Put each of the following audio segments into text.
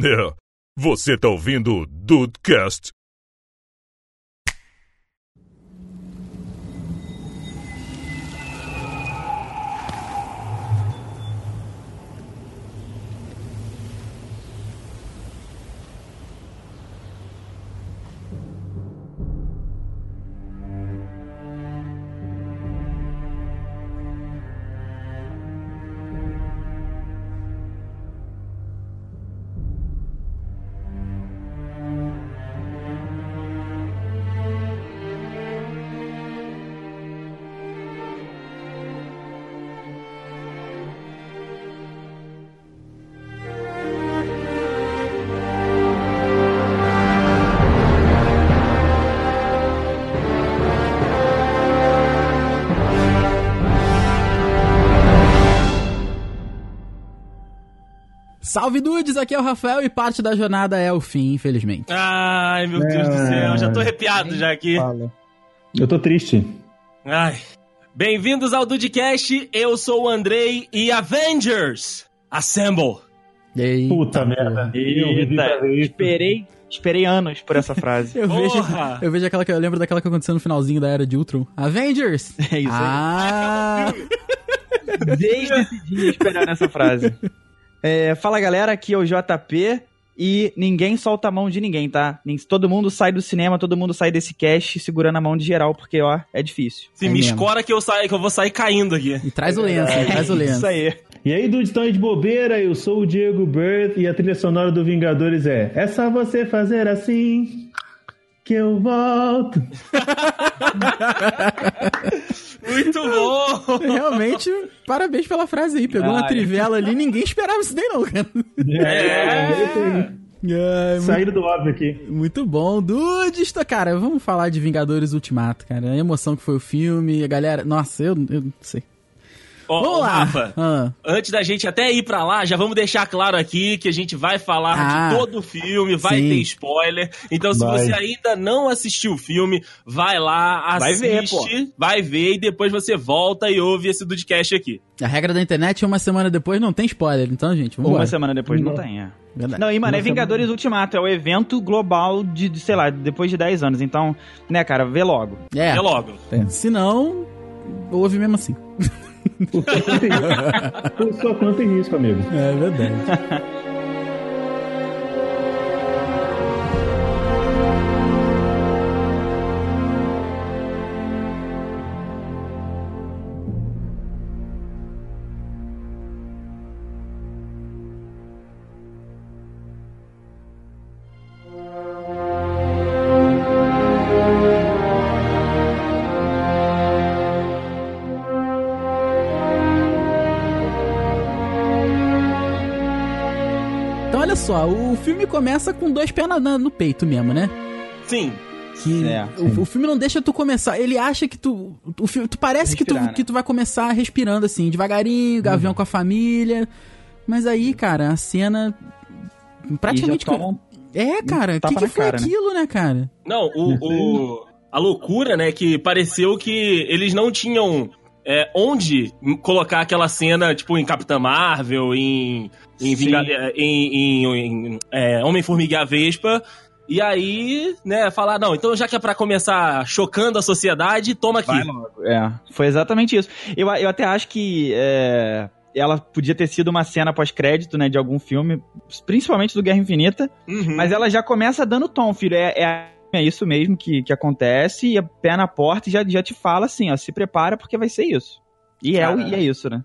É, você tá ouvindo o Dudecast? Salve dudes, aqui é o Rafael e parte da jornada é o fim, infelizmente. Ai, meu Deus do céu, já tô arrepiado já aqui. Fala. Eu tô triste. Ai. Bem-vindos ao Dudecast, eu sou o Andrei e Avengers Assemble. Eita, Puta merda. Eita, esperei, esperei anos por essa frase. Eu vejo, eu vejo aquela que eu lembro daquela que aconteceu no finalzinho da era de Ultron. Avengers! É isso aí. ah, Desde esse dia esperando essa frase. É, fala galera, aqui é o JP e ninguém solta a mão de ninguém, tá? Todo mundo sai do cinema, todo mundo sai desse cast segurando a mão de geral, porque ó, é difícil. Se É me mesmo. escora que eu, saio, que eu vou sair caindo aqui. e traz o lenço, hein, traz o lenço. Isso aí. E aí, dudes, estão aí de bobeira? Eu sou o Diego Birth e a trilha sonora do Vingadores é É só você fazer assim que eu volto. Muito bom! Realmente, parabéns pela frase aí. Pegou uma Ai. trivela ali, ninguém esperava isso daí não, cara. É. Ai, mu- Saíram do óbvio aqui. muito bom. Dudes, cara, vamos falar de Vingadores Ultimato, cara. A emoção que foi o filme, a galera... Nossa, eu, eu não sei. Ó, Vamos lá. Rafa, Ah. antes da gente até ir pra lá, já vamos deixar claro aqui que a gente vai falar Ah. de todo o filme, vai Sim. ter spoiler. Então, se Vai. você ainda não assistiu o filme, vai lá, Vai ver, assiste, vai ver e depois você volta e ouve esse Dudcast aqui. A regra da internet é uma semana depois não tem spoiler. Então, gente, vamos Uma semana depois não, Não. tem, é. Verdade. Não, e mano, é Vingadores Ultimato, é o evento global de, de, sei lá, depois de 10 anos. Então, né, cara, vê logo. É, Até logo. é. se não, ouve mesmo assim. Por sua conta e risco. Amigo. É verdade. olha só, o filme começa com dois pés na- no peito mesmo, né? Sim. Que É, o, o filme não deixa tu começar. Ele acha que tu. O filme, tu parece que tu, Respirar, né? que tu vai começar respirando assim, devagarinho, gavião com a família. Mas aí, cara, a cena. Praticamente. É, cara, o que, que foi cara, né? aquilo, né, cara? Não, o, o- a loucura, né, que pareceu que eles não tinham é, onde colocar aquela cena, tipo, em Capitã Marvel, em, em. Vinga- é, em, em- em, é, Homem-Formiga e a Vespa. E aí, né, falar, não, então já que é pra começar chocando a sociedade, toma aqui. É, foi exatamente isso. Eu, eu até acho que é, ela podia ter sido uma cena pós-crédito, né, de algum filme, principalmente do Guerra Infinita, Uhum. mas ela já começa dando tom, filho. É, é, é isso mesmo que, que acontece, e a pé na porta e já, já te fala assim, ó, se prepara porque vai ser isso. E é, e é isso, né?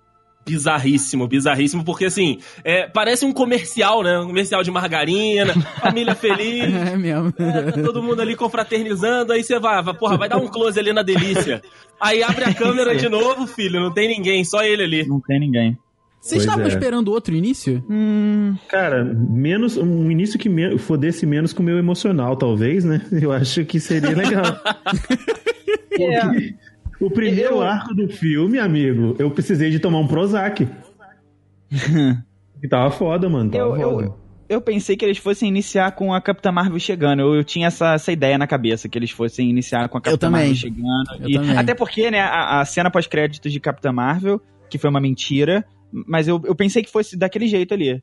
Bizarríssimo, bizarríssimo, porque assim, é, parece um comercial, né? Um comercial de margarina, família feliz. É mesmo. É, tá todo mundo ali confraternizando, aí você vai, vai, porra, vai dar um close ali na delícia. Aí abre a câmera de novo, filho, não tem ninguém, só ele ali. Não tem ninguém. Vocês estavam é. esperando outro início? Hum, Cara, menos um início que me, fodesse menos com o meu emocional, talvez, né? Eu acho que seria legal. Porque o primeiro Eu- arco do filme, amigo, eu precisei de tomar um Prozac. que tava foda, mano. Tava eu, foda. eu, eu pensei que eles fossem iniciar com a Capitã Marvel chegando. Eu, eu tinha essa, essa ideia na cabeça, que eles fossem iniciar com a Capitã. Marvel chegando. Eu E- também. Até porque, né, a, a cena pós-créditos de Capitã Marvel, que foi uma mentira, mas eu, eu pensei que fosse daquele jeito ali.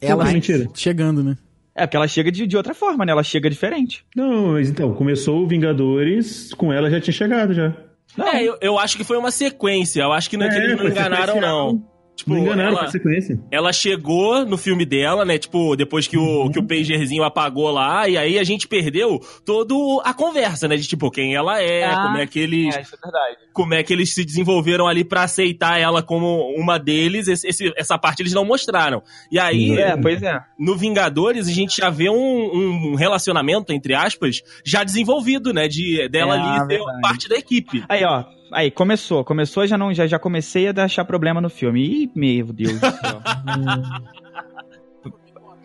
Ela Pô, mentira. chegando, né? É, porque ela chega de, de outra forma, né? Ela chega diferente. Não, mas então, começou o Vingadores, com ela já tinha chegado já. É, eu, eu acho que foi uma sequência. Eu acho que não é que É, eles não foi enganaram, não. Tipo, não enganaram ela, com a sequência. ela chegou no filme dela, né? Tipo, depois que o, que o pagerzinho apagou lá, e aí a gente perdeu toda a conversa, né? De tipo, quem ela é, Ah, como é que eles. isso é verdade. Como é que eles se desenvolveram ali pra aceitar ela como uma deles. Esse- esse- essa parte eles não mostraram. E aí, É, pois é. no Vingadores, a gente já vê um, um relacionamento, entre aspas, já desenvolvido, né? De dela É, ali ser verdade. parte da equipe. Aí, ó. Aí, começou. Começou, já não já, já comecei a achar problema no filme. Ih, meu Deus do céu.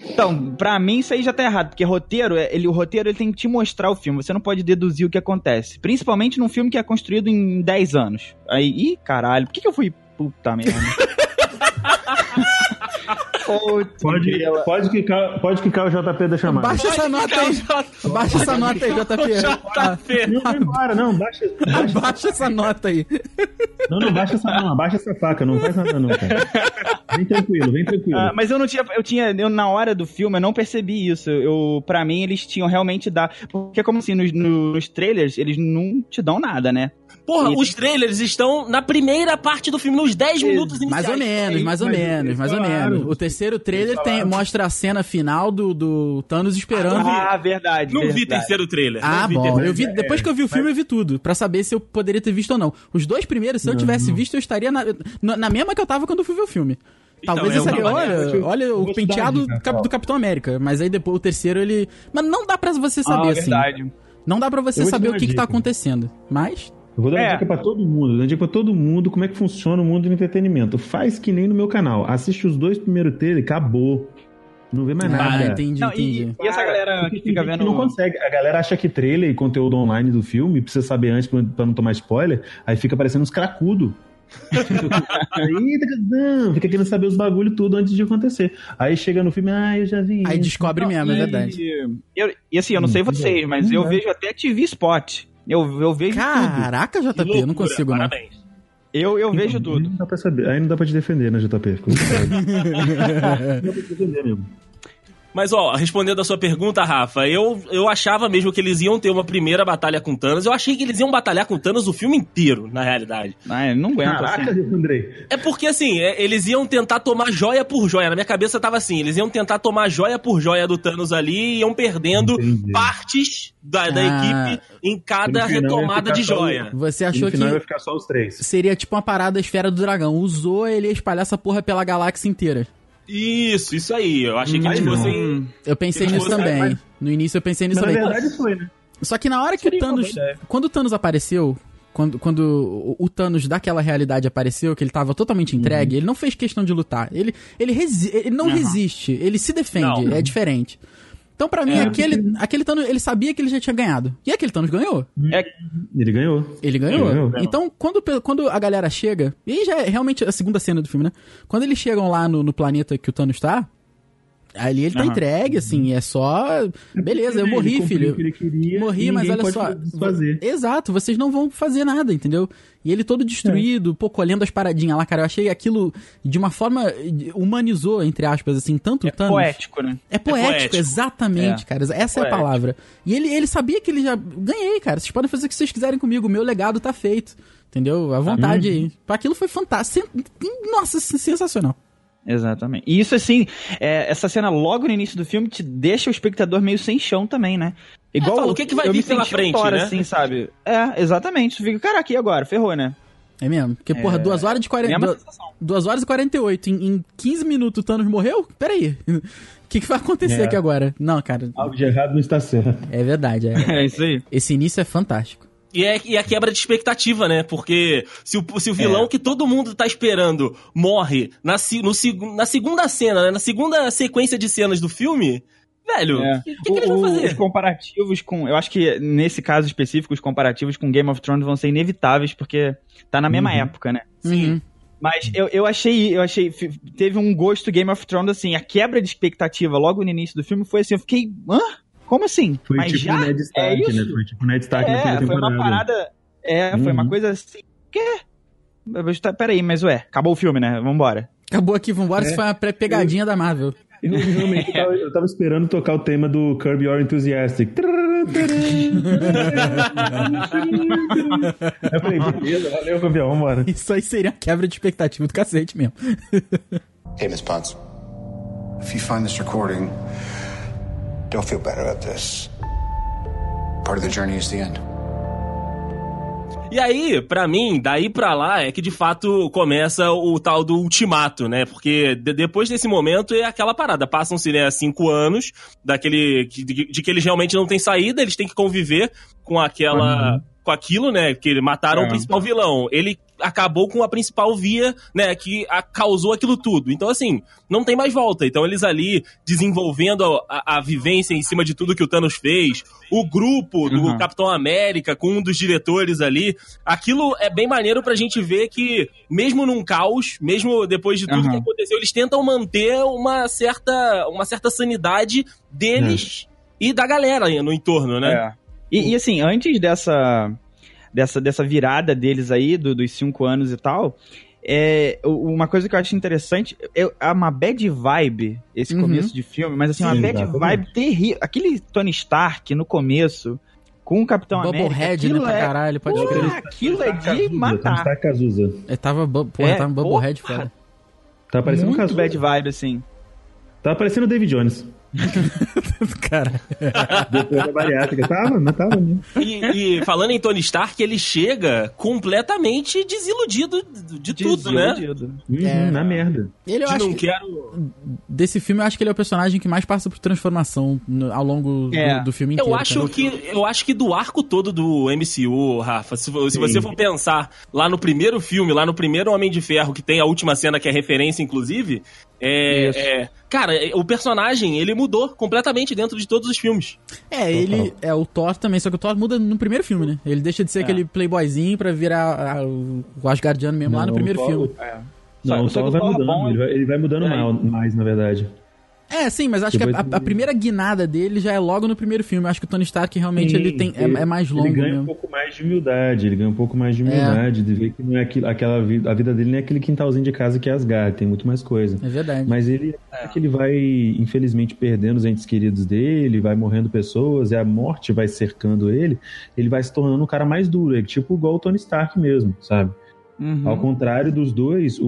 Então, pra mim isso aí já tá errado, porque roteiro, é- ele, o roteiro ele tem que te mostrar o filme, você não pode deduzir o que acontece. Principalmente num filme que é construído em 10 anos. Aí, ih, caralho, por que, que eu fui. Puta merda. Pode, pode, quicar, pode quicar o JP da chamada. Baixa essa nota aí. Baixa essa nota aí, JP. Não, vai embora, não, baixa, baixa. Baixa essa nota aí. Não, não, baixa essa, não, abaixa essa faca, não faz nada não, cara. Vem tranquilo, vem tranquilo. Ah, mas eu não tinha, eu tinha, eu na hora do filme eu não percebi isso. Eu, para mim eles tinham realmente dar, porque como assim nos, nos trailers eles não te dão nada, né? Porra, E- os trailers estão na primeira parte do filme, nos 10 minutos iniciais. Mais ou menos, mais ou mas menos, mais ou menos. O terceiro trailer tem, mostra a cena final do, do Thanos esperando. Ah, verdade. Não vi verdade. terceiro trailer. Ah, não vi bom. Eu vi, é, depois que eu vi o filme, eu vi tudo. Pra saber se eu poderia ter visto ou não. Os dois primeiros, se eu tivesse visto, eu estaria na, na, mesma que eu tava quando eu fui ver o filme. Então, Talvez é eu sabia, uma olha, olha o penteado dica, do, Capitão América. Mas aí depois o terceiro ele. Mas não dá pra você saber, ah, assim. verdade. Não dá pra você saber o que, que tá acontecendo. Mas. Eu vou dar uma É. dica pra todo mundo, dar uma dica pra todo mundo como é que funciona o mundo do entretenimento. Faz que nem no meu canal. Assiste os dois primeiros trailers, acabou. Não vê mais Ah, nada. entendi, Não, entendi. e, e essa galera que fica vendo não consegue. A galera acha que trailer e conteúdo online do filme precisa saber antes pra pra não tomar spoiler, aí fica parecendo uns cracudos. aí não, fica querendo saber os bagulho tudo antes de acontecer. Aí chega no filme, ah, eu já vi. Aí descobre mesmo, é verdade. E, eu- e assim, eu não sei vocês, mas eu vejo até TV Spot. Eu, eu vejo tudo. Caraca, Que JP, eu não consigo, não. Parabéns. Eu, eu vejo Então, tudo. Aí não dá pra saber. Aí não dá pra te defender, né, JP? Ficou. Não dá pra te defender mesmo. Mas, ó, respondendo a sua pergunta, Rafa, eu, eu achava mesmo que eles iam ter uma primeira batalha com Thanos. Eu achei que eles iam batalhar com Thanos o filme inteiro, na realidade. Ah, eu não aguento Caraca, assim. Andrei. É porque, assim, é- eles iam tentar tomar joia por joia. Na minha cabeça tava assim, eles iam tentar tomar joia por joia do Thanos ali e iam perdendo Entendi. partes da, da Ah. equipe em cada ia retomada de joia. Você achou final que vai ficar só os três. seria tipo uma parada esfera do dragão. Usou, ele ia espalhar essa porra pela galáxia inteira. Isso, isso aí. Eu achei que eles não. fossem... Eu pensei Se nisso fosse- também. mas- No início eu pensei nisso Mas na também. verdade foi, né? Só que na hora que Seria o Thanos. Quando o Thanos apareceu, quando, quando o, Thanos daquela realidade apareceu, que ele tava totalmente entregue, ele não fez questão de lutar. Ele, ele, resi ele não Aham. resiste, ele se defende, Não. é diferente. Então, pra mim, É. aquele, aquele Thanos, ele sabia que ele já tinha ganhado. E aquele Thanos ganhou. Ele ganhou. Ele ganhou. Ele ganhou. Então, quando, quando a galera chega, e aí já é realmente a segunda cena do filme, né? Quando eles chegam lá no, no planeta que o Thanos tá, ali ele tá Aham. entregue, assim, é só. Beleza, eu morri, filho. o que ele queria, Morri, mas olha pode só. desfazer. Exato, vocês não vão fazer nada, entendeu? E ele todo destruído, pô, colhendo as paradinhas lá, cara. Eu achei aquilo de uma forma. humanizou, entre aspas, assim, tanto É Thanos. poético, né? É poético, poético. exatamente, É. cara. Essa é a palavra. E ele, ele sabia que ele já. Ganhei, cara. Vocês podem fazer o que vocês quiserem comigo. O meu legado tá feito. Entendeu? À vontade aí. Aquilo foi fantástico. Nossa, sensacional. Exatamente. E isso, assim, é, essa cena logo no início do filme te deixa o espectador meio sem chão também, né? Igual fala, o que que vai vir pela frente, Thor, né? assim, sabe? É, exatamente. Tu fica, caraca, e agora? Ferrou, né? É mesmo? Porque, porra, É. 2 horas de 40. Mesma duas- sensação. 2 horas e 48. Em, em 15 minutos o Thanos morreu? Peraí. O que, que vai acontecer É. aqui agora? Não, cara. Algo de errado não está certo. É verdade. é. É isso aí. Esse início é fantástico. E é, e a quebra de expectativa, né? Porque se o, se o vilão É. que todo mundo tá esperando morre na, se- no, na segunda cena, né? Na segunda sequência de cenas do filme, velho, o É. que, que, que eles O- vão o- fazer? Os comparativos com. Eu acho que nesse caso específico, os comparativos com Game of Thrones vão ser inevitáveis, porque tá na mesma Uhum. época, né? Sim. Uhum. Mas eu, eu achei, eu achei. Teve um gosto Game of Thrones, assim, a quebra de expectativa logo no início do filme foi assim, eu fiquei. Hã? Como assim? Foi Mas tipo já? o Ned Stark, é isso? né? Foi tipo o Ned Stark na É, primeira foi uma temporada. parada. É, foi uma Uhum. coisa assim. Quê? Eu vou estar- Peraí, mas ué, acabou o filme, né? Vambora. Acabou aqui, vambora. É. Isso foi uma pré-pegadinha da Marvel. E no realmente, eu tava, eu tava esperando tocar o tema do Curb Your Enthusiastic. eu falei, beleza, valeu, campeão, vambora. Isso aí seria a quebra de expectativa do cacete mesmo. Hey, Miss Potts. If you find this recording, don't feel bad about this. Part of the journey is the end. E aí, pra mim, daí pra lá é que de fato começa o tal do ultimato, né? Porque de- depois desse momento é aquela parada. Passam-se, né, cinco anos daquele. que- De, de que eles realmente não têm saída, eles têm que conviver com aquela. Com aquilo, né? Que mataram É. o principal vilão. Ele acabou com a principal via, né? Que a- causou aquilo tudo. Então, assim, não tem mais volta. Então, eles ali desenvolvendo a, a vivência em cima de tudo que o Thanos fez, o grupo do Uhum. Capitão América com um dos diretores ali, aquilo é bem maneiro pra gente ver que, mesmo num caos, mesmo depois de tudo Uhum. que aconteceu, eles tentam manter uma certa, uma certa sanidade deles e da galera no entorno, né? É. E, e, assim, antes dessa, dessa, dessa virada deles aí, do- dos cinco anos e tal, é, uma coisa que eu acho interessante é é uma bad vibe esse Uhum. começo de filme, mas assim, uma Sim, bad exatamente. vibe terrível. Aquele Tony Stark no começo, com o Capitão América. Bubblehead, né, aquilo pra é- caralho, pode crer. aquilo é de matar. Ele tava, bu- porra, É, tava um Bubblehead porra. fora. Tá parecendo um Cazuza. bad vibe, assim. Tá parecendo o David Jones. Cara, Depois da bariátrica. Tava, não tava, né? E, e falando em Tony Stark, ele chega completamente desiludido de tudo, né? Desiludido. Uhum, É. Na merda. ele eu De acho não que, quero. desse filme eu acho que ele é o personagem que mais passa por transformação no- ao longo do, É. do filme inteiro. Eu acho, que, eu acho que do arco todo do MCU, Rafa, se, se você for pensar lá no primeiro filme, lá no primeiro Homem de Ferro, que tem a última cena que é referência, inclusive, é, é- cara, é- o personagem, ele mudou completamente dentro de todos os filmes. É, ele é o Thor também, só que o Thor muda no primeiro filme, né? Ele deixa de ser aquele playboyzinho pra virar a- o Asgardiano mesmo lá no Não, primeiro Thor- filme. Não, o só Thor vai o Thor mudando. bom- Ele vai, ele vai mudando É. mal- mais, na verdade. É, sim, mas acho que a, Depois a- a ele- primeira guinada dele já é logo no primeiro filme. Eu acho que o Tony Stark realmente ele tem, é, é mais longo Ele ganha mesmo. um pouco mais de humildade, ele ganha um pouco mais de humildade, de ver que não é aquilo, aquela vida, a vida dele não é aquele quintalzinho de casa que é Asgard, tem muito mais coisa. É verdade. Mas ele é. que ele vai, infelizmente, perdendo os entes queridos dele, vai morrendo pessoas, e a morte vai cercando ele, ele vai se tornando um cara mais duro, é tipo igual o Tony Stark mesmo, sabe? Uhum. Ao contrário dos dois, o,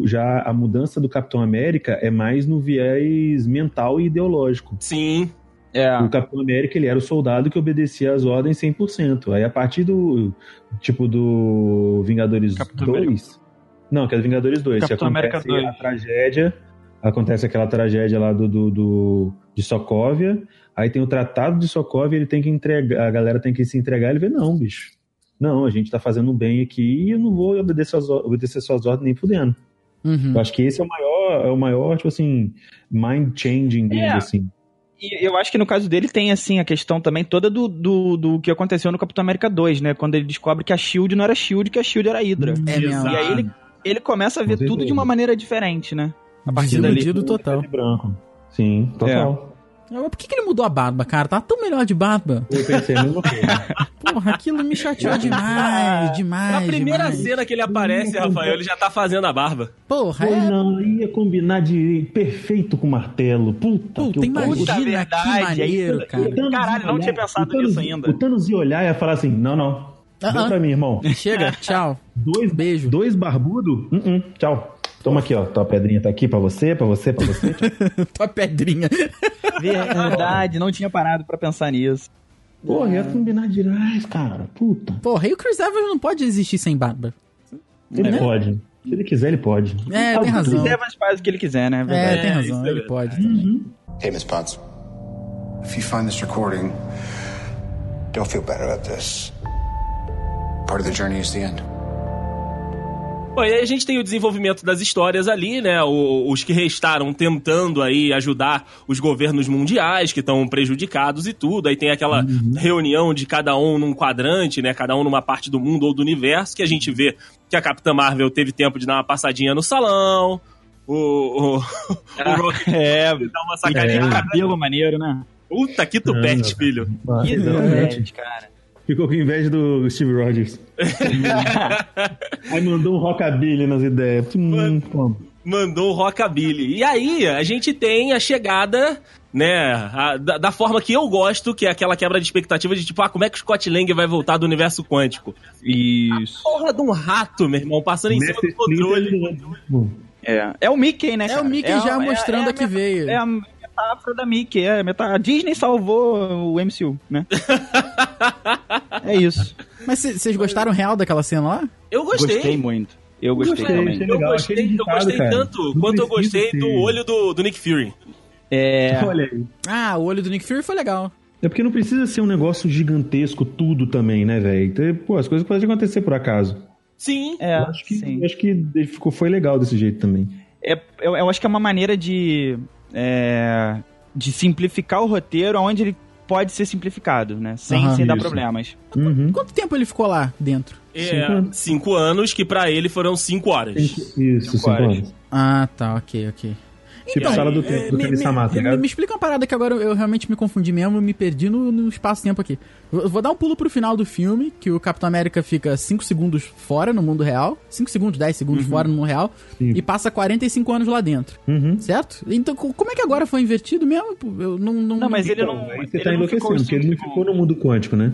o- já a mudança do Capitão América é mais no viés mental e ideológico. Sim. É. O Capitão América, ele era o soldado que obedecia às ordens 100%. Aí, a partir do, tipo, do Vingadores Capitão 2... Não, que é do Vingadores 2. que Capitão América acontece 2. a tragédia... Acontece aquela tragédia lá do, do, do- de Sokovia. Aí tem o Tratado de Sokovia, ele tem que entregar... A galera tem que se entregar. Ele vê, não, bicho. Não, a gente tá fazendo bem aqui e eu não vou obedecer, suas, obedecer suas ordens nem fudendo. Uhum. Eu acho que esse é o maior, é o maior tipo assim, mind-changing dele, É. assim. E eu acho que no caso dele tem, assim, a questão também toda do, do, do que aconteceu no Capitão América 2, né? Quando ele descobre que a SHIELD não era SHIELD, que a SHIELD era Hydra. É mesmo. E aí ele, ele começa a ver tudo de uma maneira diferente, né? A partir dali. Desiludido total. De branco. Sim, total. Mas por que, que ele mudou a barba, cara? Tá tão melhor de barba. Eu pensei a mesma coisa. Porra, aquilo me chateou demais, demais. Na primeira demais. cena que ele aparece, Rafael, ele já tá fazendo a barba. Porra, Pô, é. não, ia combinar de perfeito com o martelo. Puta Puta, que imagina Puta que verdade, maneiro, aí- cara. Caralho, não olhar- tinha pensado Thanos- nisso ainda. O Thanos ia olhar e ia falar assim: não, não. Ah, Deu ah. pra mim, irmão. Chega, tchau. Dois, Beijo. dois barbudo? Uh -uh, tchau. Toma aqui, ó. Tua pedrinha tá aqui pra você, pra você, pra você. Tua pedrinha. Verdade, não tinha parado pra pensar nisso. Porra, ia combinar demais, cara. Puta. Porra, e o Chris Evans não pode existir sem barba. Ele Né? pode. Se ele quiser, ele pode. É, Ah, tem o razão. Chris Evans faz o que ele quiser, né? É, Verdade. tem É, razão, isso é ele pode também. Hey, Miss Potts. If you find this recording, don't feel bad about this. Part of the journey is the end. Bom, e aí a gente tem o desenvolvimento das histórias ali, né? O- os que restaram tentando aí ajudar os governos mundiais que estão prejudicados e tudo. Aí tem aquela reunião de cada um num quadrante, né? Cada um numa parte do mundo ou do universo, que a gente vê que a Capitã Marvel teve tempo de dar uma passadinha no salão. O, o, o Rocket É, dá uma sacadinha. cabelo maneiro, né? Puta que tupete, filho. Ah, Que exatamente. cara. Ficou com inveja do Steve Rogers. Aí mandou um rockabilly nas ideias. Hum, pô. Mandou o rockabilly. E aí, a gente tem a chegada, né, a- da, da forma que eu gosto, que é aquela quebra de expectativa de tipo, ah, como é que o Scott Lang vai voltar do universo quântico? Isso. Porra de um rato, meu irmão, passando em cima Mestre do controle. Splinter, É, é o Mickey, né, É cara? o Mickey já mostrando a que met- veio. É a metáfora da Mickey. É a, meta... a Disney salvou o MCU, né? é isso. Mas vocês gostaram real daquela cena lá? Eu gostei. Gostei muito. Eu gostei, Gostei, também. achei Eu legal, gostei, eu gostei cara. tanto Não quanto eu gostei do olho do, do Nick Fury. É, Olha aí. Ah, o olho do Nick Fury foi legal. É porque não precisa ser um negócio gigantesco tudo também, né, velho? Então, Pô, as coisas podem acontecer por acaso. Sim. é, eu acho que, sim. eu acho que ficou, foi legal desse jeito também. É, eu, eu acho que é uma maneira de, é, de simplificar o roteiro onde ele pode ser simplificado, né? Sem, Aham, sem dar isso. problemas. Uhum. Quanto tempo ele ficou lá dentro? É, Cinco anos. cinco anos, que pra ele foram cinco horas. Isso, cinco horas. anos. Ah, tá, ok, ok. Tipo sala do tempo do me, Kami Sama, tá me- ligado? me explica uma parada que agora eu realmente me confundi mesmo, me perdi no, no espaço-tempo aqui. Eu vou dar um pulo pro final do filme, que o Capitão América fica 5 segundos fora no mundo real, 5 segundos, 10 segundos fora no mundo real, Sim. e passa 45 anos lá dentro, Uhum. certo? Então, co- como é que agora foi invertido mesmo? Eu não... não, Não, mas ele Então, não. aí você ele tá enlouquecendo, porque ele não cinco- ficou no mundo quântico, né?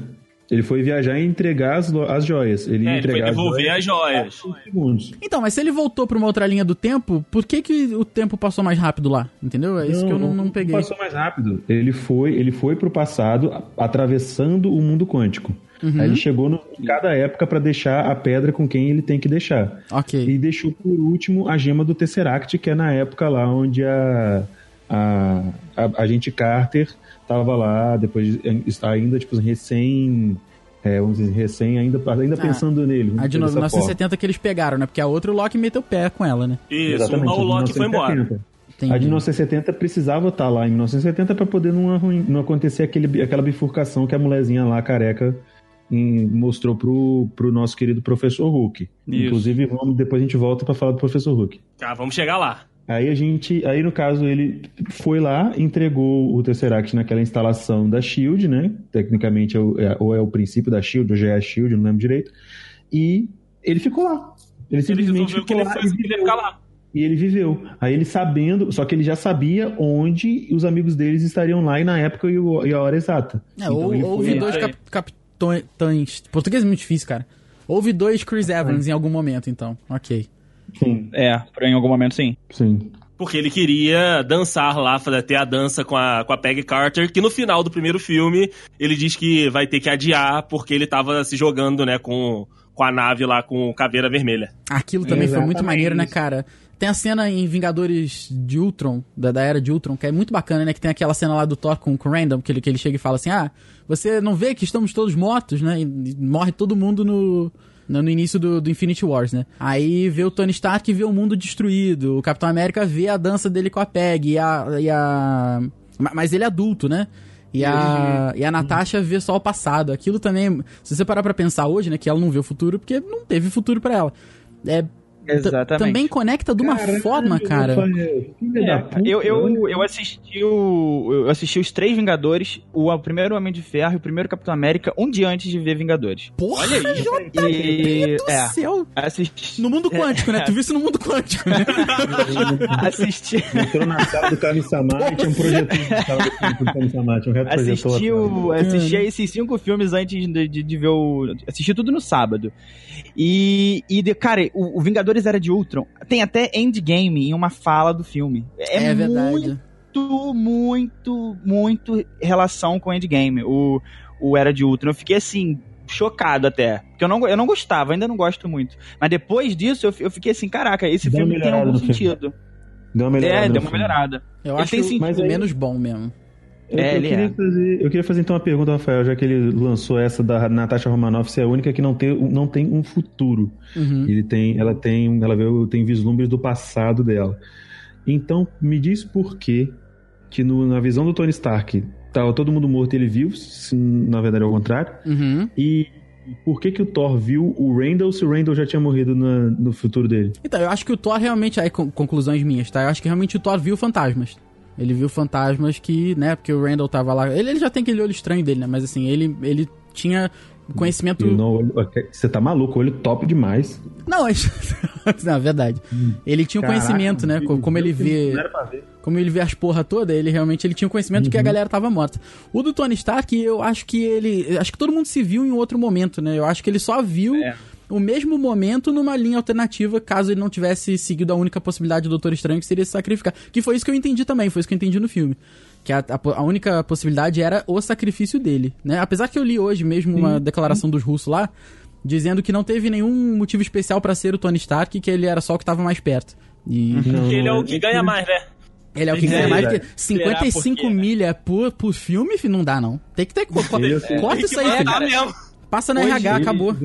Ele foi viajar e entregar as, as joias. Ele ia É, ele foi entregar devolver as as joias. joias em segundos. Então, mas se ele voltou pra uma outra linha do tempo, por que, que o tempo passou mais rápido lá? Entendeu? É isso que eu não, não peguei. Passou mais rápido. Ele foi, ele foi pro passado, atravessando o mundo quântico. Uhum. Aí ele chegou no, em cada época pra deixar a pedra com quem ele tem que deixar. Ok. E deixou por último a gema do Tesseract, que é na época lá onde a a, a, a gente Carter tava lá, depois ainda tipo recém é, vamos dizer, recém ainda ainda Ah, pensando nele. A de dizer dessa forma. 1970 que eles pegaram, né? Porque a outra o Loki meteu o pé com ela, né? Isso, Exatamente, o Loki foi embora. 1970. Entendi. A de 1970 precisava estar lá em 1970 para poder não, não acontecer aquele, aquela bifurcação que a mulherzinha lá, careca, em- mostrou pro, pro nosso querido professor Hulk. Isso. Inclusive, vamos, depois a gente volta para falar do professor Hulk. Tá, vamos chegar lá. Aí a gente, aí no caso ele foi lá, entregou o Tesseract naquela instalação da Shield, né? Tecnicamente é o- é- ou é o princípio da Shield, ou já é a Shield, não lembro direito. E ele ficou lá. Ele Ele simplesmente que ficou ele, lá foi, e ele viveu. ficar lá. E ele viveu. Aí ele sabendo, só que ele já sabia onde os amigos deles estariam lá e na época e, o- e a hora exata. É, Então ou, ele houve dois cap, capitães. Português é muito difícil, cara. Houve dois Chris Evans em algum momento, então. Ok. Sim, É, pra- em algum momento sim. sim. Porque ele queria dançar lá, fazer- ter a dança com a, com a Peggy Carter, que no final do primeiro filme ele diz que vai ter que adiar porque ele tava se jogando, né, com, com a nave lá com o Caveira Vermelha. Aquilo também foi muito Exatamente. maneiro, né, cara? Tem a cena em Vingadores de Ultron, da, da era de Ultron, que é muito bacana, né? Que tem aquela cena lá do Thor com, com o Random, que ele, que ele chega e fala assim: Ah, você não vê que estamos todos mortos, né? E, e morre todo mundo no, no, início do, do Infinity Wars, né? Aí vê o Tony Stark e vê o mundo destruído. O Capitão América vê a dança dele com a Peg e a. E a ma- mas ele é adulto, né? E a, e a Natasha vê só o passado. Aquilo também, se você parar pra pensar hoje, né, que ela não vê o futuro, porque não teve futuro pra ela. É, Exatamente. Também conecta de uma Caralho, forma, cara. É, eu, eu, olha. eu assisti o. Eu assisti os três Vingadores, o, o primeiro Homem de Ferro e o primeiro Capitão América, um dia antes de ver Vingadores. Porra, Olha aí. E. do É. céu. Assisti. No mundo quântico, né? Tu viu isso no mundo quântico, né? assisti. Entrou na sala do Kami-sama e tinha um projetor na sala do Kami-sama, tinha um reto. Assisti, o, assisti a esses cinco filmes antes de, de, de ver o. Assisti tudo no sábado. E, e de- cara, o, o Vingadores Era de Ultron tem até endgame em uma fala do filme. É, É, verdade. muito, muito, muito relação com endgame. O, o Era de Ultron. Eu fiquei assim. Chocado até. Porque eu não, eu não gostava, ainda não gosto muito. Mas depois disso, eu, eu fiquei assim: caraca, esse Deu filme tem algum no filme. sentido. Deu uma melhorada É, deu uma melhorada. Eu Ele acho tem sentido. Mas aí- menos bom mesmo. Eu, É, eu queria é. fazer, eu queria fazer então uma pergunta, Rafael, já que ele lançou essa da Natasha Romanoff, você é a única que não tem, não tem um futuro. Uhum. Ele tem, ela tem, ela vê, tem vislumbres do passado dela. Então, me diz por que que no- na visão do Tony Stark tava todo mundo morto e ele viu, se na verdade é o contrário, Uhum. e por que que o Thor viu o Randall se o Randall já tinha morrido na- no futuro dele? Então, eu acho que o Thor realmente. Aí, con- conclusões minhas, tá? Eu acho que realmente o Thor viu fantasmas. Ele viu fantasmas que, né? Porque o Randall tava lá. Ele, ele já tem aquele olho estranho dele, né? Mas assim, ele, ele tinha conhecimento. No olho- Você tá maluco, olho top demais. Não, é... não, é verdade. Ele tinha o conhecimento, né? meu Como ele vê. não. Como ele vê as porra toda, ele realmente ele tinha o conhecimento de que a galera tava morta. O do Tony Stark, eu acho que ele. Acho que todo mundo se viu em outro momento, né? Eu acho que ele só viu É. o mesmo momento numa linha alternativa, caso ele não tivesse seguido a única possibilidade do Doutor Estranho, que seria se sacrificar. Que foi isso que eu entendi também, foi isso que eu entendi no filme. Que a, a a única possibilidade era o sacrifício dele, né? Apesar que eu li hoje mesmo uma declaração dos russos lá, dizendo que não teve nenhum motivo especial pra ser o Tony Stark, que ele era só o que tava mais perto. E Porque ele é o que ganha mais, né? ele é o que ganha mais né? que 55 porque, né? milha por, por filme, não dá, não. Tem que ter. co- co- Deus, corta isso aí, filho. matar mesmo. Passa na Hoje RH, Ele acabou.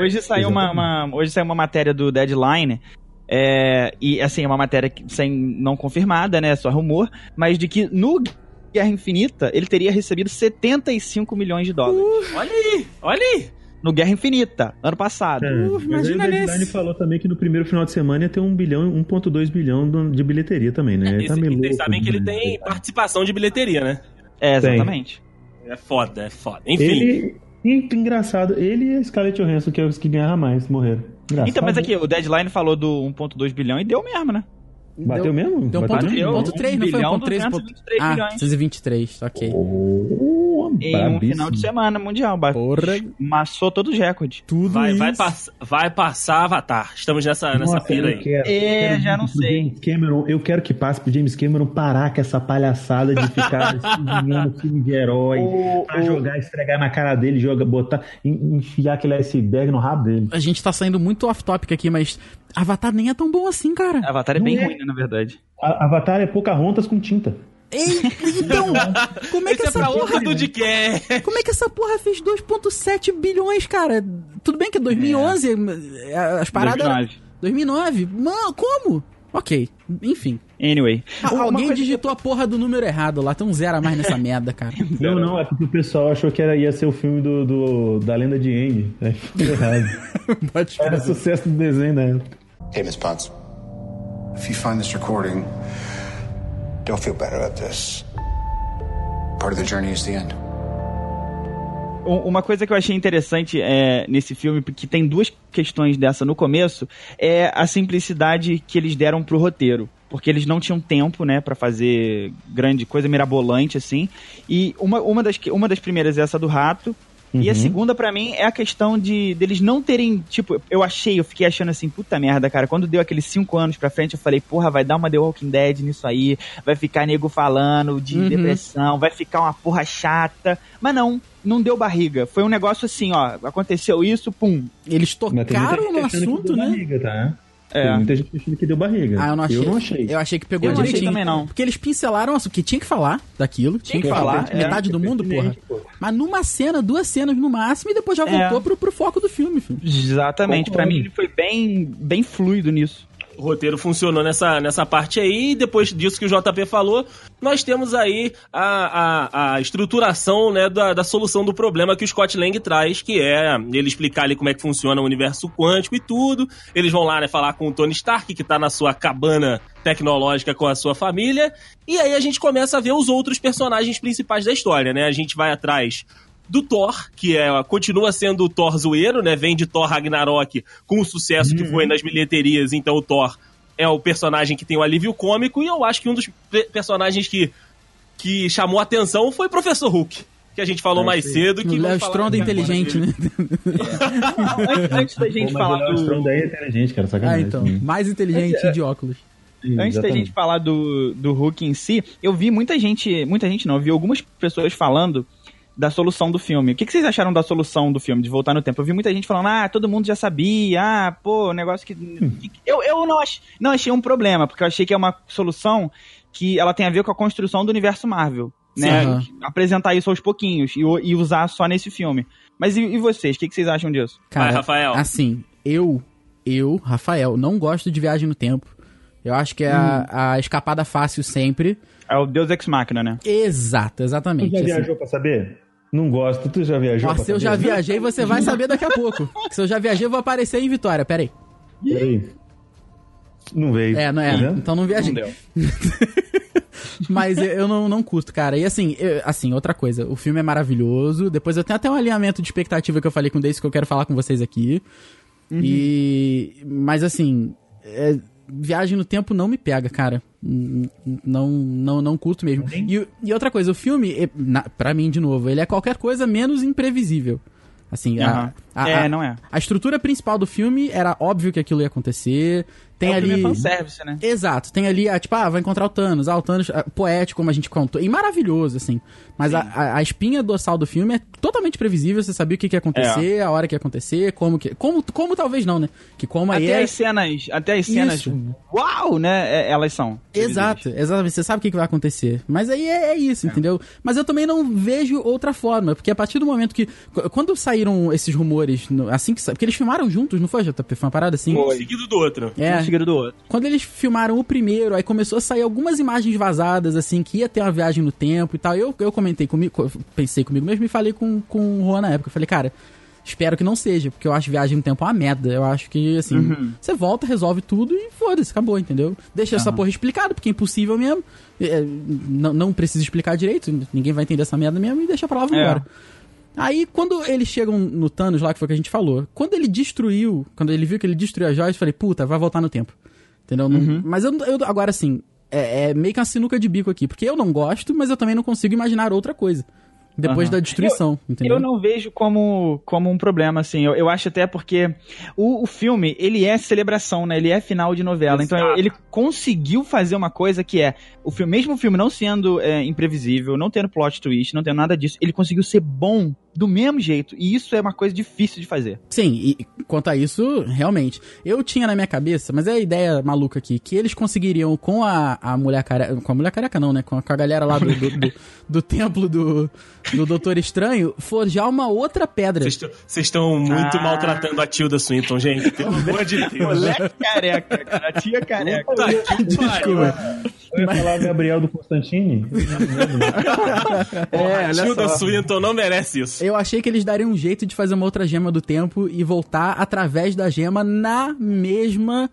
Hoje saiu uma, uma- hoje saiu uma matéria do Deadline, é, e assim, é uma matéria que- sem, não confirmada, né, só rumor, mas de que no Guerra Infinita ele teria recebido 75 milhões de dólares. Olha aí, olha aí. No Guerra Infinita, ano passado. É, Uh, imagina o Deadline falou também que no primeiro final de semana ia ter 1 bilhão, 1.2 bilhão de bilheteria também, né? Ele E tá meio vocês louco, sabem que ele né? tem participação de bilheteria, né? É, Tem. exatamente. É foda, é foda. Enfim. Ele, e- engraçado, ele e a Scarlett Johansson, que é os que ganharam mais, morreram. Engraçado. Então, mas aqui, o Deadline falou do 1.2 bilhão e deu mesmo, né? Bateu mesmo? Deu um Bateu ponto, mesmo? ponto 3, não foi? Um bilhão, ponto 3, ponto... 223 Ah, bilhões. 223, ok. Oh, Em um final de semana mundial. Porra, Massou todos os recordes. tudo Vai, isso. vai, pass vai passar Avatar. Estamos nessa, nessa Nossa, pira eu aí. quero, É, eu quero já não sei. James Cameron, eu quero que passe pro James Cameron parar com essa palhaçada de ficar escrevinhando filme de herói, O- pra o- jogar, esfregar na cara dele, joga, botar, en- enfiar aquele iceberg no rabo dele. A gente tá saindo muito off-topic aqui, mas Avatar nem é tão bom assim, cara. Avatar é bem Não é. ruim, né, na verdade. A- Avatar é Pocahontas com tinta. Ei, então, como é que Esse é essa pra porra... do de. Como é que essa porra fez 2.7 bilhões, cara? Tudo bem que é 2011, é, as paradas... 2009. 2009? Mano, como? Ok, enfim. Anyway. Ah, alguém digitou a porra do número errado lá, tem um zero a mais nessa merda, cara. Não, não, é porque o pessoal achou que era, ia ser o filme do, do- da lenda de. Aí ficou errado. Era sucesso do desenho da época. Hey, Miss Potts. If you find this recording, don't feel better about this. Part of the journey is the end. Um- Uma coisa que eu achei interessante é, nesse filme, porque tem duas questões dessa no começo, é a simplicidade que eles deram pro roteiro. Porque eles não tinham tempo, né, pra fazer grande coisa mirabolante, assim. E uma, uma, das, uma das primeiras é essa do rato. E a segunda, pra mim, é a questão de deles não terem, tipo, eu achei, eu fiquei achando assim, puta merda, cara, quando deu aqueles cinco anos pra frente, eu falei, porra, vai dar uma The Walking Dead nisso aí, vai ficar nego falando de Uhum. depressão, vai ficar uma porra chata. Mas não, não deu barriga. Foi um negócio assim, ó, aconteceu isso, pum. Eles tocaram no assunto, deu né? Barriga, tá? É. Tem muita gente achando que deu barriga. Ah, eu não achei. Eu não achei. Eu achei que pegou Eu não achei também, não. Porque eles pincelaram o que tinha que falar daquilo. Tinha, que que falar. é. metade do mundo, porra. Pô. Mas numa cena, duas cenas no máximo, e depois já É. voltou pro, pro foco do filme, filho. Exatamente. Pra Concordo. mim ele foi bem, bem fluido nisso. O roteiro funcionou nessa, nessa parte aí, e depois disso que o JP falou, nós temos aí a, a, a estruturação né, da, da solução do problema que o Scott Lang traz, que é ele explicar ali como é que funciona o universo quântico e tudo. Eles vão lá né, falar com o Tony Stark, que tá na sua cabana tecnológica com a sua família, e aí a gente começa a ver os outros personagens principais da história, né? A gente vai atrás do Thor, que é, continua sendo o Thor zoeiro, né? Vem de Thor Ragnarok com o sucesso que foi nas bilheterias, então o Thor é o personagem que tem o alívio cômico, e eu acho que um dos pe- personagens que, que chamou a atenção foi o Professor Hulk, que a gente falou mais cedo. Que O Léo Stronda agora inteligente, né? antes, antes da gente Pô, falar o Léo do. Stronda é inteligente, cara, Ah, sacanagem. então. Mais inteligente de óculos. Antes da gente falar do, do Hulk em si, eu vi muita gente. Muita gente não, eu vi algumas pessoas falando da solução do filme. O que, que vocês acharam da solução do filme, de voltar no tempo? Eu vi muita gente falando, ah, todo mundo já sabia, ah, pô, negócio que. que- Eu, eu não, ach, não achei um problema, porque eu achei que é uma solução que ela tem a ver com a construção do universo Marvel. Né? Sim, aham. Apresentar isso aos pouquinhos e, e usar só nesse filme. Mas e, e vocês? O que, que vocês acham disso? Cara, Vai, Rafael. assim, eu, eu, Rafael, não gosto de viagem no tempo. Eu acho que é a, a escapada fácil sempre. É o Deus Ex Machina, né? Exato, exatamente. já assim. viajou pra saber? Não gosto. Tu já viajou Nossa, pra eu já viajei, você vai saber daqui a pouco. Se eu já viajei, eu vou aparecer em Vitória, peraí. Peraí. Não veio. É, não é. Tá então não viajei. Não deu. Mas eu, não, não curto, cara. E assim, eu- assim, outra coisa, o filme é maravilhoso. Depois eu tenho até um alinhamento de expectativa que eu falei com o Daisy que eu quero falar com vocês aqui. E. Mas assim. é, Viagem no tempo não me pega, cara. Não, não, não curto mesmo. E, e outra coisa, o filme, na, pra mim, de novo, ele é qualquer coisa menos imprevisível. Assim, a, Aham. A- É, a- não é. a estrutura principal do filme era óbvio que aquilo ia acontecer. Tem é o ali. fanservice, né? Exato, tem ali, ah, tipo, ah, vai encontrar o Thanos, ah, o Thanos, ah, poético, como a gente contou, e maravilhoso, assim. Mas a, a, a espinha dorsal do filme é totalmente previsível, você sabia o que, que ia acontecer, a hora que ia acontecer, como que. Como, como talvez não, né? Que como aí Até é. as cenas, até as cenas, Isso. uau, né? é- Elas são. Exato, exatamente. Você sabe o que, que vai acontecer. Mas aí é, é isso, entendeu? Mas eu também não vejo outra forma, porque a partir do momento que. qu- Quando saíram esses rumores, no- assim que. Porque eles filmaram juntos, não foi, JP? Foi uma parada assim? Um seguido do outro. É. Um seguido do outro. Quando eles filmaram o primeiro, aí começou a sair algumas imagens vazadas, assim, que ia ter uma viagem no tempo e tal. Eu, eu comentei comigo, co- pensei comigo mesmo e falei com, com o Juan na época. Eu falei, cara, espero que não seja, porque eu acho viagem no tempo uma merda. Eu acho que, assim, Uhum. você volta, resolve tudo e foda-se, acabou, entendeu? Deixa essa porra explicado, porque é impossível mesmo. É, não, não precisa explicar direito, ninguém vai entender essa merda mesmo e deixa pra lá, vamos É. Aí, quando eles chegam no Thanos lá, que foi o que a gente falou, quando ele destruiu, quando ele viu que ele destruiu as joias, eu falei, puta, vai voltar no tempo. Entendeu? Não- Mas eu, eu- agora assim, é, é meio que uma sinuca de bico aqui, porque eu não gosto, mas eu também não consigo imaginar outra coisa. Depois Aham. da destruição, entendeu? Eu não vejo como, como um problema, assim. Eu, eu acho até porque o, o filme, ele é celebração, né? Ele é final de novela. Então Exato. ele conseguiu fazer uma coisa que é, o filme, mesmo o filme não sendo é, imprevisível, não tendo plot twist, não tendo nada disso, ele conseguiu ser bom do mesmo jeito. E isso é uma coisa difícil de fazer. Sim, e quanto a isso, realmente. Eu tinha na minha cabeça, mas é a ideia maluca aqui, que eles conseguiriam com a, a mulher careca. Com a mulher careca não, né? Com a, com a galera lá do, do, do- do templo do, do Doutor Estranho, forjar uma outra pedra. Vocês estão- muito Ah. maltratando a Tilda Swinton, gente. Pelo amor de Deus. Moleque careca, cara. A tia careca. Tá que Desculpa. Eu ia falar Gabriel do Constantine. É, A Tilda Swinton não merece isso. Eu achei que eles dariam um jeito de fazer uma outra gema do tempo e voltar através da gema na mesma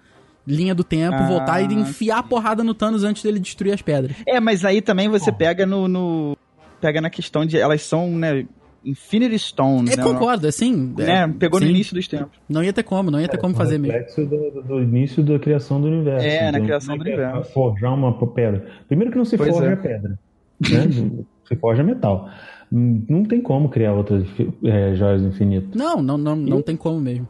linha do tempo, Ah, voltar e enfiar a porrada no Thanos antes dele destruir as pedras. É, mas aí também você pega no, no- Pega na questão de. Elas são, né? Infinity Stones. Eu né? concordo, assim. Né? Pegou no sim. início dos tempos. Não ia ter como, não ia ter como fazer mesmo. do, do início da criação do universo. É, na criação é do que é universo. Forjar uma pedra. Primeiro que não se Pois forja é. pedra. Né? se forja metal. Hum, Não tem como criar outras é, joias do infinito. Não, não, não, não tem como mesmo.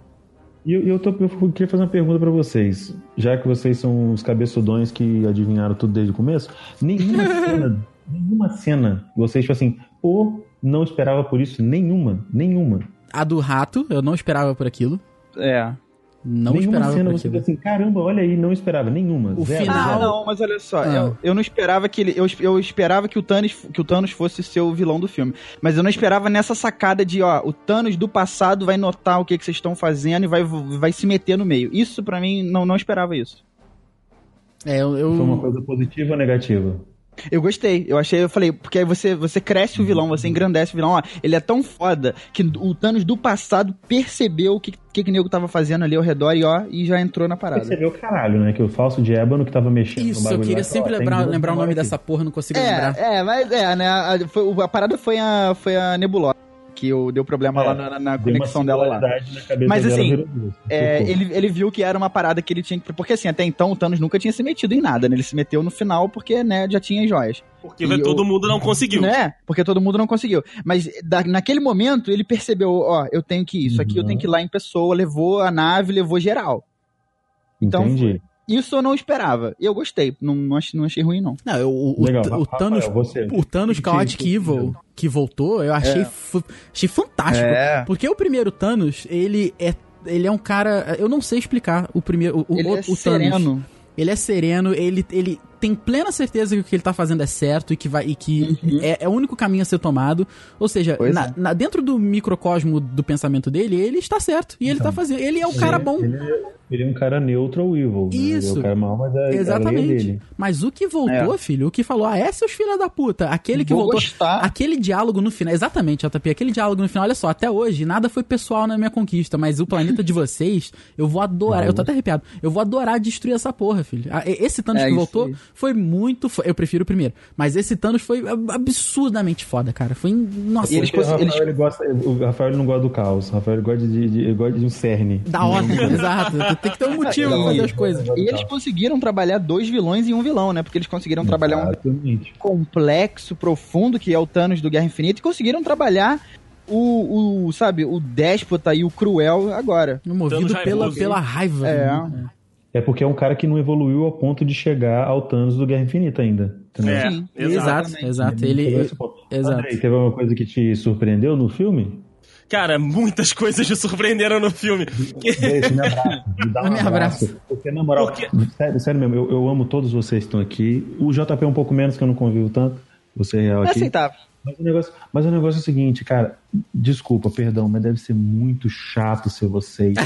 E eu, eu, tô- eu queria fazer uma pergunta pra vocês. Já que vocês são os cabeçudões que adivinharam tudo desde o começo, nenhuma cena, nenhuma cena, vocês, tipo assim, pô, não esperava por isso, nenhuma, nenhuma. A do rato, eu não esperava por aquilo. É. Não nenhuma esperava cena por você assim, caramba, olha aí, não esperava, nenhuma. O zero, final- Ah, zero. não, mas olha só, Ah. eu, eu não esperava que ele. Eu, eu esperava que o, Thanos, que o Thanos fosse ser o vilão do filme. Mas eu não esperava nessa sacada de, ó, o Thanos do passado vai notar o que, que vocês estão fazendo e vai, vai se meter no meio. Isso, pra mim, não, não esperava isso. É, eu, eu- Foi uma coisa positiva ou negativa? Eu gostei, eu achei, eu falei, porque aí você, você cresce o vilão, você engrandece o vilão, ó, ele é tão foda que o Thanos do passado percebeu o que, que, que o nego tava fazendo ali ao redor e ó, e já entrou na parada. Percebeu caralho, né? Que o falso de ébano que tava mexendo no Isso, eu bagulho queria lá, sempre ó, lembrar, lembrar o nome aqui. dessa porra, não consigo lembrar. É, é, mas é, né? A, foi- a parada foi a, foi a Nebulosa, que o, deu problema É, lá na, na conexão dela lá. Mas, dela, assim. É, ele, ele viu que era uma parada que ele tinha que. Porque assim, até então o Thanos nunca tinha se metido em nada, né? Ele se meteu no final porque, né, já tinha as joias. Porque E todo eu- mundo não conseguiu. Né? Porque todo mundo não conseguiu. Mas da- naquele momento ele percebeu, ó, eu tenho que ir, isso aqui eu Uhum. tenho que ir lá em pessoa, levou a nave, levou geral. então, Entendi. Isso eu não esperava. E eu gostei. Não, não, achei, não achei ruim, não. Não, eu- o, o, Legal. o Rafael, Thanos, você. o Thanos Chaotic Evil que voltou, eu achei, fu- achei fantástico. É. Porque o primeiro Thanos, ele é, ele é um cara, eu não sei explicar o primeiro, o, Ele o, é o Thanos. sereno. Ele é sereno, ele, ele tem plena certeza que o que ele tá fazendo é certo e que, vai, e que é, é o único caminho a ser tomado. Ou seja, Uhum. Na- é. na- dentro do microcosmo do pensamento dele, ele está certo. E ele tá fazendo. Ele é o cara bom. Ele, ele é um cara neutro ou evil. né? Ele é Isso. o cara mal, mas é, é Exatamente. dele. Mas o que voltou, filho, o que falou, ah, é seus filhos da puta. Aquele que Vou voltou. gostar. Aquele diálogo no final. Exatamente, JP. Aquele diálogo no final, olha só, até hoje, nada foi pessoal na minha conquista, mas o planeta de vocês, eu vou adorar. Eu tô até arrepiado. Eu vou adorar destruir essa porra, filho. Ah, Esse Thanos É que isso voltou. Foi muito. fo- Eu prefiro o primeiro. Mas esse Thanos foi ab- absurdamente foda, cara. Foi. Nossa, E eles Porque o Rafael, eles- ele gosta, o Rafael ele não gosta do caos. O Rafael ele gosta de, de, ele gosta de um cerne. da hora, exato. Tem que ter um motivo pra fazer as coisas. E eles conseguiram trabalhar dois vilões em um vilão, né? Porque eles conseguiram trabalhar um Exatamente. complexo, profundo, que é o Thanos do Guerra Infinita, e conseguiram trabalhar o, o sabe, o déspota e o cruel agora. Movido Thanos pela, pela raiva. É. né? É porque é um cara que não evoluiu ao ponto de chegar ao Thanos do Guerra Infinita ainda. Entendeu? É, Sim, Exato, exato. Ele. Ponto. Exato. Andrei, teve alguma coisa que te surpreendeu no filme? Cara, muitas coisas me surpreenderam no filme. Esse, me abraça. Me dá um Me abraço. Porque, na moral, Porque- sério, sério mesmo, eu, eu amo todos vocês que estão aqui. O JP é um pouco menos, que eu não convivo tanto. Você é É aqui. aceitável. Mas o, negócio, mas o negócio é o seguinte, cara. Desculpa, perdão, mas deve ser muito chato ser vocês.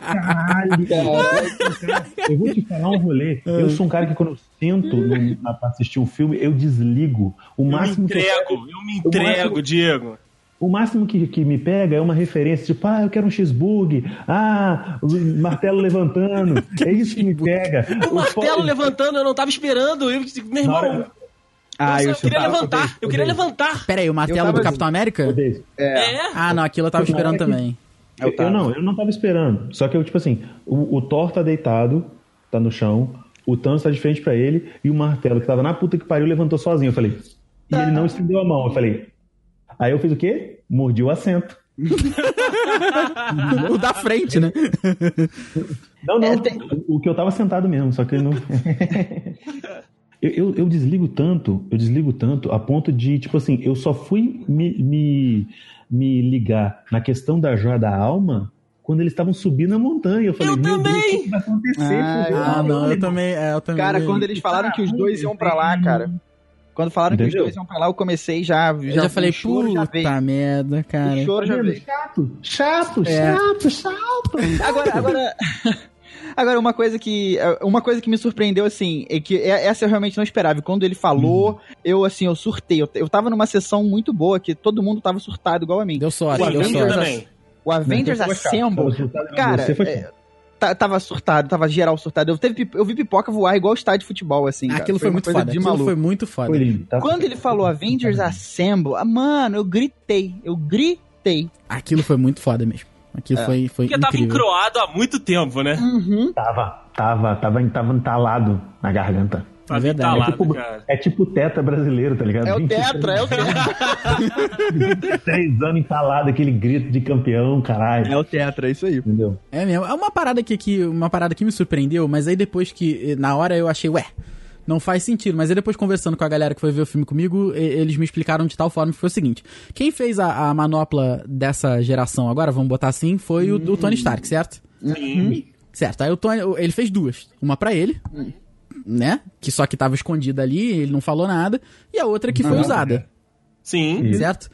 Caralho, cara. Eu vou te falar um rolê. Eu sou um cara que quando eu sento no, pra assistir um filme, eu desligo. O Eu me máximo que eu entrego, quero- eu me entrego, máximo- Diego. o máximo que, que me pega é uma referência, tipo, ah, eu quero um cheeseburger, ah, o martelo levantando. É isso que me pega. O martelo levantando, eu não tava esperando. Eu, meu irmão, Ah, eu eu queria chutava. levantar. Eu queria levantar. Pera aí, o martelo do Capitão América? Odeio. É. Ah, não, aquilo eu tava esperando é que- também. Eu, eu não, eu não tava esperando. Só que eu, tipo assim, o, o Thor tá deitado, tá no chão, o Thanos tá de frente pra ele, e o martelo que tava na puta que pariu levantou sozinho. Eu falei. E ele não estendeu a mão. Eu falei. Aí eu fiz o quê? Mordi o assento. o da frente, né? Não, não. É, tem- O, o que eu tava sentado mesmo, só que ele não. eu, eu, eu desligo tanto, eu desligo tanto, a ponto de, tipo assim, eu só fui me, me, me ligar na questão da joia da alma quando eles estavam subindo a montanha. Eu falei, Eu meu também! Deus, o que vai acontecer? Ah. Ah, não, eu também. É, eu também. Cara, quando eles falaram que os dois iam pra lá, cara. Quando falaram que Entendeu? os dois iam pra lá, eu comecei já. Eu já, falei, choro já puta merda, cara. O choro já veio. Chato, chato, É. chato, chato. Agora, agora. Agora, uma coisa que. Uma coisa que me surpreendeu, assim, é que é- essa eu realmente não esperava. E Quando ele falou, eu, assim, eu surtei. Eu, eu tava numa sessão muito boa, que todo mundo tava surtado igual a mim. Deu sorte, Sim, deu eu sorte. também. O Avengers foi Assemble. surtado, Cara, foi é, tava surtado, tava geral surtado. Eu, teve, eu vi pipoca voar igual estádio de futebol, assim. cara. Aquilo foi, uma muito foda. de Aquilo foi muito foda. Foi lindo. tá? Quando ele falou Avengers Assemble, ah, mano, eu gritei. Eu gritei. Aquilo foi muito foda mesmo. Aquilo É. foi, foi Porque tava incrível. encroado há muito tempo, né? Uhum. Tava, tava, tava, tava entalado na garganta. Tava verdade. entalado, É tipo- cara. É tipo o Tetra brasileiro, tá ligado? É o 23 Tetra, é o Tetra. 23 anos entalado, aquele grito de campeão, caralho. É o Tetra, é isso aí. Entendeu? É mesmo. É uma parada que, que uma parada que me surpreendeu, mas aí depois que na hora eu achei, ué, não faz sentido. Mas aí depois conversando com a galera que foi ver o filme comigo, eles me explicaram de tal forma que foi o seguinte: quem fez a, a manopla dessa geração agora, vamos botar assim, foi o, o Tony Stark, certo? Sim. Certo. Aí o Tony, ele fez duas, uma pra ele, né? Que só que tava escondida ali, ele não falou nada, e a outra que foi usada. Sim. Certo?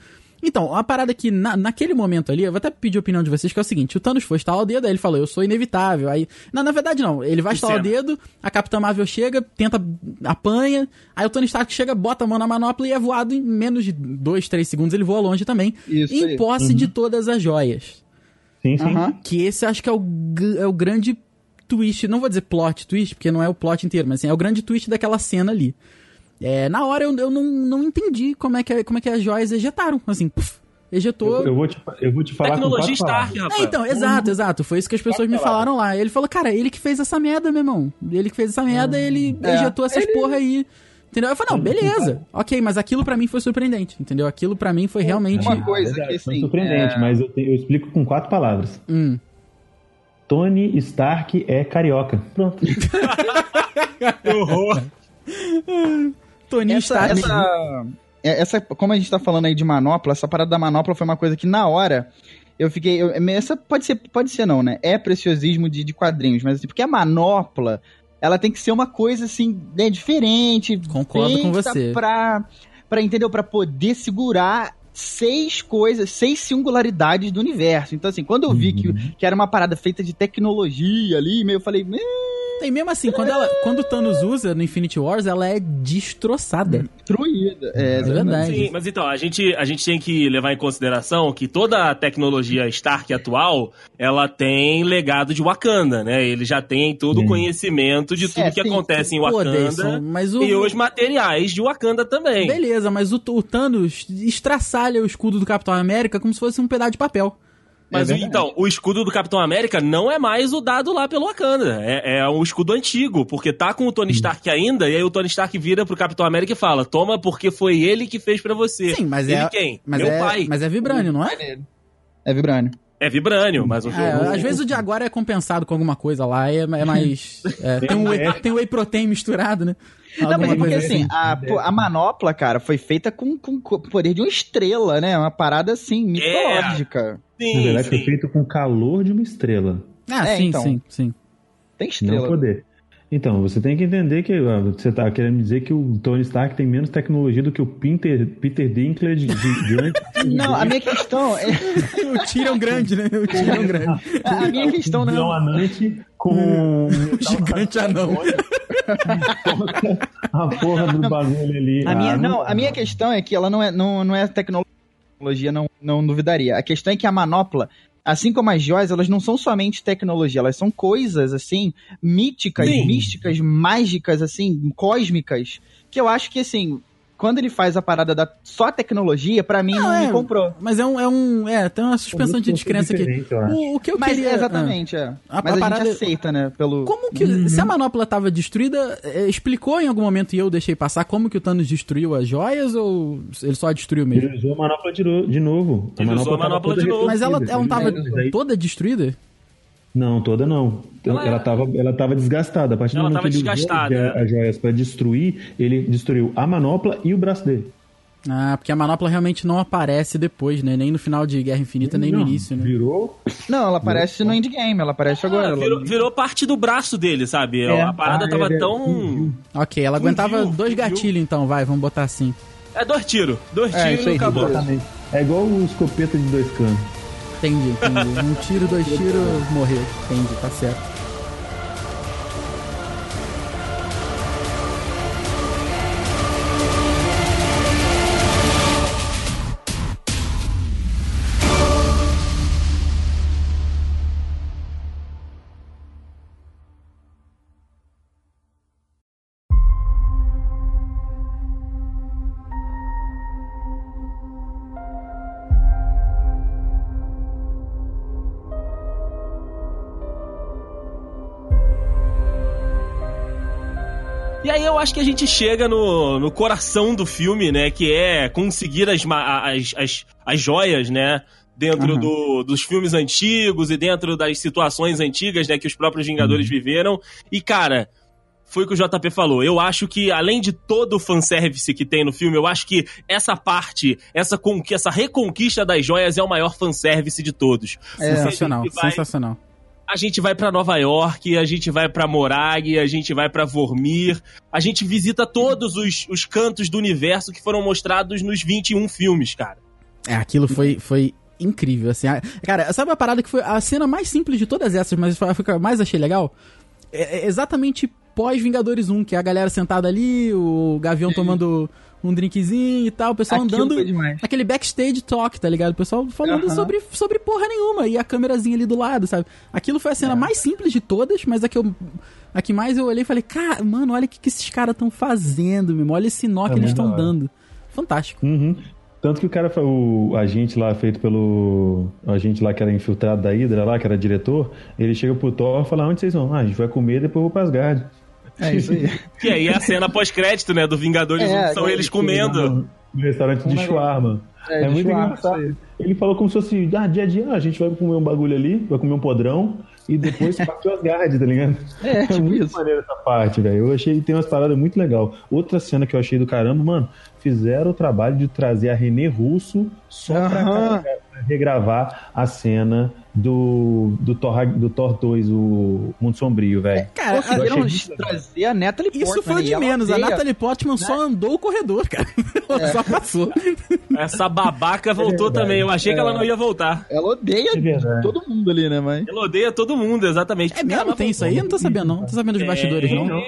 Então, uma parada que na, naquele momento ali, eu vou até pedir a opinião de vocês, que é o seguinte: o Thanos foi estalar o dedo, aí ele falou, eu sou inevitável. Aí. Não, na verdade, não. Ele vai estalar o dedo, a Capitã Marvel chega, tenta, apanha, aí o Tony Stark chega, bota a mão na manopla e é voado em menos de 2, 3 segundos, ele voa longe também. Isso em aí. posse de todas as joias. Sim, sim. Aham. Que esse eu acho que é o, é o grande twist, não vou dizer plot twist, porque não é o plot inteiro, mas assim, é o grande twist daquela cena ali. É, na hora eu, eu não, não entendi como é, que, como é que as joias ejetaram. Assim, puf, ejetou. Eu, eu vou te, eu vou te falar Tecnologia Stark, rapaz. É, então, exato, exato. Foi isso que as pessoas me falaram lá. Ele falou, cara, ele que fez essa merda, meu irmão. Ele que fez essa merda, ele É. ejetou essas porra aí. Entendeu? Eu falei, não, beleza. Ok, mas aquilo pra mim foi surpreendente, entendeu? Aquilo pra mim foi realmente. Uma coisa que, foi assim, surpreendente, é- mas eu, te- eu explico com quatro palavras. Hum. Tony Stark é carioca. Pronto. Que horror. Tony Essa, essa, é- essa, como a gente tá falando aí de manopla, essa parada da manopla foi uma coisa que na hora eu fiquei. eu- essa pode ser, pode ser não, né? É preciosismo de, de quadrinhos, mas assim, porque a manopla, ela tem que ser uma coisa assim, né, diferente. Concordo com você. Pra, pra, entendeu? Pra poder segurar seis coisas, seis singularidades do universo. Então, assim, quando eu vi Uhum. que, que era uma parada feita de tecnologia ali, meio eu falei, "Eh, E mesmo assim, quando, ela, quando o Thanos usa no Infinity Wars, ela é destroçada. destruída. É, É verdade. Sim, mas então, a gente, a gente tem que levar em consideração que toda a tecnologia Stark atual, ela tem legado de Wakanda, né? Ele já tem todo o Sim. conhecimento de tudo É, que sim, acontece em Pô, Wakanda mas o... e os materiais de Wakanda também. Beleza, mas o, o Thanos o escudo do Capitão América como se fosse um pedaço de papel. Mas É então, o escudo do Capitão América não é mais o dado lá pelo Wakanda. É, é um escudo antigo, porque tá com o Tony Stark ainda, e aí o Tony Stark vira pro Capitão América e fala: Toma, porque foi ele que fez pra você. Sim, mas ele é. quem? Mas Meu é, pai. Mas é vibrânio, não é? É vibrânio. É Vibrânio, mas o É, às vezes o de agora é compensado com alguma coisa lá, é, é mais. é, tem, um whey, tem whey protein misturado, né? Não, mas é Alguma porque coisa assim, a, a manopla, cara, foi feita com, com o poder de uma estrela, né? Uma parada assim, mitológica. Na Sim, verdade, foi sim. feito com o calor de uma estrela, Ah, É, sim, então. sim, sim. Tem não estrela. poder. Então, você tem que entender que ah, você tá querendo dizer que o Tony Stark tem menos tecnologia do que o Peter, Peter Dinklage gigante. Não, a minha questão é. O Tyrion grande, né? O Tyrion grande. A minha questão Não não. anante com O gigante anão. a porra do bagulho ali. A minha, não, a minha questão é que ela não é, não, não é tecnologia, não, não duvidaria. A questão é que a manopla, assim como as joias, elas não são somente tecnologia, elas são coisas, assim, míticas, Sim. místicas, mágicas, assim, cósmicas, que eu acho que, assim, quando ele faz a parada da só tecnologia, pra mim não, Não, me é, comprou. Mas é um. É, um, é tem uma suspensão de descrença aqui. O, o que eu Mas queria. ah, exatamente, é. A- Mas a a, parada- gente aceita, né, pelo... Como que. Se a manopla tava destruída, é, explicou em algum momento e eu deixei passar como que o Thanos destruiu as joias ou ele só destruiu mesmo? Ele usou a manopla de, de novo. Ele usou a manopla de novo. Mas ela, ela não tava toda destruída? Não, toda não. Ela Ela, é- tava, ela tava desgastada. A partir do Ela momento tava que ele usou as joias pra destruir, ele destruiu a manopla e o braço dele. Ah, porque a manopla realmente não aparece depois, né? Nem no final de Guerra Infinita, nem no Não, início, né? Virou. Não, ela aparece no endgame, ela aparece agora. Ah, ela- virou, virou parte do braço dele, sabe? É. A parada Ah, tava é, é. tão. Ok, ela aguentava Fundiu, dois gatilhos então, vai, vamos botar assim. É dois tiros. Dois É, tiros e acabou. Exatamente. É igual o escopeta de dois canos. Entendi, entendi. Um tiro, dois tiros, morreu. Entendi, tá certo. Acho que a gente chega no, no coração do filme, né? Que é conseguir as, as, as, as joias, né? Dentro Aham. do- dos filmes antigos e dentro das situações antigas, né? Que os próprios Vingadores viveram. E, cara, foi o que o JP falou. Eu acho que, além de todo o fanservice que tem no filme, eu acho que essa parte, essa, essa reconquista das joias é o maior fanservice de todos. É. sensacional, vai- sensacional. A gente vai pra Nova York, a gente vai pra Morag, a gente vai pra Vormir, a gente visita todos os, os cantos do universo que foram mostrados nos 21 filmes, cara. É, aquilo foi, foi incrível, assim. a- Cara, sabe a parada que foi a cena mais simples de todas essas, mas foi a que eu mais achei legal? É, é exatamente pós-Vingadores 1, que é a galera sentada ali, o Gavião tomando um drinkzinho e tal, o pessoal Aquilo andando... Aquele backstage talk, tá ligado? O pessoal falando Aham. sobre, sobre porra nenhuma e a câmerazinha ali do lado, sabe? Aquilo foi a cena mais simples de todas, mas a que eu. A que mais eu olhei e falei, cara, mano, olha o que, que esses caras estão fazendo, meu. Olha esse nó É que eles estão dando. Fantástico. Uhum. Tanto que o cara, foi- o agente lá, feito pelo. O agente lá que era infiltrado da Hydra lá, que era diretor, ele chega pro Thor e fala: onde vocês vão? Ah, a gente vai comer depois eu vou pra Asgard. É isso aí. Que aí é a cena pós-crédito, né, do Vingadores É, 1, que são é, eles comendo. No restaurante de shawarma. É, É, de muito shawarma, engraçado. Ele falou como se fosse, ah, dia a dia, a gente vai comer um bagulho ali, vai comer um podrão, e depois partiu Asgard, tá ligado? É, tipo muito isso. maneiro essa parte, velho. Eu achei que tem umas paradas muito legal. Outra cena que eu achei do caramba, mano, fizeram o trabalho de trazer a René Russo só pra Aham. carregar, regravar a cena do, do, Thor, do Thor 2, o Mundo Sombrio, velho. Cara, Conseguiram trazer a Natalie Portman. isso foi de menos. A Natalie Portman só andou o corredor, cara. Ela Só passou. Essa babaca voltou verdade. também. Eu achei que ela não ia voltar. Ela odeia É todo mundo ali, né, mas... Ela odeia todo mundo, exatamente. É mesmo? Ela Tem isso aí? Eu não tô sabendo, não. Não tô sabendo dos bastidores, não.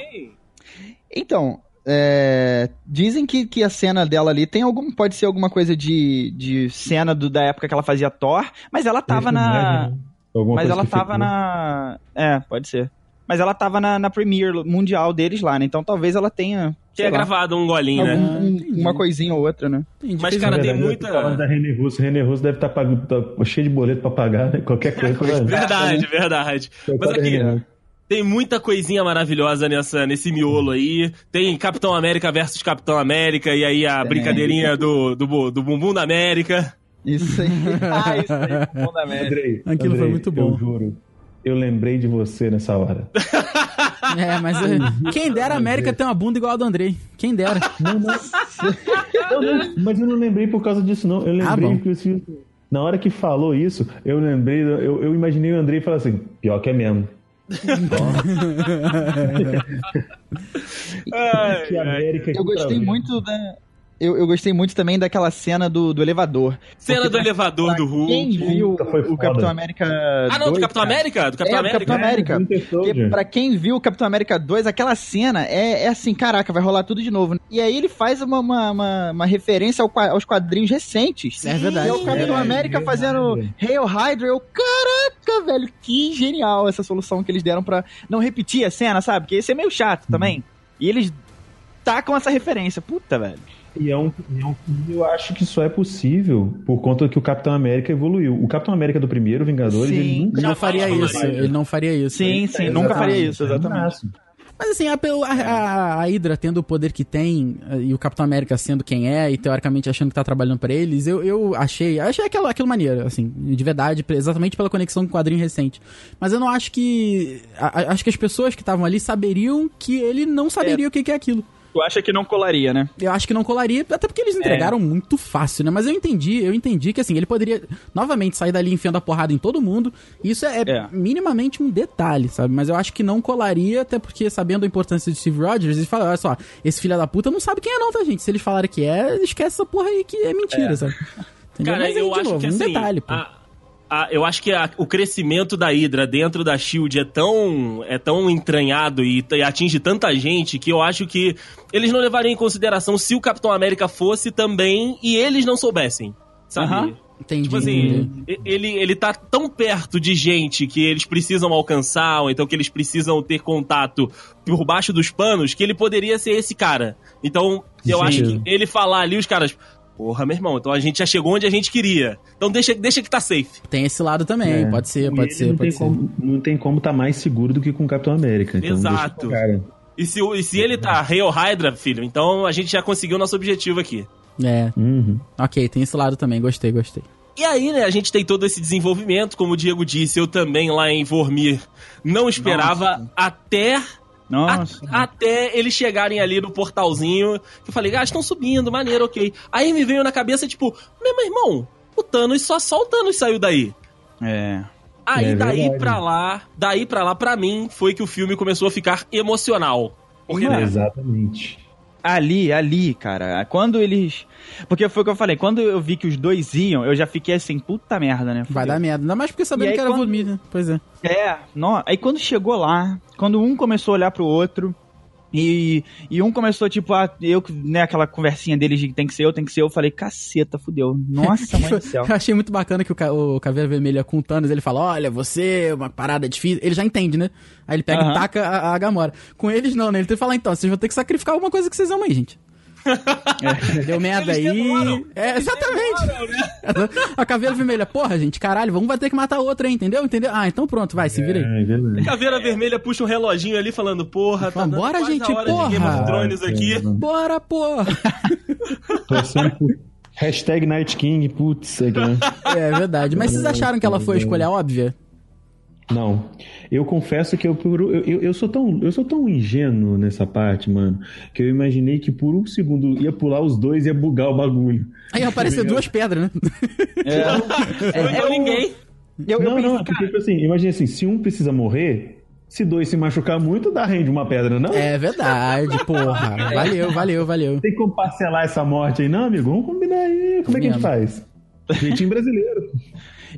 Então, é, dizem que, que a cena dela ali tem algum. Pode ser alguma coisa de, de cena do- da época que ela fazia Thor, mas ela tava na. Alguma Mas ela tava ficou. na. É, pode ser. Mas ela tava na, na Premiere mundial deles lá, né? Então talvez ela tenha. Tinha lá, gravado um golinho, né? algum- um- entendi. uma coisinha ou outra, né? Entendi. Mas, cara, um- tem muita- falando da René Russo. René Russo deve estar pagando, tá cheio de boleto pra pagar, né? Qualquer coisa. Verdade, verdade. Mas aqui. Tem muita coisinha maravilhosa nessa, nesse miolo aí. Tem Capitão América versus Capitão América, e aí a Tem. brincadeirinha do, do, do bumbum da América. Isso aí. ah, isso aí. Bom da merda. Andrei, Aquilo foi Andrei, muito bom. Eu juro. Eu lembrei de você nessa hora. É, mas eh, quem dera a América ter uma bunda igual a do Andrei. Quem dera. Não, não. Eu não- mas eu não lembrei por causa disso, não. Eu lembrei Ah, que assim, na hora que falou isso, eu lembrei, eu, eu imaginei o Andrei falar assim, pior que é mesmo. Ai, Que ai. Eu gostei muito da. Eu, eu gostei muito também daquela cena do, do elevador. Cena Porque do elevador do Quem Hulk. viu Puta, foi o. Capitão América. Ah, não, do 2, Capitão cara, América? Do Capitão É, do América? Capitão América. Porque Soldier. pra quem viu o Capitão América 2, aquela cena é, é assim, caraca, vai rolar tudo de novo. E aí ele faz uma, uma, uma, uma referência ao aos quadrinhos recentes. É verdade. E é o Capitão É, América fazendo. Hail Hydra. Eu, caraca, velho, que genial essa solução que eles deram pra não repetir a cena, sabe? Porque isso é meio chato também. E eles tacam essa referência. Puta, velho. E é um, e é um- eu acho que só é possível por conta que o Capitão América evoluiu. O Capitão América do primeiro Vingadores, Sim. ele nunca Ele não faria isso. Ele não faria isso. Sim, sim, nunca faria isso, exatamente. Mas assim, a, a, a- Hydra tendo o poder que tem, e o Capitão América sendo quem é, e teoricamente achando que tá trabalhando pra eles, eu, eu achei. Achei aquilo, aquilo maneiro, assim, de verdade, exatamente pela conexão com o quadrinho recente. Mas eu não acho que. a- acho que as pessoas que estavam ali saberiam que ele não saberia o que, que é aquilo. Tu acha que não colaria, né? Eu acho que não colaria, até porque eles entregaram muito fácil, né? Mas eu entendi, eu entendi que assim, ele poderia novamente sair dali enfiando a porrada em todo mundo. Isso é, É. minimamente um detalhe, sabe? Mas eu acho que não colaria, até porque sabendo a importância de Steve Rogers, eles falam, olha só, esse filho da puta não sabe quem é não, tá, gente? Se eles falarem que é, esquece essa porra aí que é mentira, sabe? Entendeu? Cara, Mas aí, eu de acho novo, que um assim, detalhe, pô. a- a- eu acho que a- o crescimento da Hydra dentro da Shield é tão, é tão entranhado e, e atinge tanta gente que eu acho que eles não levariam em consideração se o Capitão América fosse também e eles não soubessem, sabe? Aham. Entendi. Tipo assim, ele, ele tá tão perto de gente que eles precisam alcançar, ou então que eles precisam ter contato por baixo dos panos, que ele poderia ser esse cara. Então, eu Sim. acho que ele falar ali, os caras. Porra, meu irmão, então a gente já chegou onde a gente queria. Então deixa, deixa que tá safe. Tem esse lado também, É. pode ser, pode ser, não pode tem ser. Como, não tem como tá mais seguro do que com o Capitão América. Então Exato. E se, e se ele tá Hail Hydra, filho, então a gente já conseguiu nosso objetivo aqui. É, Uhum. ok, tem esse lado também, gostei, gostei. E aí, né, a gente tem todo esse desenvolvimento, como o Diego disse, eu também lá em Vormir não esperava até Nossa. A- até eles chegarem ali no portalzinho. Que eu falei, ah, estão subindo, maneiro, ok. Aí me veio na cabeça, tipo, meu irmão, o Thanos, só, só o Thanos saiu daí. É. Aí É daí verdade. pra lá, daí pra lá, pra mim, foi que o filme começou a ficar emocional. Porque, né, Exatamente. Ali, ali, cara, quando eles. Porque foi o que eu falei, quando eu vi que os dois iam, eu já fiquei assim, puta merda, né? Vai Fudeu. dar merda. Ainda mais porque sabendo aí, que era quando- Vormir, né? Pois é. É, não, aí quando chegou lá, quando um começou a olhar pro outro, e, e um começou, tipo, a, eu, né, aquela conversinha deles de tem que ser eu, tem que ser eu, eu falei, caceta, fudeu. Nossa, mãe do céu. Eu achei muito bacana que o, o Caveira Vermelha com o Thanos, ele fala, olha, você, uma parada difícil. Ele já entende, né? Aí ele pega Aham. e taca a, a Gamora. Com eles não, né? Ele tem que falar, então, vocês vão ter que sacrificar alguma coisa que vocês amam aí, gente. Deu merda Eles aí. demoram. É, exatamente. A Caveira Vermelha, porra, gente, caralho, vamos vai ter que matar outra, hein, entendeu? Entendeu? Ah, então pronto, vai, se vira aí. É, é. Caveira Vermelha puxa um reloginho ali falando, porra, tá dando quase gente, a hora de Game porra. of Thrones aqui. É, Bora, porra! Hashtag Night King, putz. É, que- É verdade. Mas vocês acharam que ela foi a escolha óbvia? Não. Eu confesso que eu, eu, eu, eu sou tão, eu sou tão ingênuo nessa parte, mano, que eu imaginei que por um segundo ia pular os dois e ia bugar o bagulho. Aí apareceu duas pedras, né? É, Não deu ninguém. Eu, eu não, pensei, não, é porque, tipo assim, imagina assim, se um precisa morrer, se dois se machucar muito, dá rende uma pedra, não? É verdade, porra. Valeu, valeu, valeu. Tem como parcelar essa morte aí, não, amigo? Vamos combinar aí. Como é que a gente faz? Jeitinho brasileiro.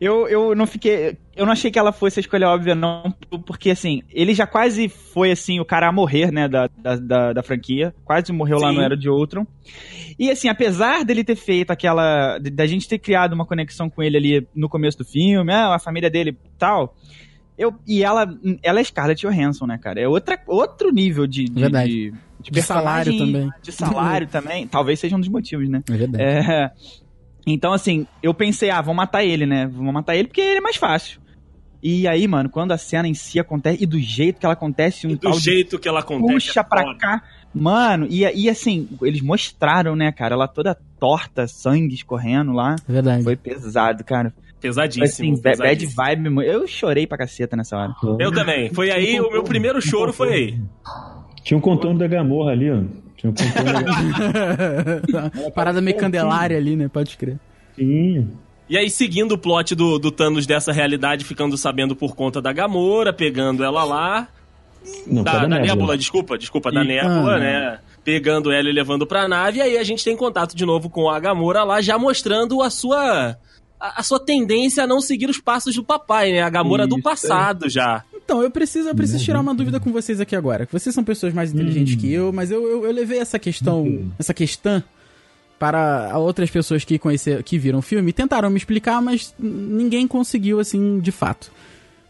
Eu, eu não fiquei. Eu não achei que ela fosse a escolha óbvia, não. Porque, assim, ele já quase foi, assim, o cara a morrer, né, da, da, da, da franquia. Quase morreu lá Sim. no Era de Ultron. E, assim, apesar dele ter feito aquela. da gente ter criado uma conexão com ele ali no começo do filme, ah, a família dele e tal. Eu, e ela, ela é Scarlett Johansson, né, cara? É outra, outro nível de. de Verdade. De, de De salário também. De salário também. Talvez seja um dos motivos, né? É verdade. É, então, assim, eu pensei, ah, vamos matar ele, né? Vamos matar ele porque ele é mais fácil. E aí, mano, quando a cena em si acontece, e do jeito que ela acontece, um E do tal de jeito que ela acontece. puxa é pra foda. cá. Mano, e, e assim, eles mostraram, né, cara? Ela toda torta, sangue escorrendo lá. É verdade. Foi pesado, cara. Pesadíssimo. assim, ba- bad pesadíssimo. vibe. Eu chorei pra caceta nessa hora. Eu também. Foi aí, o meu primeiro choro foi aí. Tinha um contorno da Gamorra ali, ó. Tinha um da. Parada meio candelária ali, né? Pode crer. Tinha. E aí, seguindo o plot do, do Thanos dessa realidade, ficando sabendo por conta da Gamora, pegando ela lá. Não, Da, só da Nébula. Nébula, desculpa, desculpa, da E- Nébula, Ah. né? Pegando ela e levando pra nave. E aí a gente tem contato de novo com a Gamora lá, já mostrando a sua. A, a sua tendência a não seguir os passos do papai, né? A Gamora do Isso, passado já. Então, eu preciso, eu preciso tirar uma dúvida com vocês aqui agora. Vocês são pessoas mais inteligentes que eu, mas eu, eu, eu levei essa questão, essa questão para outras pessoas que conhecer, que viram o filme tentaram me explicar, mas ninguém conseguiu, assim, de fato.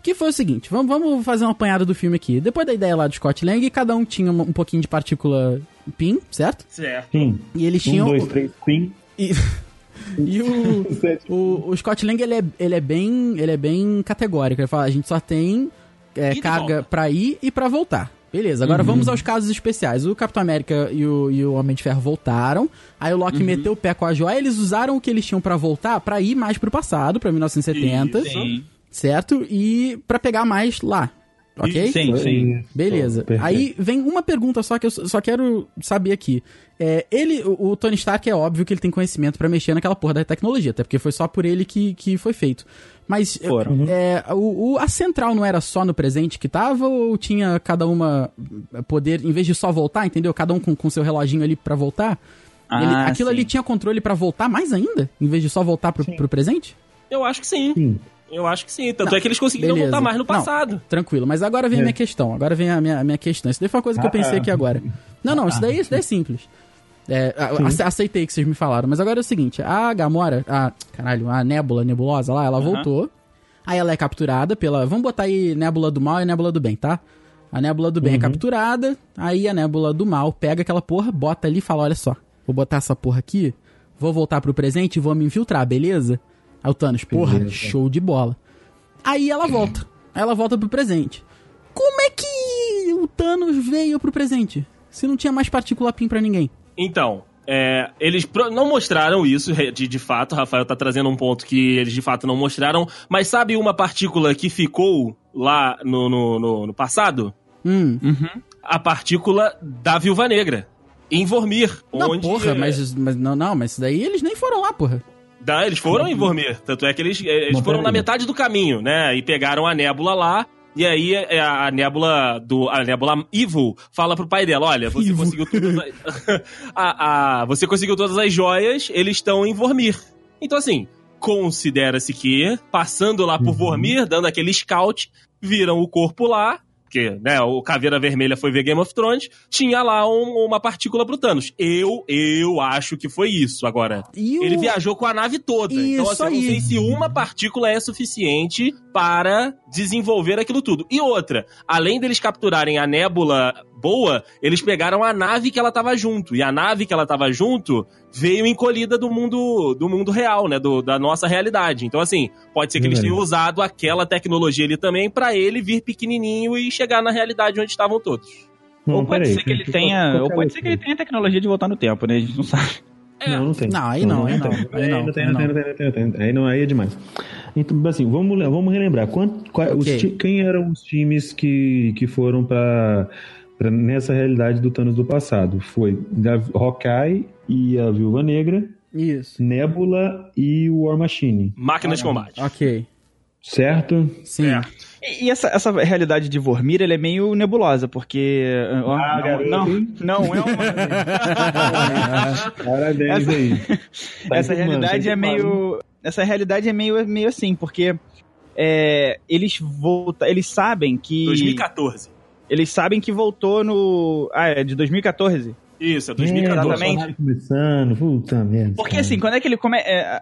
Que foi o seguinte, vamos, vamos fazer uma apanhada do filme aqui. Depois da ideia lá do Scott Lang, cada um tinha um, um pouquinho de partícula PIN, certo? Certo. Sim. E eles Um, tinham... dois, três, pim. E, e o, o, o Scott Lang, ele é, ele é bem ele é bem categórico. Ele fala, a gente só tem é, carga pra ir e pra voltar. Beleza, agora vamos aos casos especiais. O Capitão América e o, e o Homem de Ferro voltaram. Aí o Loki meteu o pé com a joia. Eles usaram o que eles tinham pra voltar pra ir mais pro passado, pra 1970, Isso. certo? E pra pegar mais lá. Ok? Sim, sim. Beleza. Perfeito. Aí vem uma pergunta só que eu só quero saber aqui. É, ele, o, Tony Stark é óbvio que ele tem conhecimento pra mexer naquela porra da tecnologia, até porque foi só por ele que, que foi feito. Mas Foram. é, o, o- a central não era só no presente que tava ou tinha cada uma poder, em vez de só voltar, entendeu? Cada um com, com seu reloginho ali pra voltar? Ah, Ele- aquilo sim. ali tinha controle pra voltar mais ainda, em vez de só voltar pro, pro presente? Eu acho que sim. Sim. Eu acho que sim. Tanto Não, é que eles conseguiram beleza. voltar mais no Não. passado. Tranquilo, mas agora vem a É. minha questão. Agora vem a minha, a minha questão. Isso daí foi uma coisa que eu pensei aqui agora. Não, não, isso daí, isso daí é simples. É, a- ace- aceitei que vocês me falaram, mas agora é o seguinte: a Gamora, a. Caralho, a Nébula Nebulosa lá, ela voltou. Aí ela é capturada pela. Vamos botar aí Nébula do Mal e Nébula do Bem, tá? A Nébula do Bem é capturada, aí a Nébula do Mal pega aquela porra, bota ali e fala: olha só, vou botar essa porra aqui, vou voltar pro presente e vou me infiltrar, beleza? Aí o Thanos, porra, Beleza. show de bola. Aí ela volta. Aí ela volta pro presente. Como é que o Thanos veio pro presente? Se não tinha mais partícula PIN pra ninguém. Então, é, eles não mostraram isso de, de fato. Rafael tá trazendo um ponto que eles de fato não mostraram. Mas sabe uma partícula que ficou lá no, no, no- no passado? Hum. A partícula da Viúva Negra. Em Vormir. Não, onde, porra, é, mas, mas não, não, mas isso daí eles nem foram lá, porra. Da, eles foram em Vormir. Tanto é que eles, eh, eles foram na metade do caminho, né? E pegaram a nébula lá. E aí eh, a nébula do. A nébula Evil fala pro pai dela: olha, você Evil. conseguiu todas as. a, a- você conseguiu todas as joias, eles estão em Vormir. Então, assim, considera-se que, passando lá por Vormir, dando aquele scout, viram o corpo lá. Porque, né, o Caveira Vermelha foi ver Game of Thrones, tinha lá um- uma partícula pro Thanos. Eu, eu acho que foi isso. Agora, E o... ele viajou com a nave toda. então, Isso assim, eu não aí. sei se uma partícula é suficiente para desenvolver aquilo tudo. E outra, além deles capturarem a nébula boa, eles pegaram a nave que ela tava junto. E a nave que ela tava junto veio encolhida do mundo do mundo real, né? Do, da nossa realidade. Então, assim, pode ser que eles Verdade. tenham usado aquela tecnologia ali também para ele vir pequenininho e chegar na realidade onde estavam todos. Não, Ou pode peraí, ser que ele tenha. Ou é pode ser que ele tenha tecnologia de voltar no tempo, né? A gente não sabe. Não, não tem. Não, aí não, aí não, aí não, não tem, aí não tem, não. não tem. Aí não, aí é demais. Então, assim, vamos, vamos relembrar. Quanto, qual- os Ok. ti- quem eram os times que, que foram para nessa realidade do Thanos do passado? Foi Hawkeye e a Viúva Negra, Isso. Nebula e o War Machine, Máquina de combate. Ok. certo? Sim. É. E essa, essa realidade de Vormir, ela é meio nebulosa, porque... Ah, não, garoto, não, não, é uma... Parabéns aí. Essa enturmando, realidade é meio. Essa realidade é meio, meio assim, porque é, eles voltam. Eles sabem que. 2014. Eles sabem que voltou no. Ah, é de 2014. Isso, é É, 2014. Exatamente. Começando, puta merda. Porque cara. assim, quando é que ele come. é,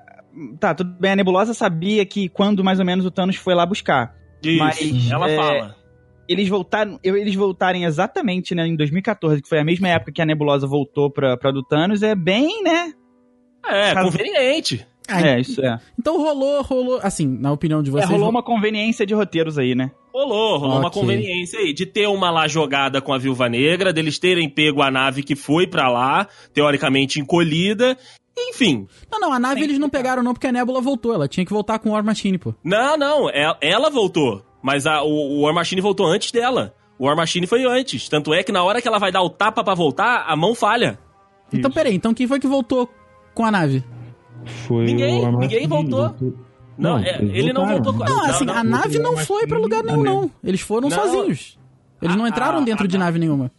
tá, tudo bem, a Nebulosa sabia que quando mais ou menos o Thanos foi lá buscar. Isso, Mas, ela é, fala. Eles voltaram. Eles voltarem exatamente né, em 2014, que foi a mesma época que a Nebulosa voltou pra, pra do Thanos, é bem, né? É, Caso- conveniente. Ah, É, isso é. Então rolou, rolou, assim, na opinião de É, vocês. rolou uma conveniência de roteiros aí, né? Rolou, rolou uma Ok. conveniência aí de ter uma lá jogada com a Viúva Negra, deles terem pego a nave que foi pra lá, teoricamente encolhida. Enfim. Não, não, a nave eles não pegaram não porque a Nebula voltou. Ela tinha que voltar com o War Machine, pô. Não, não, ela, ela voltou. Mas a- o, o War Machine voltou antes dela. O War Machine foi antes. Tanto é que na hora que ela vai dar o tapa pra voltar, a mão falha. Então, peraí, então quem foi que voltou com a nave? Foi Ninguém- ninguém voltou. Não, é, eles ele não voltaram. voltou com Não, Não, assim, não, a nave não foi pra lugar nenhum, não. Eles foram Não. sozinhos. Eles não entraram dentro de nave nenhuma.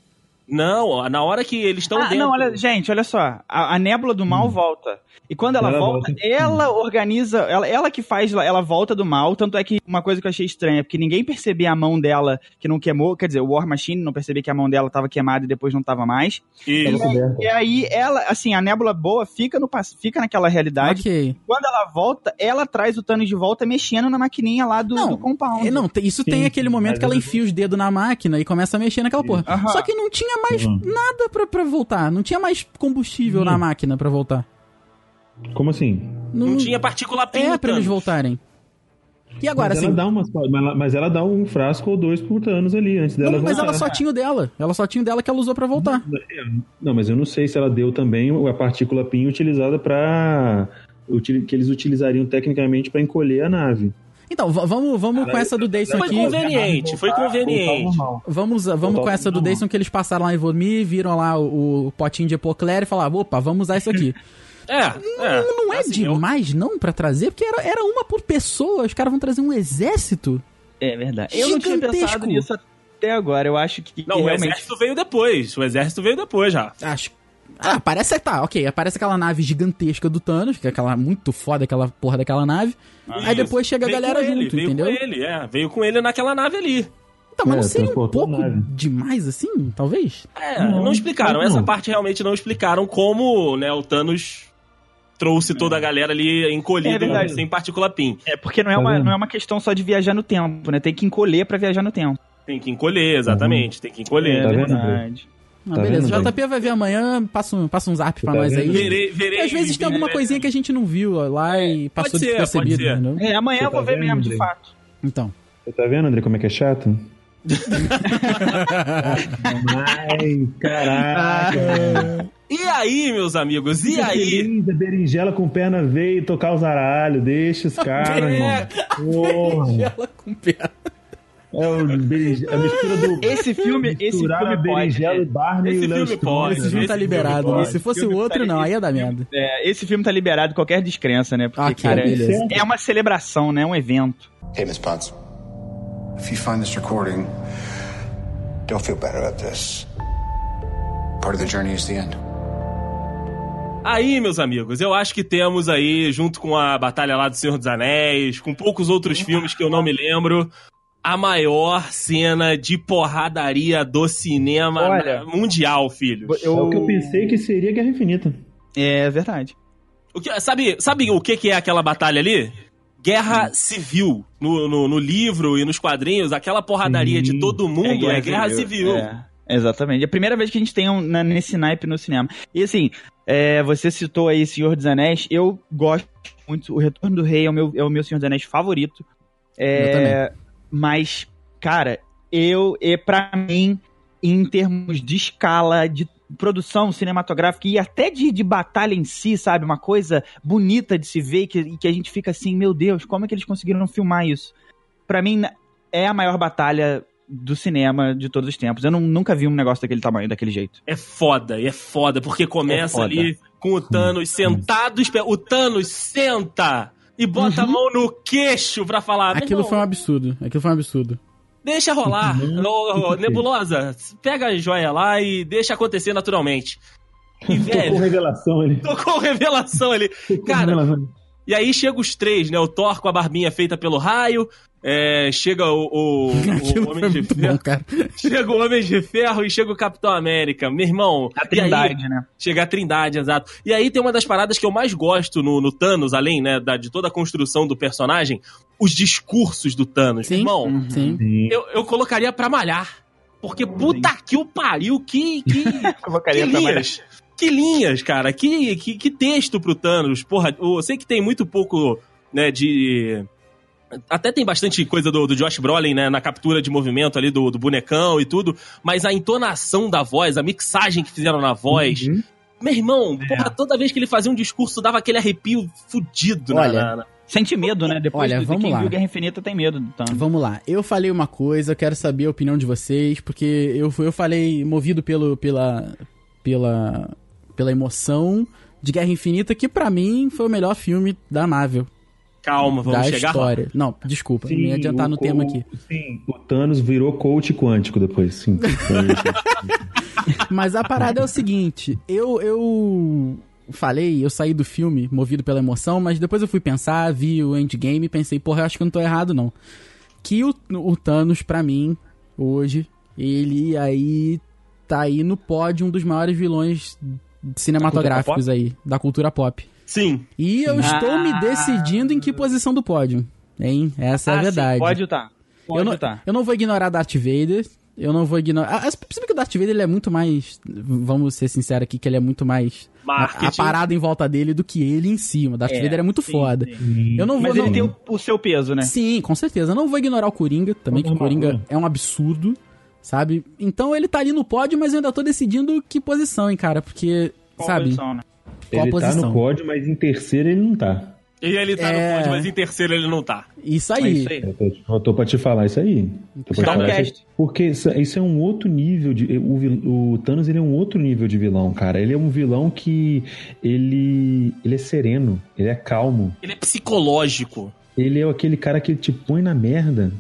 Não, na hora que eles estão Ah, dentro. não, olha, gente, olha só. A, a nébula do mal volta. E quando ela, Ela volta, volta. ela organiza, ela, ela que faz, ela volta do mal. Tanto é que uma coisa que eu achei estranha, porque ninguém percebia a mão dela que não queimou. Quer dizer, o War Machine não percebia que a mão dela tava queimada e depois não tava mais. Isso. E aí, ela, assim, a nébula boa fica, no, fica naquela realidade. Ok. Quando ela volta, ela traz o Thanos de volta mexendo na maquininha lá do, Não, do compound. É, não, tem- isso tem Sim, aquele momento que ela enfia os dedos na máquina e começa a mexer naquela porra. Aham. Só que não tinha mais Uhum. nada pra, pra voltar. Não tinha mais combustível Sim. na máquina pra voltar. Como assim? Não tinha partícula PIN. É, pra eles voltarem. E agora, mas, assim. ela dá umas, mas, ela, mas ela dá um frasco ou dois por anos ali, antes dela Não, mas voltar. ela só tinha o dela. Ela só tinha o dela que ela usou pra voltar. Não, mas eu não sei se ela deu também a partícula PIN utilizada para que eles utilizariam tecnicamente para encolher a nave. Então, vamos, vamos com essa do Dayson Foi aqui. conveniente, foi conveniente. Vamos, vamos com essa do. Dayson que eles passaram lá em Vormir, viram lá o, o potinho de Epocler e falaram, opa, vamos usar isso aqui. É, é. Não é Assim, eu- demais, não, pra trazer? Porque era, era uma por pessoa, os caras vão trazer um exército. É verdade. Eu não tinha Gigantesco. pensado nisso até agora. Eu acho que Não, o realmente... exército veio depois. O exército veio depois já. Acho. Ah, aparece, tá, ok, aparece aquela nave gigantesca do Thanos, que é aquela muito foda, aquela porra daquela nave. Aí Isso. depois chega a Veio galera com ele, junto, veio entendeu? com ele, é. Veio com ele naquela nave ali. Então, mas É, não seria um pouco demais assim, talvez? É, não, Não, explicaram. não. Essa parte realmente não explicaram como, né, o Thanos trouxe toda a galera ali É encolhida, verdade. sem partícula PIN. É porque não é, Tá uma, não é uma questão só de viajar no tempo, né? Tem que encolher pra viajar no tempo. Tem que encolher, exatamente. Tem que encolher. Tá vendo? verdade. Ah, Tá beleza, vendo, JP vai ver amanhã, passa um, passa um zap pra Tá nós vendo? aí. Verei, verei. Às vezes tem alguma verei- coisinha que a gente não viu lá e passou pode ser, despercebido, pode ser. entendeu? É, amanhã Você eu vou tá ver vendo, mesmo, de Andrei? fato. Então. Você tá vendo, André, como é que é chato? Ai, caraca. E aí, meus amigos? E Fica aí? feliz, a berinjela com perna veio tocar os aralhos. Deixa os caras, É. irmão. Porra. Ela com perna. É o berinjela, a mistura do. Esse filme, esse filme a pode. berinjela, o né? Barney Esse e filme pode. Esse filme tá Esse liberado, filme né? pode. Se fosse o tá outro, não, aí ia dar merda. É, esse filme tá liberado de qualquer descrença, né? Porque, cara, beleza. é uma celebração, né? É um evento. Hey, Miss Potts. If you find this recording, don't feel bad about this. Part of the journey is the end. Aí, meus amigos, eu acho que temos aí, junto com a Batalha lá do Senhor dos Anéis, com poucos outros filmes que eu não me lembro, a maior cena de porradaria do cinema Olha, mundial, filho. É o que eu pensei que seria Guerra Infinita. É verdade. O que, sabe, sabe o que, que é aquela batalha ali? Guerra civil. No, no, no livro e nos quadrinhos, aquela porradaria de Sim. todo mundo é guerra, civil. É, exatamente. É a primeira vez que a gente tem um, na- nesse naipe no cinema. E assim, é, você citou aí Senhor dos Anéis. Eu gosto muito. O Retorno do Rei é o meu, é o meu Senhor dos Anéis favorito. É, Eu também. Mas, cara, eu, é pra mim, em termos de escala, de produção cinematográfica e até de, de batalha em si, sabe? Uma coisa bonita de se ver e que, e que a gente fica assim, meu Deus, como é que eles conseguiram filmar isso? Pra mim, é a maior batalha do cinema de todos os tempos. Eu não- nunca vi um negócio daquele tamanho, daquele jeito. É foda, e é foda, porque começa É foda. ali com o Thanos sentado, espe- o Thanos senta e bota a mão no queixo pra falar. "Meu Aquilo foi um absurdo. Aquilo foi um absurdo. Deixa rolar. Ô, Nebulosa, pega a joia lá e deixa acontecer naturalmente. E, Tocou velho, revelação ali. tocou revelação ali. Cara, e aí chega os três, né? O Thor com a barbinha feita pelo raio, é, chega o, o, o Homem de bom, Ferro. cara. Chega o Homem de Ferro e chega o Capitão América. Meu irmão. A e aí- Trindade, né? Chega a Trindade, exato. E aí tem uma das paradas que eu mais gosto no, no Thanos, além, né, da, de toda a construção do personagem, os discursos do Thanos. Sim. Irmão, Sim. Sim. eu, eu colocaria pra malhar. Porque puta que o pariu, que, que, que Colocaria pra linhas. Que linhas, cara. Que, que, que texto pro Thanos. Porra, eu sei que tem muito pouco, né, de... Até tem bastante coisa do, do Josh Brolin, né, na captura de movimento ali do, do bonecão e tudo, mas a entonação da voz, a mixagem que fizeram na voz, Uhum. meu irmão, porra, toda vez que ele fazia um discurso dava aquele arrepio fudido Olha, na, na- Sente medo, né? Depois Olha, de vamos quem lá. viu Guerra Infinita tem medo do Thanos. Vamos lá. Eu falei uma coisa, eu quero saber a opinião de vocês, porque eu, fui- eu falei movido pelo, pela, pela, pela emoção de Guerra Infinita, que pra mim foi o melhor filme da Marvel, Calma, vamos da chegar lá. história. Não, desculpa, Sim, me adiantar no tema aqui. Sim, o Thanos virou coach quântico depois, sim. Mas a parada é o seguinte, eu, eu falei, eu saí do filme movido pela emoção, mas depois eu fui pensar, vi o endgame e pensei, porra, eu acho que eu não tô errado não. Que o, o Thanos, pra mim, hoje, ele aí tá aí no pódio um dos maiores vilões cinematográficos aí, da cultura pop. Sim, E eu estou Ah. me decidindo em que posição do pódio, hein? Essa é a Ah, sim, verdade. pode estar. Pode Eu não, tá. eu não vou ignorar Darth Vader. Eu não vou ignorar. Ah, bem que o Darth Vader ele é muito mais. Vamos ser sinceros aqui, que ele é muito mais. A, marketing. a parada em volta dele do que ele em cima. O Darth É, Vader é muito sim, foda. sim. Eu não vou. Mas não- ele tem o, o seu peso, né? Sim, com certeza. Eu não vou ignorar o Coringa também, que o Coringa é um absurdo, sabe? Então ele tá ali no pódio, mas eu ainda tô decidindo que posição, hein, cara? Porque, Qual sabe? posição, né? Qual ele tá no pódio, mas em terceiro ele não tá. E ele tá É. no pódio, mas em terceiro ele não tá. Isso É aí. isso aí. Eu tô, eu tô pra te falar isso aí. Um falar isso aí. Porque isso, isso é um outro nível de. O, o Thanos ele é um outro nível de vilão, cara. Ele é um vilão que. Ele. Ele é sereno, ele é calmo. Ele é psicológico. Ele é aquele cara que te põe na merda.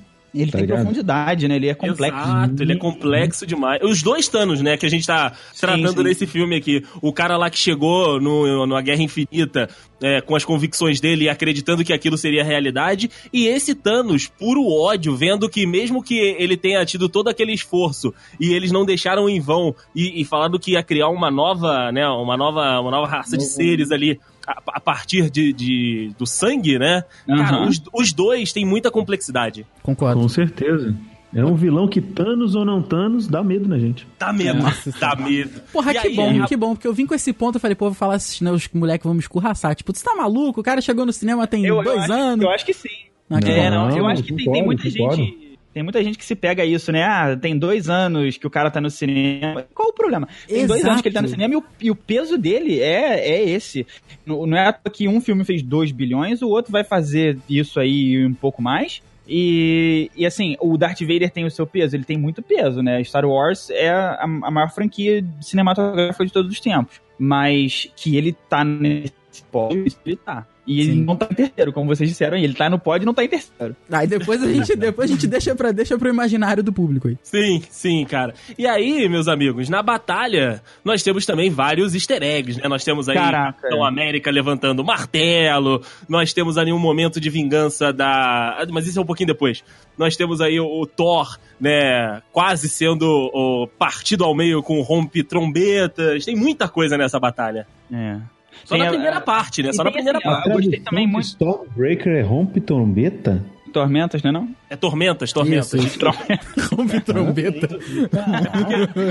Ele Tá tem ligado? profundidade, né? Ele é complexo. Exato, ele é complexo demais. Os dois Thanos, né, que a gente tá tratando sim. nesse filme aqui. O cara lá que chegou no, numa Guerra Infinita é, com as convicções dele e acreditando que aquilo seria realidade. E esse Thanos, puro ódio, vendo que mesmo que ele tenha tido todo aquele esforço e eles não deixaram em vão e, e falando que ia criar uma nova, né, uma nova, uma nova raça de seres ali a, a partir de, de- do sangue, né? Cara, Aham. os, os dois têm muita complexidade. Concordo. Com certeza. É um vilão que Thanos ou não Thanos dá medo na gente. Dá medo, Nossa dá medo. Porra, E que aí, bom, a- que bom, porque eu vim com esse ponto, eu falei, pô, vou falar esses né, os moleques vão me escorraçar. Tipo, tu tá maluco? O cara chegou no cinema tem Eu, eu dois acho, anos. eu acho que sim. Ah, que É, não, eu Não, acho que tem, concordo, tem muita gente. Tem muita gente que se pega isso, né? Ah, tem dois anos que o cara tá no cinema. Qual o problema? Tem dois Exato. anos que ele tá no cinema e o, e o peso dele é, é esse. Não, não é à toa que um filme fez 2 bilhões, o outro vai fazer isso aí e um pouco mais. E, e assim, o Darth Vader tem o seu peso, ele tem muito peso, né? Star Wars é a, a maior franquia cinematográfica de todos os tempos. Mas que ele tá nesse pódio, ele tá. E ele Sim. não tá em terceiro, como vocês disseram aí. Ele tá no pódio e não tá em terceiro. Aí depois a gente, depois a gente deixa, pra, deixa pro imaginário do público aí. Sim, sim, cara. E aí, meus amigos, na batalha, nós temos também vários easter eggs, né? Nós temos aí Caraca. Capitão América levantando o martelo, nós temos ali um momento de vingança da... ah, Mas isso é um pouquinho depois. Nós temos aí o, o Thor, né, quase sendo o, partido ao meio com rompe-trombetas. Tem muita coisa nessa batalha. É. Só Tem na a- primeira parte, né? Só na primeira assim, parte. eu gostei também muito- Stormbreaker é rompe trombeta? Tormentas, não é não? É tormentas, tormentas. Isso, isso. Rompe trombeta.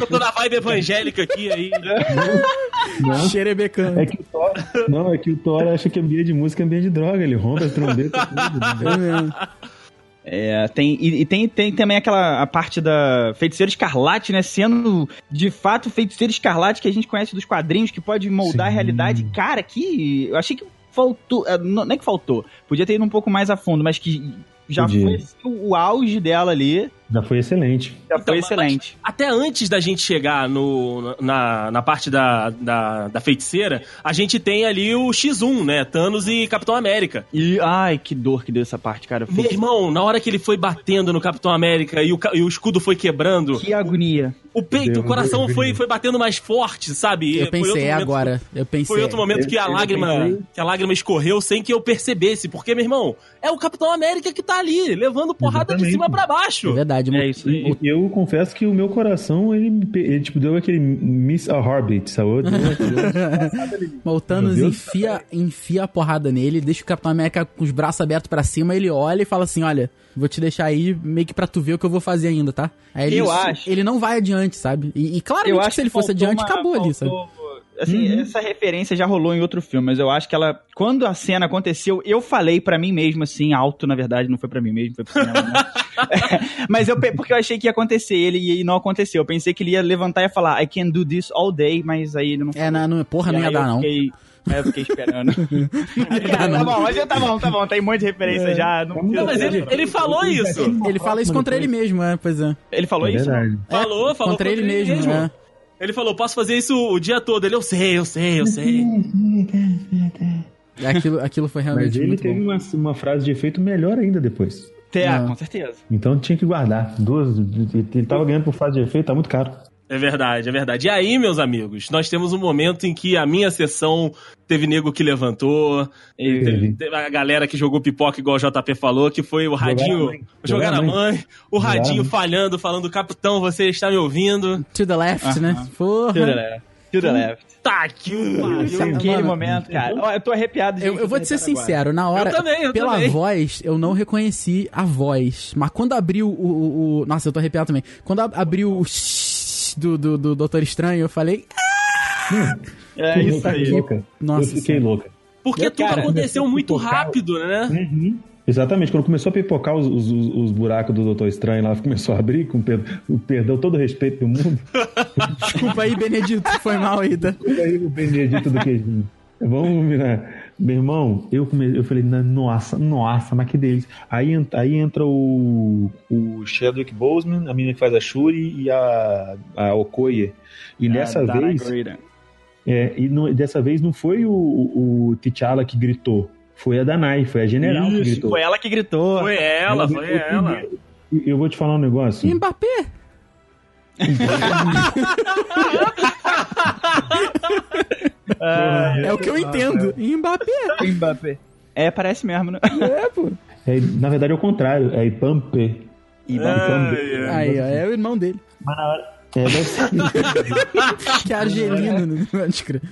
Eu tô na vibe evangélica aqui aí. Não. Xerebecando. É que o Thor, não, é que o Thor acha que ambiente de música é ambiente de droga, ele rompe as trombetas tudo. né? É mesmo. É, tem, e, e tem, tem também aquela a parte da feiticeira escarlate, né? Sendo de fato feiticeira escarlate que a gente conhece dos quadrinhos, que pode moldar a Sim. realidade. Cara, que. Eu achei que faltou. é, Não não é que faltou. Podia ter ido um pouco mais a fundo, mas que já Podia. foi assim, o, o auge dela ali. Já foi excelente. Já Então, foi mas- excelente. Até antes da gente chegar no, na, na parte da, da, da feiticeira, a gente tem ali o X1, né? Thanos e Capitão América. E, ai, que dor que deu essa parte, cara. Eu Meu irmão, na hora que ele foi batendo no Capitão América e o, e o escudo foi quebrando, Que agonia. o peito, Deus, o coração Deus, foi, foi batendo mais forte, sabe? Eu pensei é agora. Eu pensei. Foi outro momento Eu- que a eu lágrima, pensei- que a lágrima escorreu sem que eu percebesse, porque meu irmão, é o Capitão América que tá ali, levando porrada de Exatamente. cima pra É baixo. Verdade. É isso aí. E eu confesso que o meu coração, ele, ele tipo, deu aquele miss a heartbeat, sabe? Deu- deu- Mas o Thanos enfia, enfia a porrada nele, deixa o Capitão América com os braços abertos pra cima, ele olha e fala assim, olha, vou te deixar aí meio que pra tu ver o que eu vou fazer ainda, tá? Aí ele, Eu acho. ele não vai adiante, sabe? E, e claramente que se ele fosse faltou adiante, uma- acabou ali, sabe? Assim, essa referência já rolou em outro filme, mas eu acho que ela, quando a cena aconteceu, eu falei pra mim mesmo, assim, alto, na verdade, não foi pra mim mesmo, foi pro cinema, né? mas eu, porque eu achei que ia acontecer ele e não aconteceu. Eu pensei que ele ia levantar e ia falar, I can do this all day, mas aí ele não É, não, não, porra, não ia dar, não. Fiquei, aí eu fiquei esperando. tá bom, mas tá bom, tá bom, tem um monte de referência já. Não, Não, mas ele, ele falou isso. Ele fala isso contra ele mesmo, é, pois é. Ele falou É isso? verdade. Falou, falou contra ele mesmo, é. Ele falou, posso fazer isso o dia todo. Ele, eu sei, eu sei, eu sei. Aquilo, aquilo foi realmente Mas ele muito teve bom. uma, uma frase de efeito melhor ainda depois. Não. com certeza. Então tinha que guardar. Duas, ele tava ganhando por frase de efeito, tá muito caro. É verdade, é verdade. E aí, meus amigos, nós temos um momento em que a minha sessão teve nego que levantou, E- teve, teve a galera que jogou pipoca, igual o JP falou, que foi o radinho jogar Jogar a a mãe, o radinho falhando, falando, capitão, você está me ouvindo? To the left, né? To the Porra. left. To the left. Tá que aquele momento, cara. Eu tô arrepiado. de Eu, eu vou te ser arrepiado agora. sincero, na hora, Eu também, eu pela também. voz, eu não reconheci a voz. Mas quando abriu o. o- o- nossa, eu tô arrepiado também. Quando ab- abriu o do, do, do Doutor Estranho, eu falei. É isso aí. louca. Nossa eu fiquei louca. Porque tudo cara, aconteceu muito pipocar. rápido, né? Uhum. Exatamente, quando começou a pipocar os, os, os- os buracos do Doutor Estranho lá, começou a abrir, com per- o perdão, todo o respeito do mundo. Desculpa aí, Benedito, foi mal tá? E aí o Benedito do queijinho. Vamos virar. Meu irmão, eu, come... eu falei, "Na- nossa, nossa, mas que delícia. Aí, aí entra o, o Chadwick Boseman, a menina que faz a Shuri e a, a Okoye. E dessa Dana vez, é, e não- dessa vez não foi o, o, o T'Challa que gritou, foi a Danai, foi a general que Isso, gritou. foi ela que gritou. Foi ela, foi ela. primeiro. E Eu vou te falar um negócio. Mbappé! Ah, É o que eu entendo. Mbappé! Mbappé. É, parece mesmo, né? É, pô. É, na verdade é o contrário, é Ipampe. Ai, ai. Aí, ó, é o irmão dele. Mas na hora. É, deve ser- Que é argelino, né? Pode crer.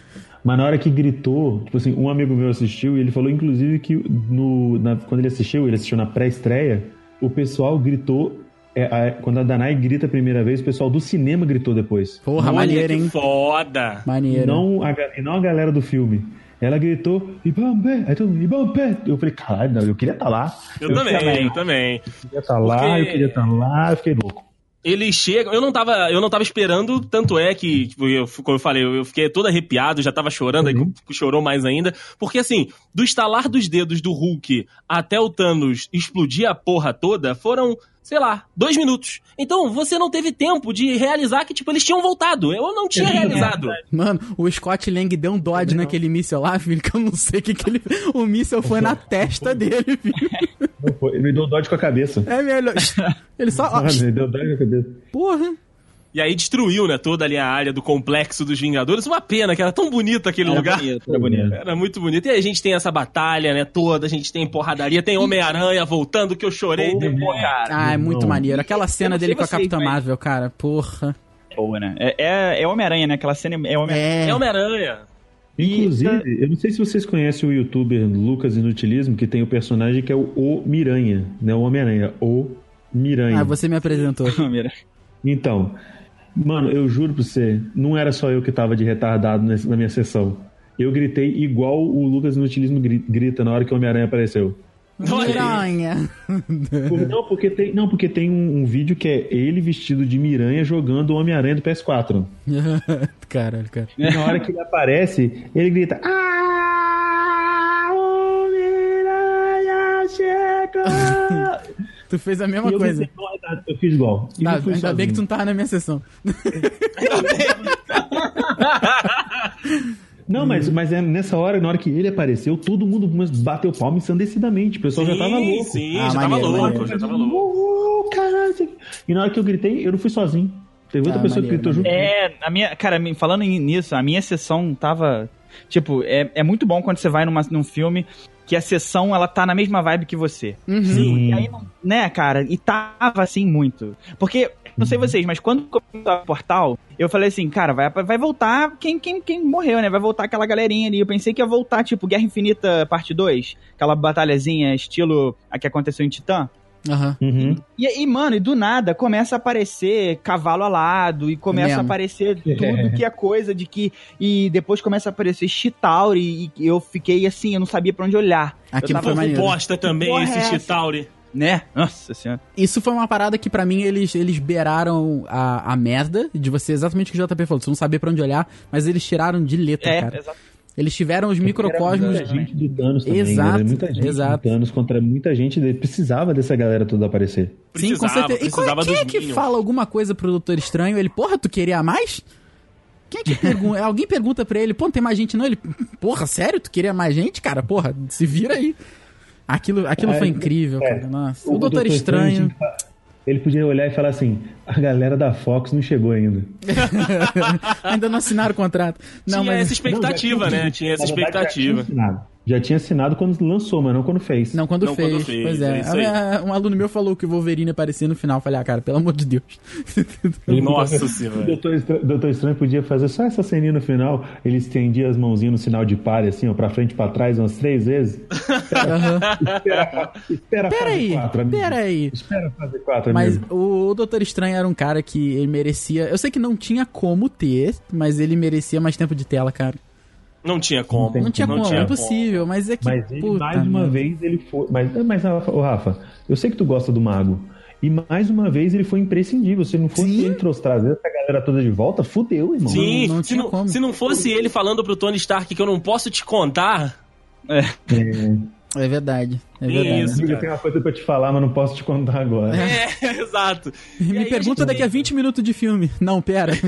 Mas na hora que gritou, tipo assim, um amigo meu assistiu e ele falou, inclusive, que no, na- quando ele assistiu, ele assistiu na pré-estreia, o pessoal gritou. É, a- quando a Danai grita a primeira vez, o pessoal do cinema gritou depois. Porra, Olha maneiro, hein? foda. Maneiro. Não a, e não a galera do filme. Ela gritou, Ibambe! Aí todo mundo, Ibambe! Eu falei, caralho, não, eu queria estar lá. Eu, também, eu também. queria estar lá, Porque- eu queria estar lá, eu fiquei louco. Eles chegam. Eu não tava, eu não tava esperando, tanto é que, tipo, eu, como eu falei, eu fiquei todo arrepiado, já tava chorando, aí chorou mais ainda. Porque assim, do estalar dos dedos do Hulk até o Thanos explodir a porra toda, foram, sei lá, dois minutos. Então você não teve tempo de realizar que, tipo, eles tinham voltado. Eu não tinha realizado. Mano, o Scott Lang deu um dodge naquele míssel lá, filho, que eu não sei o que que ele... O míssel foi na testa dele, filho. Foi, Ele deu dodge com a cabeça. É melhor... Ele só... Mano, ele deu dodge com a cabeça. porra. E aí destruiu, né, toda ali a área do complexo dos Vingadores. Uma pena, que era tão bonito aquele lugar. bonito, era bonito. Era muito bonito. E aí a gente tem essa batalha, né, toda, a gente tem porradaria, tem Homem-Aranha voltando, que eu chorei. Pô, cara. Ah, é muito Não. maneiro. Aquela cena dele com a Capitã mas- Marvel, cara, porra. Boa, né? É, é, é Homem-Aranha, né? Aquela cena é Homem-Aranha. É... É Homem-Aranha. Inclusive, eu não sei se vocês conhecem o youtuber Lucas Inutilismo, que tem o personagem que é o O Miranha, não é o Homem-Aranha, o Miranha. Ah, você me apresentou. Então, mano, eu juro pra você, não era só eu que tava de retardado nesse- na minha sessão. Eu gritei igual o Lucas Inutilismo gri- grita na hora que o Homem-Aranha apareceu. Miranha. Por- Não, porque tem, não, porque tem um, um vídeo que é ele vestido de Miranha jogando o Homem-Aranha do PS4. Caralho, cara. E na hora que ele aparece, ele grita: Ah, Homem-Aranha chega! Tu fez a mesma E eu, coisa. gritei, "Não, é nada", eu fiz igual. Tá, ainda bem que tu sozinho. não tava na minha sessão. Não, mas, mas é nessa hora, na hora que ele apareceu, todo mundo bateu palma ensandecidamente. O pessoal já tava louco. Sim, Ah, já tava maneiro, louco, maneiro. já tava louco. Oh, caralho. E na hora que eu gritei, eu não fui sozinho. Teve outra Ah, pessoa maneiro, que gritou junto. É, a minha, cara, me- falando nisso, a minha sessão tava. Tipo, é, é muito bom quando você vai numa, num filme que a sessão ela tá na mesma vibe que você. Uhum. Sim. E aí, não- né, cara, e tava assim muito. Porque, não sei vocês, mas quando começou o portal, eu falei assim, cara, vai, vai voltar quem, quem, quem morreu, né? Vai voltar aquela galerinha ali. Eu pensei que ia voltar, tipo, Guerra Infinita parte 2, aquela batalhazinha estilo a que aconteceu em Titã. Aham. Uhum. E aí, mano, e do nada começa a aparecer cavalo alado e começa Mesmo. a aparecer tudo que é coisa de que. E depois começa a aparecer Chitauri e eu fiquei assim, eu não sabia pra onde olhar. Aquilo eu foi Povo maneiro. bosta também, porra é esse essa? Chitauri. Né? Nossa senhora. Isso foi uma parada que pra mim eles, eles beiraram a, a merda de você, exatamente o que o JP falou, você não sabia pra onde olhar, mas eles tiraram de letra, É, cara. exato. Eles tiveram os microcosmos. Era muita gente do Thanos também. Exato, Era muita gente exato. do Thanos contra muita gente. ele Precisava dessa galera toda aparecer. Sim, com certeza. E qual, quem é que Minions. fala alguma coisa pro Doutor Estranho? Ele, porra, tu queria mais? Quem é que pergunta? Alguém pergunta pra ele, pô, não tem mais gente não? Ele, porra, sério? Tu queria mais gente, cara? Porra, se vira aí. Aquilo, aquilo É, foi incrível, é. cara. Nossa. O, Doutor Estranho. Ele podia olhar e falar assim: a galera da Fox não chegou ainda. Ainda não assinaram o contrato. Não, tinha mas. essa expectativa, Não, já né? Tinha essa Já tinha, expectativa. assinado. Já tinha assinado quando lançou, mas não quando fez. Não, quando, Não, fez. quando fez, Pois é. é. Ah, um aluno meu falou que o Wolverine aparecia no final. Eu Falei, ah, cara, pelo amor de Deus. Nossa O senhora. Doutor Estranho, Doutor Estranho podia fazer só essa ceninha no final. Ele estendia as mãozinhas no sinal de pare, assim, ó, pra frente e pra trás, umas três vezes. Aham. Espera, espera a Pera fase aí, 4, amigo. pera aí. Espera a fase 4, Mas amigo. o Doutor Estranho era um cara que ele merecia. Eu sei que não tinha como ter, mas ele merecia mais tempo de tela, cara. Não tinha como. Não tinha como, é impossível, mas é que. Mas ele, puta mais uma vez, ele foi. Mas, mas Rafa, ô, Rafa, eu sei que tu gosta do Mago. E mais uma vez ele foi imprescindível. Se não fosse Sim. ele trouxe trazer essa galera toda de volta, fudeu, irmão. Sim, Não- não se, não, como. se não fosse ele falando pro Tony Stark que eu não posso te contar. É verdade. É Isso. verdade. Amigo, eu cara. tenho uma coisa pra te falar, mas não posso te contar agora. É, exato. E Me aí a pergunta gente daqui a tem- 20 minutos de filme. Não, pera.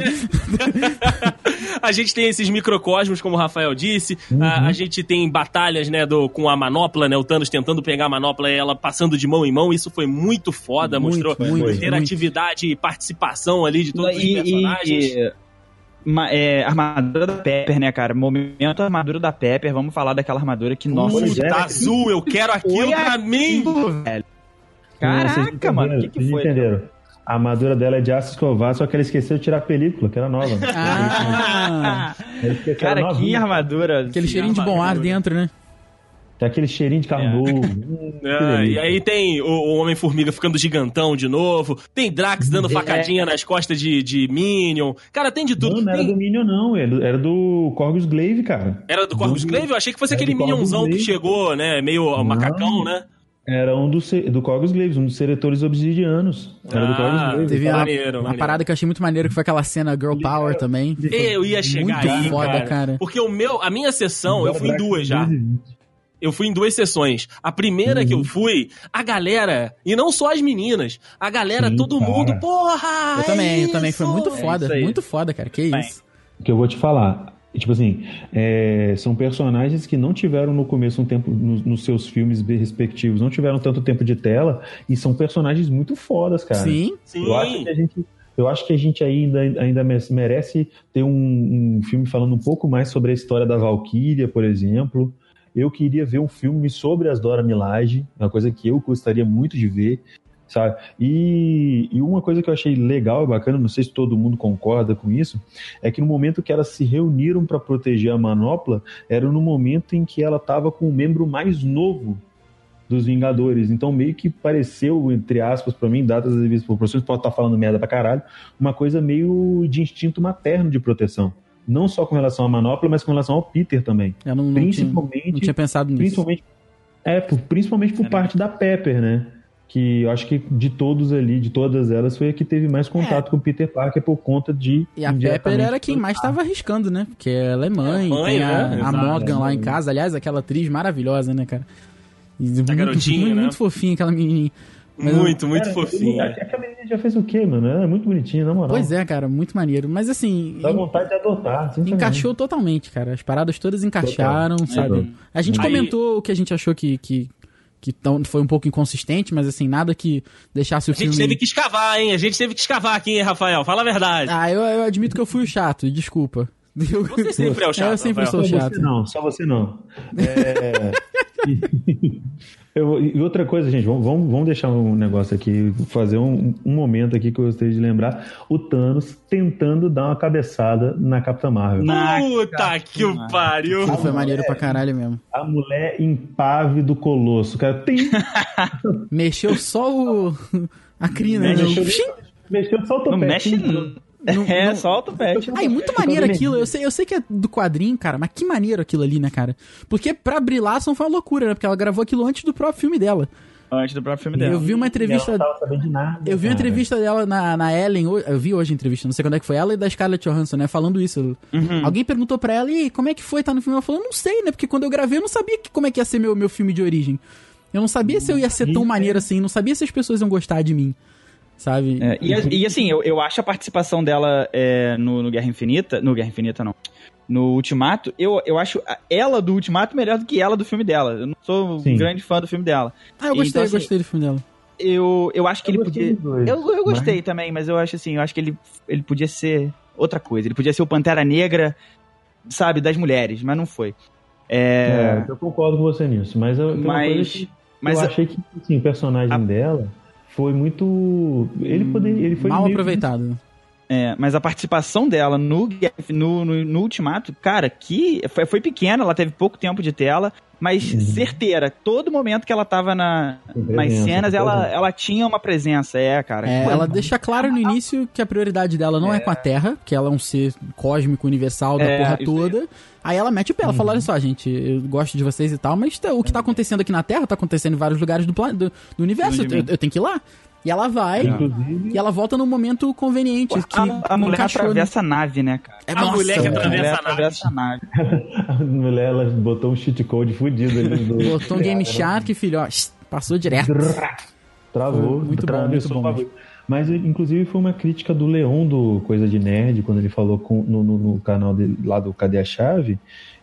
A gente tem esses microcosmos, como o Rafael disse. A, a gente tem batalhas, né, do, com a manopla, né? O Thanos tentando pegar a manopla e ela passando de mão em mão. Isso foi muito foda. Muito, mostrou muito, interatividade e participação ali de todos os E, personagens. e- ma- é, armadura da Pepper, né, cara? Momento armadura da Pepper. Vamos falar daquela armadura que, nossa, Puta é. azul, eu quero aquilo pra mim! aquilo, velho. Caraca, mano, o que, que vocês foi? entenderam? A armadura dela é de aço escovar, só que ela esqueceu de tirar a película, que era nova. Ah, Ela esqueceu, Cara, que armadura. aquele cheirinho de bom ar dentro, né? Tem aquele cheirinho de carro É. novo. Hum, Ah, e aí tem o, o Homem-Formiga ficando gigantão de novo. Tem Drax dando É. facadinha nas costas de, de Minion. Cara, tem de tudo. Não, não era Tem- do Minion, não. Era do, era do Corgus Glaive, cara. Era do Corvus do- Glaive? Eu achei que fosse era aquele do Minionzão que Glaive. chegou, né? Meio Não. macacão, né? Era um do, do Corgus Glaives, um dos seretores obsidianos. Era do Ah, Corgus Glaive. Teve uma, Maneiro, uma maneiro. parada que eu achei muito maneiro, que foi aquela cena Girl Power também. Eu ia chegar Muito aí, foda, cara. cara. Porque o meu, a minha sessão, eu fui em duas já. 220. Eu fui em duas sessões. A primeira Uhum. que eu fui, a galera, e não só as meninas, a galera, Sim, todo cara. mundo, porra! Eu também, é eu também. Foi isso! muito É foda, isso aí. muito foda, cara. Que Bem. isso. que eu vou te falar. Tipo assim, é, são personagens que não tiveram no começo um tempo, no- nos seus filmes respectivos, não tiveram tanto tempo de tela, e são personagens muito fodas, cara. Sim. Sim. Eu acho que a gente, eu acho que a gente ainda, ainda merece ter um, um filme falando um pouco mais sobre a história da Valkyria, por exemplo. Eu queria ver um filme sobre as Dora Milaje, uma coisa que eu gostaria muito de ver, sabe? E, e uma coisa que eu achei legal e bacana, não sei se todo mundo concorda com isso, é que no momento que elas se reuniram para proteger a Manopla, era no momento em que ela estava com o membro mais novo dos Vingadores. Então meio que pareceu, entre aspas, pra mim, datas as devidas proporções, pode estar falando merda pra caralho, uma coisa meio de instinto materno de proteção. Não só com relação à Manopla, mas com relação ao Peter também. Eu não, não, tinha, Principalmente, não tinha pensado nisso. principalmente É, por- principalmente por É, né? parte da Pepper, né? Que eu acho que de todos ali, de todas elas, foi a que teve mais contato com o Peter Parker por conta de. E a Pepper era quem mais tava arriscando, né? Porque ela é mãe, É, mãe, tem a, né? a. Morgan lá em casa. Aliás, aquela atriz maravilhosa, né, cara? E muito, garotinha, muito, né? muito fofinha aquela menininha. Mas eu- muito, muito Cara, fofinha. ele- Aquela menina já fez o quê, mano? Ela é muito bonitinha, na moral. Pois é, cara, muito maneiro. Mas assim, Dá vontade de adotar. encaixou totalmente, cara. As paradas todas encaixaram, Total. sabe? Total. A gente Aí- comentou o que a gente achou que, que, que tão, foi um pouco inconsistente, mas assim, nada que deixasse o A gente filme... teve que escavar, hein? A gente teve que escavar aqui, hein, Rafael? Fala a verdade. Ah, eu, eu admito que eu fui o chato, desculpa. Eu- Você sempre é o chato, eu sempre Rafael. sou Só chato. você não, só você não. É... e- eu- e outra coisa, gente, vamos, vamos, vamos deixar um negócio aqui, fazer um, um momento aqui que eu gostaria de lembrar. O Thanos tentando dar uma cabeçada na Capitã Marvel. Na Puta que o pariu. Isso foi maneiro pra caralho mesmo. A mulher impávido do Colosso, cara. Tem... Mexeu só o. A crina, né? Mexeu, mexeu só o Não topete. mexe, não. Não- É, não- só o topete. Ai, muito maneiro aquilo. Eu sei, eu sei que é do quadrinho, cara, mas que maneiro aquilo ali, né, cara? Porque pra Brie Larson foi uma loucura, né? Porque ela gravou aquilo antes do próprio filme dela. Antes do próprio filme dela. Eu vi uma Ela entrevista. não tava sabendo de nada. Eu vi uma entrevista dela na, na Ellen, eu vi hoje a entrevista, não sei quando é que foi, ela e da Scarlett Johansson, né, falando isso. Alguém perguntou pra ela, e como é que foi tá no filme? Ela falou, não sei, né, porque quando eu gravei eu não sabia que- como é que ia ser meu, meu filme de origem. Eu não sabia se eu ia ser tão maneiro assim, não sabia se as pessoas iam gostar de mim, sabe? É, e, e, assim, eu, eu acho a participação dela é, no, no Guerra Infinita. No Guerra Infinita, não. No Ultimato, eu, eu acho ela do Ultimato melhor do que ela do filme dela. Eu não sou Sim. um grande fã do filme dela. Ah, eu gostei, Então, eu assim, gostei do filme dela. Eu, eu acho que Eu ele podia. dois, Eu, eu gostei também, mas eu acho assim, eu acho que ele, ele podia ser outra coisa. Ele podia ser o Pantera Negra, sabe, das mulheres, mas não foi. É, É, eu concordo com você nisso, mas eu, uma coisa mas. que Mas eu achei que assim, o personagem A- dela foi muito. Ele poderia. Ele foi Mal meio- aproveitado. É, mas a participação dela no, no, no, no Ultimato, cara, que foi, foi pequena, ela teve pouco tempo de tela, mas Uhum. certeira. Todo momento que ela tava na, nas cenas, ela, ela tinha uma presença, é, cara. É, Pô, ela deixa claro no início que a prioridade dela não é, com a Terra, que ela é um ser cósmico, universal da É, porra toda. Aí ela mete o pé, ela Uhum. fala, olha só, gente, eu gosto de vocês e tal, mas tá- o que tá acontecendo aqui na Terra tá acontecendo em vários lugares do, plan- do, do universo, eu, mim. eu tenho que ir lá. E ela vai, Inclusive, e ela volta num momento conveniente, que a, a mulher encaixou, né? atravessa a nave, né, cara? É, A mulher que mulher Atravessa a nave. atravessa a nave. a mulher ela botou um cheat code fudido ali. Do... Botou um Game Shark, filho, ó, passou direto. Travou, Foi muito bom, muito bom o bagulho. Mas, inclusive, foi uma crítica do Leon do Coisa de Nerd, quando ele falou com- no, no- no canal dele, lá do Cadê a Chave,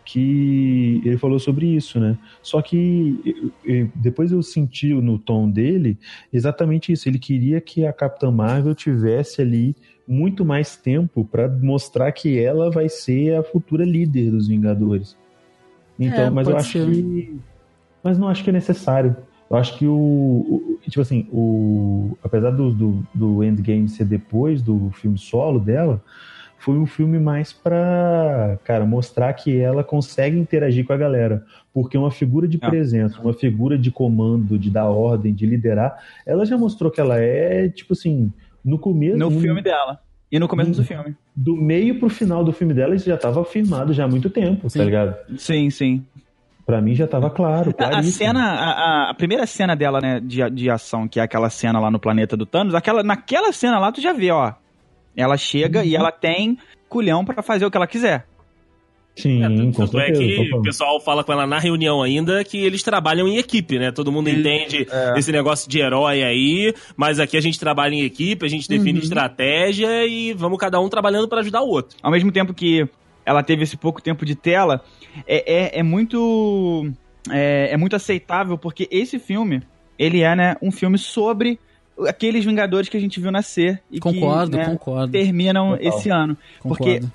que ele falou sobre isso, né? Só que depois eu senti no tom dele exatamente isso. Ele queria que a Capitã Marvel tivesse ali muito mais tempo para mostrar que ela vai ser a futura líder dos Vingadores. Então, É, mas eu acho ser. que. Mas não acho que é necessário. Eu acho que o. o- tipo assim, o. Apesar do, do, do Endgame ser depois do filme solo dela, foi um filme mais pra, cara, mostrar que ela consegue interagir com a galera. Porque uma figura de Ah. presença, uma figura de comando, de dar ordem, de liderar, ela já mostrou que ela é, tipo assim, no começo. No filme dela. E no começo do filme. Do meio pro final do filme dela, isso já tava afirmado já há muito tempo, Sim. tá ligado? Sim, sim. Pra mim já tava claro. A, a cena, a, a- a primeira cena dela, né, de, de ação, que é aquela cena lá no planeta do Thanos, aquela, naquela cena lá tu já vê, ó. Ela chega Uhum. e ela tem culhão pra fazer o que ela quiser. Sim, É, com tanto é certeza. tô que o pessoal fala com ela na reunião ainda que eles trabalham em equipe, né? Todo mundo entende esse negócio de herói aí, mas aqui a gente trabalha em equipe, a gente define Uhum. estratégia e vamos cada um trabalhando pra ajudar o outro. Ao mesmo tempo que ela teve esse pouco tempo de tela, é, é, é muito. É, é muito aceitável, porque esse filme, ele é, né, um filme sobre aqueles Vingadores que a gente viu nascer e Concordo, que né, concordo, terminam Total. esse ano. porque- concordo.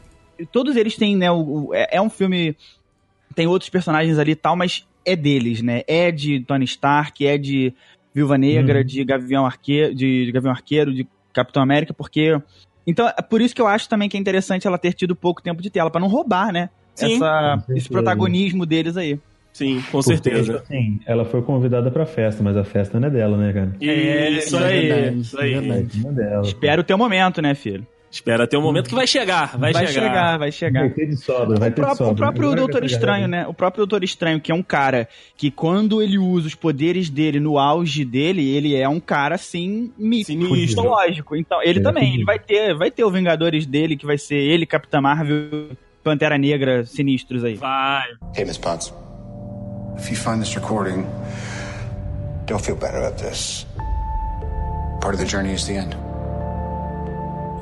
todos eles têm, né? O, o- é, é um filme. Tem outros personagens ali e tal, mas é deles, né? É de Tony Stark, é de Viúva Negra, Uhum. de Gavião Arqueiro, de, de Gavião Arqueiro, de Capitão América, porque. Então, é por isso que eu acho também que é interessante ela ter tido pouco tempo de tela, pra não roubar, né? Sim. Essa, esse protagonismo deles aí. Sim, com Porque, certeza. Assim, ela foi convidada pra festa, mas a festa não é dela, né, cara? Isso É aí, verdade, isso aí. é verdade. Não é dela. Espera o teu momento, né, filho? Espera ter um momento que vai chegar, vai, Vai chegar. chegar, vai chegar. Vai ter de sobra, vai O ter de próprio, sobra. o próprio Agora Doutor vai chegar, Estranho, né? O próprio Doutor Estranho, que é um cara que quando ele usa os poderes dele no auge dele, ele é um cara assim Sinistro. mitológico. Então, ele é também, fudido. ele vai ter, vai ter o Vingadores dele, que vai ser ele, Capitã Marvel, Pantera Negra, sinistros aí. Vai. Hey, Miss Potts. If you find this recording, don't feel better about this. Part of the journey is the end.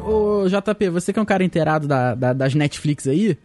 Ô, JP, você que é um cara inteirado da, da- das Netflix aí,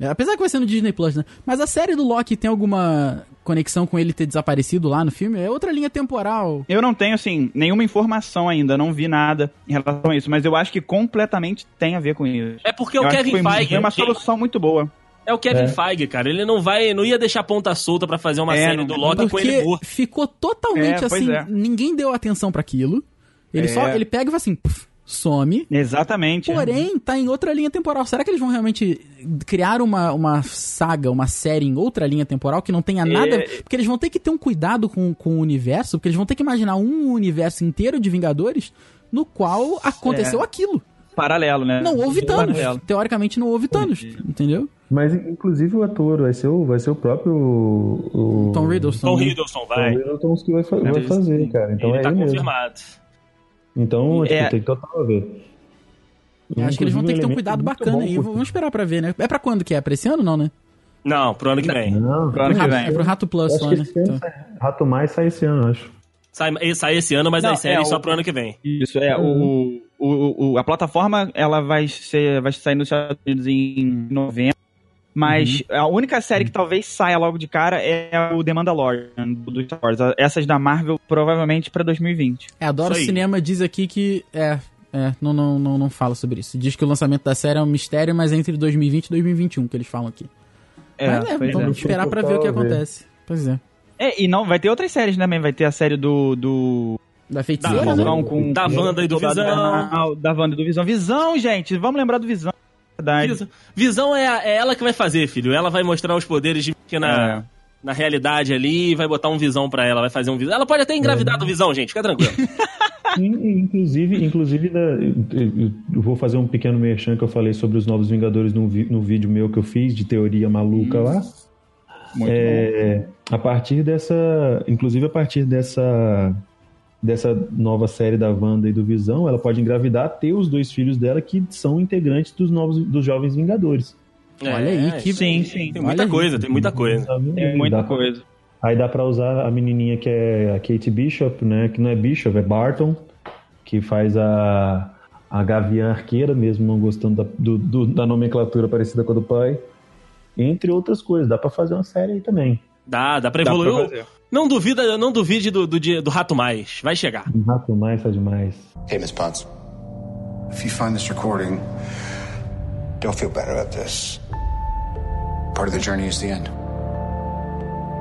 é, apesar que vai ser no Disney Plus, né? Mas a série do Loki tem alguma conexão com ele ter desaparecido lá no filme? É outra linha temporal. Eu não tenho, assim, nenhuma informação ainda, não vi nada em relação a isso, mas eu acho que completamente tem a ver com isso. É porque Eu o Kevin Feige. foi uma solução muito boa. É o Kevin É. Feige, cara. Ele não vai, não ia deixar ponta solta pra fazer uma É, série do Loki com ele morto. ficou totalmente É, assim, é. ninguém deu atenção pra aquilo. Ele É. só, ele pega e fala assim, puf, some. Exatamente. Porém, tá em outra linha temporal. Será que eles vão realmente criar uma, uma saga, uma série em outra linha temporal que não tenha nada. É. Porque eles vão ter que ter um cuidado com, com o universo, porque eles vão ter que imaginar um universo inteiro de Vingadores no qual aconteceu É. aquilo. Paralelo, né? Não houve Thanos. Paralelo. Teoricamente não houve Thanos, entendeu? Mas, inclusive, o ator vai ser o, vai ser o próprio. O, Tom Riddleston. Tom né? Hiddleston, Tom vai. Riddleston que vai, vai Deve fazer, cara. Então ele é tá ele mesmo. confirmado. Então, tipo, É. tem total a ver. Eu Acho que eles vão ter que ter um cuidado elemento bacana aí. Vamos esperar pra ver, né? É pra quando que é? Pra esse ano não, né? Não, pro ano que vem. Não, Pro ano que Rato- vem. é pro Rato Plus só, né? Então. sai- Rato Mais sai esse ano, acho. Sai, sai esse ano, mas Não, as séries é, só pro ano que vem. Isso, é. O, o, o- a plataforma, ela vai ser, vai sair nos Estados Unidos em novembro. Mas a única série que talvez saia logo de cara é o The Mandalorian, do Star Wars. Essas da Marvel, provavelmente pra 2020. É, Adoro. Cinema diz aqui que. É, é, não, não, não, não fala sobre isso. Diz que o lançamento da série é um mistério, mas é entre 2020 e 2021 que eles falam aqui. mas é, vamos é. esperar pra ver o que acontece. Pois é. É, e não, vai ter outras séries também. Vai ter a série do. do Da Da feiticeira, né? Visão com, Da Wanda e do Visão. Da Wanda e do Visão. Visão, gente! Vamos lembrar do Visão. Verdade. Visão, Visão é, a- é ela que vai fazer, filho. Ela vai mostrar os poderes de que na, É. na realidade ali e vai botar um visão pra ela. Vai fazer um visão. Ela pode até engravidar do visão, gente. Fica tranquilo. In- Inclusive, inclusive da- eu, vou fazer um pequeno merchan que eu falei sobre os Novos Vingadores no, no vídeo meu que eu fiz de teoria maluca lá. Muito É, a partir dessa, inclusive a partir dessa dessa nova série da Wanda e do Visão, ela pode engravidar, ter os dois filhos dela que são integrantes dos novos dos jovens Vingadores. Olha aí, que- isso aí. Sim, sim. Tem muita Olha aí. coisa, tem muita coisa. Tem muita Dá pra- coisa. Aí dá pra usar a menininha que é a Kate Bishop, né? Que não é Bishop, é Barton, que faz a, a Gavião Arqueira, mesmo não gostando da, do- do- da nomenclatura parecida com a do pai. Entre outras coisas, dá pra fazer uma série aí também. Dá, dá pra Dá evoluir. pra fazer. Não duvida, não duvide do, do, do rato mais. Vai chegar. Um rato mais tá demais. Hey, Miss Potts. If you find this recording, don't feel better about this. Part of the journey is the end.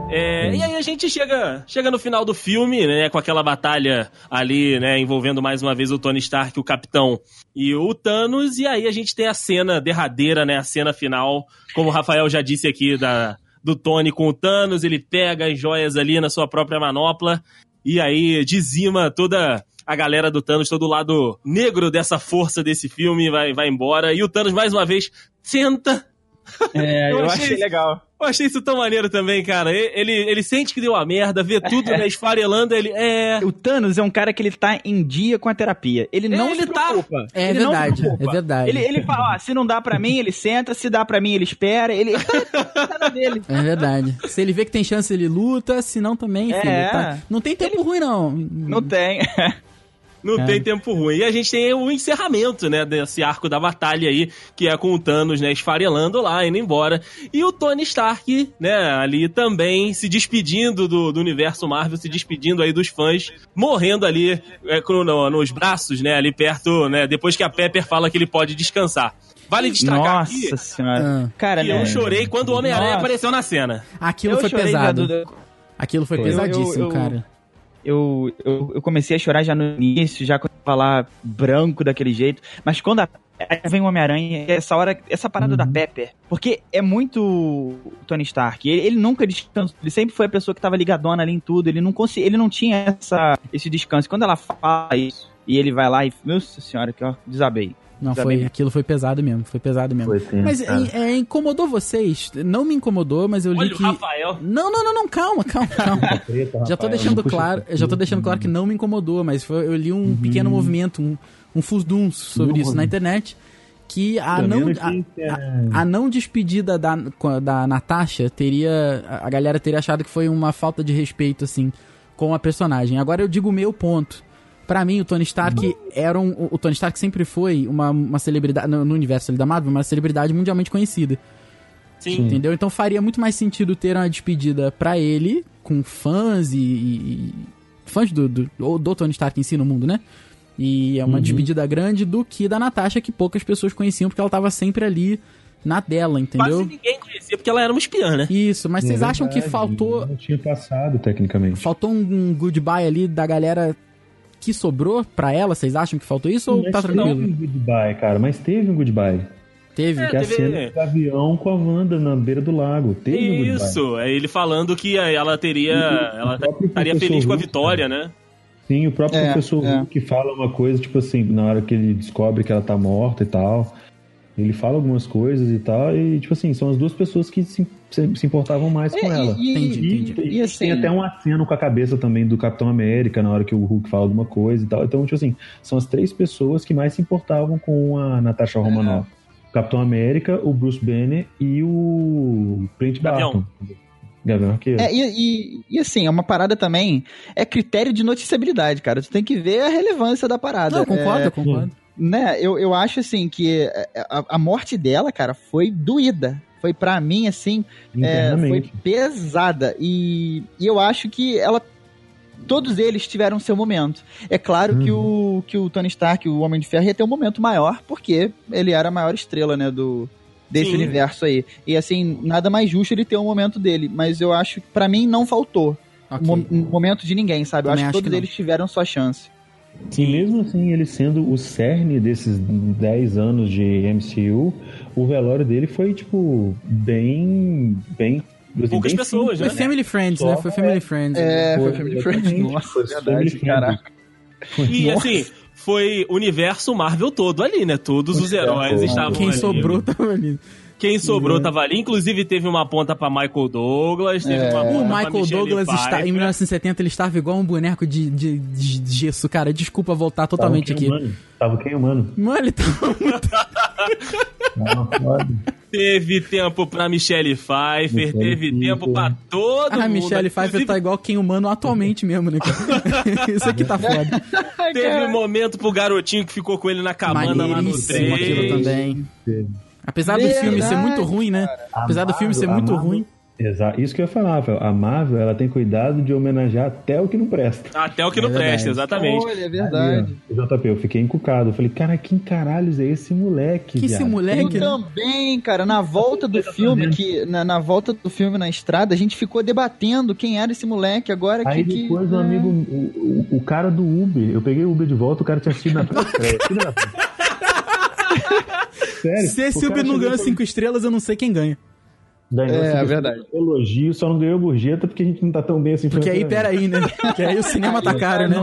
É, E aí a gente chega, chega no final do filme, né, com aquela batalha ali, né, envolvendo mais uma vez o Tony Stark, o Capitão e o Thanos, e aí a gente tem a cena derradeira, né, a cena final, como o Rafael já disse aqui, da, do Tony com o Thanos, ele pega as joias ali na sua própria manopla, e aí dizima toda a galera do Thanos, todo o lado negro dessa força desse filme, vai, vai embora, e o Thanos mais uma vez senta É, Eu eu, achei achei, legal. eu achei isso tão maneiro também, cara. Ele, ele sente que deu a merda, vê tudo, né, esfarelando, ele... É... O Thanos é um cara que ele tá em dia com a terapia. Ele não Ele se tá- preocupa. É Ele não se verdade, preocupa. é verdade. Ele, ele fala, ó, se não dá pra mim, ele senta, se dá pra mim, ele espera. Ele, ele tá na dele. É verdade. Se ele vê que tem chance, ele luta, se não também, filho. É. tá- Não tem tempo ruim, não. Não tem. Não É. tem tempo ruim. E a gente tem o encerramento, né, desse arco da batalha aí, que é com o Thanos, né, esfarelando lá, indo embora. E o Tony Stark, né, ali também se despedindo do, do universo Marvel, se despedindo aí dos fãs, morrendo ali é, no- nos braços, né, ali perto, né, depois que a Pepper fala que ele pode descansar. Vale destacar aqui Nossa senhora. Ah. Cara, que né? eu chorei quando o Homem-Aranha Nossa. apareceu na cena. Aquilo Eu foi pesado. do- Aquilo foi Foi. pesadíssimo, Eu- eu- cara. Eu, eu, eu comecei a chorar já no início, já quando eu tava lá branco daquele jeito. Mas quando a, aí vem o Homem-Aranha, essa hora, essa parada da Pepper. Porque é muito Tony Stark. Ele, ele nunca descansou. Ele sempre foi a pessoa que tava ligadona ali em tudo. Ele não, consegui, ele não tinha essa, esse descanso. Quando ela fala isso, e ele vai lá e. Nossa senhora, que ó, desabei. Não, Já foi, bem- aquilo foi pesado mesmo, foi pesado mesmo. Foi tenso, mas é, é, incomodou vocês? Não me incomodou, mas eu li Olha o que... Rafael. Não, não, não, não, calma, calma, calma. Já tô deixando claro, já tô deixando claro que não me incomodou, mas foi- eu li um Uhum. pequeno movimento, um, um fusdum sobre isso na internet, que a não, menos a, é, a não despedida da, da Natasha teria. A a galera teria achado que foi uma falta de respeito, assim, com a personagem. Agora eu digo o meu ponto. Pra mim, o Tony Stark era um. o- Tony Stark sempre foi uma, uma celebridade. No, no universo ali da Marvel, uma celebridade mundialmente conhecida. Sim. Entendeu? Então faria muito mais sentido ter uma despedida pra ele, com fãs e. e- fãs do, do, ou do Tony Stark em si no mundo, né? E é uma despedida grande do que da Natasha, que poucas pessoas conheciam, porque ela tava sempre ali na dela, entendeu? Quase ninguém conhecia, porque ela era uma espiã, né? Isso, mas é vocês acham que verdade, faltou Não tinha passado, tecnicamente. faltou um, um goodbye ali da galera que sobrou pra ela? Vocês acham que faltou isso ou Mas tá teve tranquilo? um goodbye, cara, mas teve um goodbye. Teve. É, Que é a teve- cena do avião com a Wanda na beira do lago. Teve um. Isso, é ele falando que ela teria. E Ela estaria feliz com a vitória, né? Sim, o próprio É, professor é. Hulk fala uma coisa, tipo assim, na hora que ele descobre que ela tá morta e tal. Ele fala algumas coisas e tal, e tipo assim, são as duas pessoas que se, se- se importavam mais com É, ela. e, Entendi, e- entendi. E, e assim, tem até um aceno com a cabeça também do Capitão América na hora que o Hulk fala alguma coisa e tal. Então, tipo assim, são as três pessoas que mais se importavam com a Natasha Romanoff. O Capitão América, o Bruce Banner e o Clint. Barton. É, e, e, e assim, é uma parada também. É critério de noticiabilidade, cara. Tu tem que ver a relevância da parada. Não, eu concordo, É, eu concordo. Né, eu, eu acho assim que a, a morte dela, cara, foi doída. Foi pra mim, assim, é, foi pesada. E, e eu acho que ela. Todos eles tiveram seu momento. É claro que, o, que o Tony Stark, o Homem de Ferro, ia ter um momento maior, porque ele era a maior estrela, né, do, desse Sim. universo aí. E assim, nada mais justo ele ter um momento dele. Mas eu acho que pra mim não faltou Ok. mo- um momento de ninguém, sabe? Eu Também acho que acho todos que não. eles tiveram sua chance. E mesmo assim, ele sendo o cerne desses 10 anos de MCU, o velório dele foi, tipo, bem. bem assim, Poucas bem pessoas, Foi né? Family Friends, né? Só- Foi Family Friends. É, Foi, foi Family Friends. Nossa, Foi verdade, caraca. E Nossa. assim, foi universo Marvel todo ali, né? Todos os heróis É, estavam Quem ali. sobrou tava ali. Quem sobrou tava ali. Inclusive teve uma ponta pra Michael Douglas, teve É. uma ponta O pra Michael Michelle Douglas está, em Pfeiffer. 1970 ele estava igual um boneco de, de, de- de gesso, cara. Desculpa voltar totalmente Tava aqui. humano? Tava quem humano? Mano, ele tava muito. Não, foda. Teve tempo pra Michelle Pfeiffer, Michelle teve Pfeiffer. tempo pra todo A mundo. Michelle Pfeiffer Inclusive, tá igual quem humano atualmente mesmo, né, cara? Isso aqui tá foda. Teve um momento pro garotinho que ficou com ele na cabana lá no Maneiríssimo aquilo 3. Apesar do filme ser muito ruim, né? Apesar do filme ser muito ruim. Exato. Isso que eu ia falar, Rafael. A Marvel, ela tem cuidado de homenagear até o que não presta. Até o que não É verdade. presta, exatamente. Olha, é verdade. Aí, JP, eu fiquei encucado. Eu falei, cara, quem caralhos é esse moleque, Que esse viado? moleque, Eu né? também, cara, na volta do filme, que na, na volta do filme na estrada, a gente ficou debatendo quem era esse moleque agora Aí que. depois que, o é. amigo, o, o, o cara do Uber, eu peguei o Uber de volta, o cara tinha assistido na pré-estreia. Sério? Se esse Uber não ganha e falou- cinco estrelas, eu não sei quem ganha. Daí, É, é verdade. Elogio, só não ganhou gorjeta porque a gente não tá tão bem assim. Porque aí, peraí, né? Porque aí o cinema tá caro, né?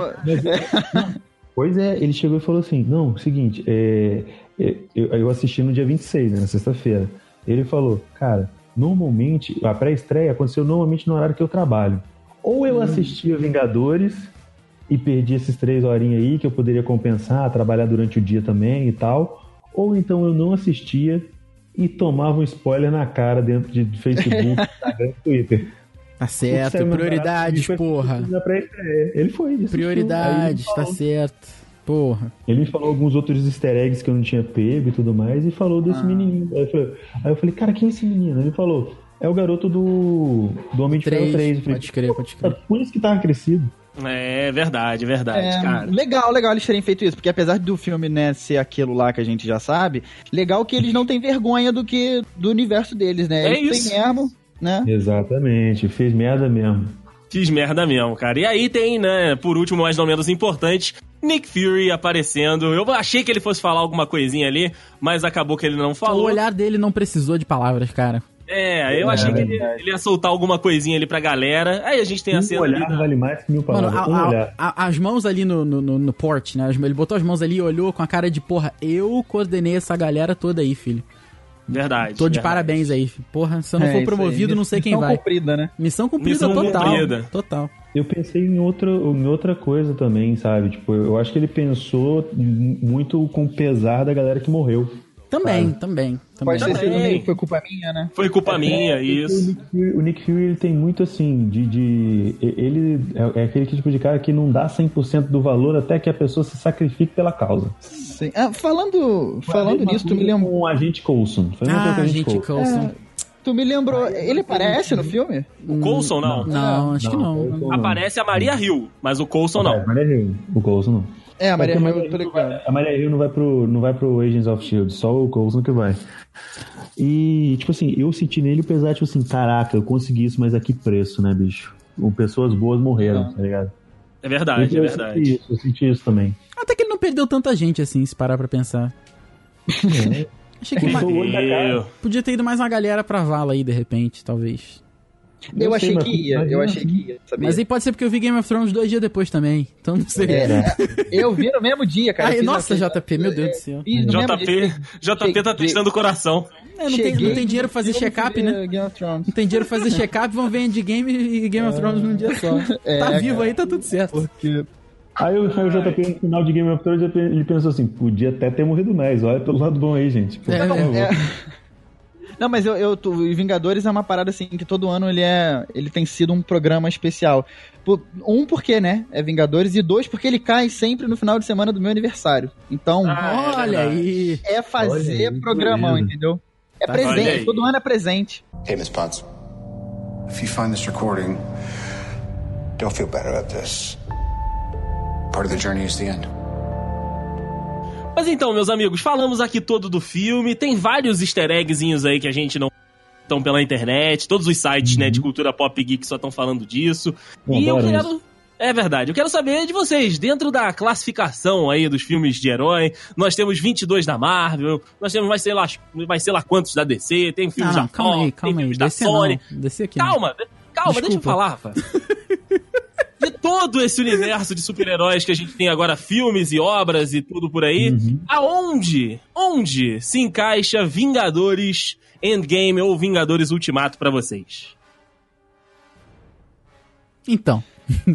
Pois é, ele chegou e falou assim: não, seguinte, é, é, eu, eu assisti no dia 26, né, na sexta-feira. Ele falou, cara, normalmente, a pré-estreia aconteceu normalmente no horário que eu trabalho. Ou eu assistia Vingadores e perdi esses três horinhas aí que eu poderia compensar, trabalhar durante o dia também e tal. Ou então eu não assistia e tomava um spoiler na cara dentro de Facebook, Instagram e Twitter. Tá certo. Prioridades, porra. pré-estreia. Ele foi. ele ele me Prioridades, tá certo. Porra. Ele me falou alguns outros easter eggs que eu não tinha pego e tudo mais, e falou desse Ah. menininho. Aí eu, falei, aí eu falei, cara, quem é esse menino? Ele falou, é o garoto do, do Homem de Ferro 3. Três. Eu falei, Pode crer, pode crer. Por isso que tava crescido. É verdade, verdade, É, cara. legal, legal eles terem feito isso, porque apesar do filme né, ser aquilo lá que a gente já sabe, legal que eles não têm vergonha do que do universo deles, né? É eles isso. têm mesmo, né? Exatamente, fez merda mesmo. Fiz merda mesmo, cara. E aí tem, né, por último, mas não menos importante, Nick Fury aparecendo. Eu achei que ele fosse falar alguma coisinha ali, mas acabou que ele não O falou. olhar dele não precisou de palavras, cara. É, eu achei que ele, ele ia soltar alguma coisinha ali pra galera. Aí a gente tem a Um cena. olhar ali da- vale mais que mil Mano, palavras. a- um a- olhar. a- as mãos ali no, no, no, no port, né? Ele botou as mãos ali e olhou com a cara de, porra, eu coordenei essa galera toda aí, filho. Verdade. Tô de verdade. parabéns aí. filho. Porra, se eu não É, for promovido, aí. não sei quem Missão vai. cumprida, né? Missão cumprida Missão total. cumprida. Total. Eu pensei em outra, em outra coisa também, sabe? Tipo, eu acho que ele pensou muito com o pesar da galera que morreu. Também, também, também. Pode ter sido Também. meio que foi culpa minha, né? Foi culpa minha, O isso. Nick Fury, o Nick Fury, ele tem muito assim, de. de ele é, é aquele tipo de cara que não dá 100% do valor até que a pessoa se sacrifique pela causa. Sim. Ah, falando falando nisso, tu me. Com o agente Coulson. Foi Ah, o agente gente, Coulson. Coulson. Tu me lembrou. Ele aparece no filme? O Coulson não. Não, acho que não. Coulson não. Aparece a Maria Hill, mas o Coulson não. É, Maria Hill. O Coulson não. É, a Maria Hill, eu tô Hill ligado. a Maria Hill não vai pro, não vai pro Agents of Shield, só o Coulson que vai. E, tipo assim, eu senti nele o pesar, tipo assim, caraca, eu consegui isso, mas a que preço, né, bicho? Pessoas boas morreram, tá ligado? É verdade, é eu, verdade. senti isso, eu senti isso também. Até que ele não perdeu tanta gente assim, se parar pra pensar. É. Achei que Eu ma- sou o olho da cara. Meu. podia ter ido mais uma galera pra vala aí, de repente, talvez. Eu, Eu achei sei, que ia, eu achei que ia, sabia? Mas aí pode ser porque eu vi Game of Thrones dois dias depois também. Então não sei. É, eu vi no mesmo dia, cara. Ai, nossa, JP, meu Deus do céu. JP, dia. JP tá Cheguei- testando o coração. É, não, tem, não cheguei tem dinheiro pra fazer check-up, né? Game of Thrones. Não tem dinheiro pra fazer check-up, vão ver Endgame e Game of Thrones num dia só. É, tá vivo cara. aí, tá tudo certo. Porque Aí o, aí o JP no final de Game of Thrones ele pensou assim: podia até ter morrido mais, olha pelo lado bom aí, gente. Pô, É, favor. É. Não, mas eu, eu o Vingadores é uma parada assim que todo ano ele é, ele tem sido um programa especial. Um porque, né, é Vingadores e dois porque ele cai sempre no final de semana do meu aniversário. Então, Ah, é Olha aí. é fazer aí, programão, entendeu? É Tá, presente, todo ano é presente. Hey, Miss Potts. If you find this recording, don't feel bad about this. Part of the journey is the end. Mas então, meus amigos, falamos aqui todo do filme. Tem vários easter eggzinhos aí que a gente não estão pela internet. Todos os sites, né, de cultura pop geek só estão falando disso. Eu e eu quero. É verdade. Eu quero saber de vocês, dentro da classificação aí dos filmes de herói, nós temos 22 da Marvel, nós temos mais sei lá, mais sei lá quantos da DC, tem filmes Não, da calma aí, Fox, tem calma aí. filmes da Sony. não. Aqui. Calma, de- calma, deixa eu Desculpa. falar, rapaz. De todo esse universo de super-heróis que a gente tem agora, filmes e obras e tudo por aí, Uhum. aonde, onde se encaixa Vingadores Endgame ou Vingadores Ultimato pra vocês? Então,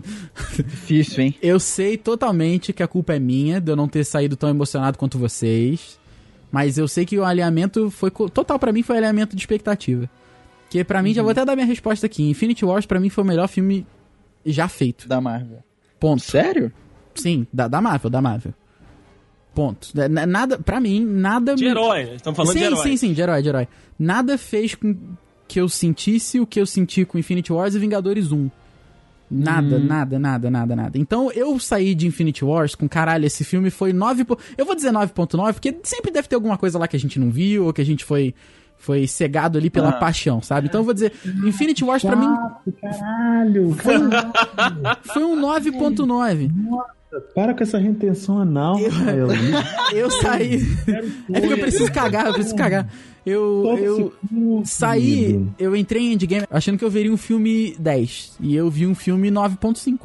Difícil, hein? eu sei totalmente que a culpa é minha de eu não ter saído tão emocionado quanto vocês. Mas eu sei que o alinhamento foi. Total pra mim foi alinhamento de expectativa. Que pra mim, já vou até dar minha resposta aqui. Infinity Wars pra mim foi o melhor filme já feito. Da Marvel. Ponto. Sério? Sim, da, da Marvel, da Marvel. Ponto. É, na- Nada, pra mim, nada De me- herói? Estamos falando sim, de herói. sim, sim, de herói, de herói. Nada fez com que eu sentisse o que eu senti com Infinity Wars e Vingadores 1. Nada, nada, nada, nada, nada. Então eu saí de Infinity Wars com caralho, esse filme foi 9. po- Eu vou dizer 9.9, porque sempre deve ter alguma coisa lá que a gente não viu, ou que a gente foi. Foi cegado ali pela paixão, sabe? Então eu vou dizer, Infinity Wars pra mim Caralho, foi um, foi um 9.9. para com essa retenção anal, Rafael. Eu saí. É porque eu preciso cagar, eu preciso cagar. Eu, eu saí, eu entrei em Endgame achando que eu veria um filme 10. E eu vi um filme 9.5.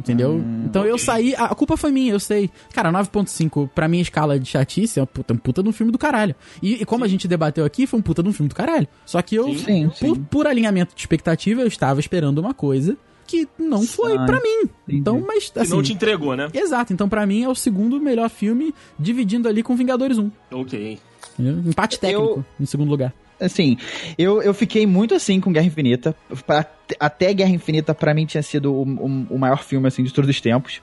Entendeu? então eu saí. A culpa foi minha, eu sei. Cara, 9.5, pra minha escala de chatice, é um puta, um puta de um filme do caralho. E, e como a gente debateu aqui, foi um puta de um filme do caralho. Só que eu, Sim, por, sim. por alinhamento de expectativa, eu estava esperando uma coisa que não foi Ah, pra mim. Então, mas Que assim. não te entregou, né? Exato, então pra mim é o segundo melhor filme, dividindo ali com Vingadores 1. Ok. entendeu? Empate técnico em segundo lugar. Assim, eu, eu fiquei muito assim com Guerra Infinita. Pra- até Guerra Infinita, pra mim, tinha sido o, o- o maior filme assim, de todos os tempos.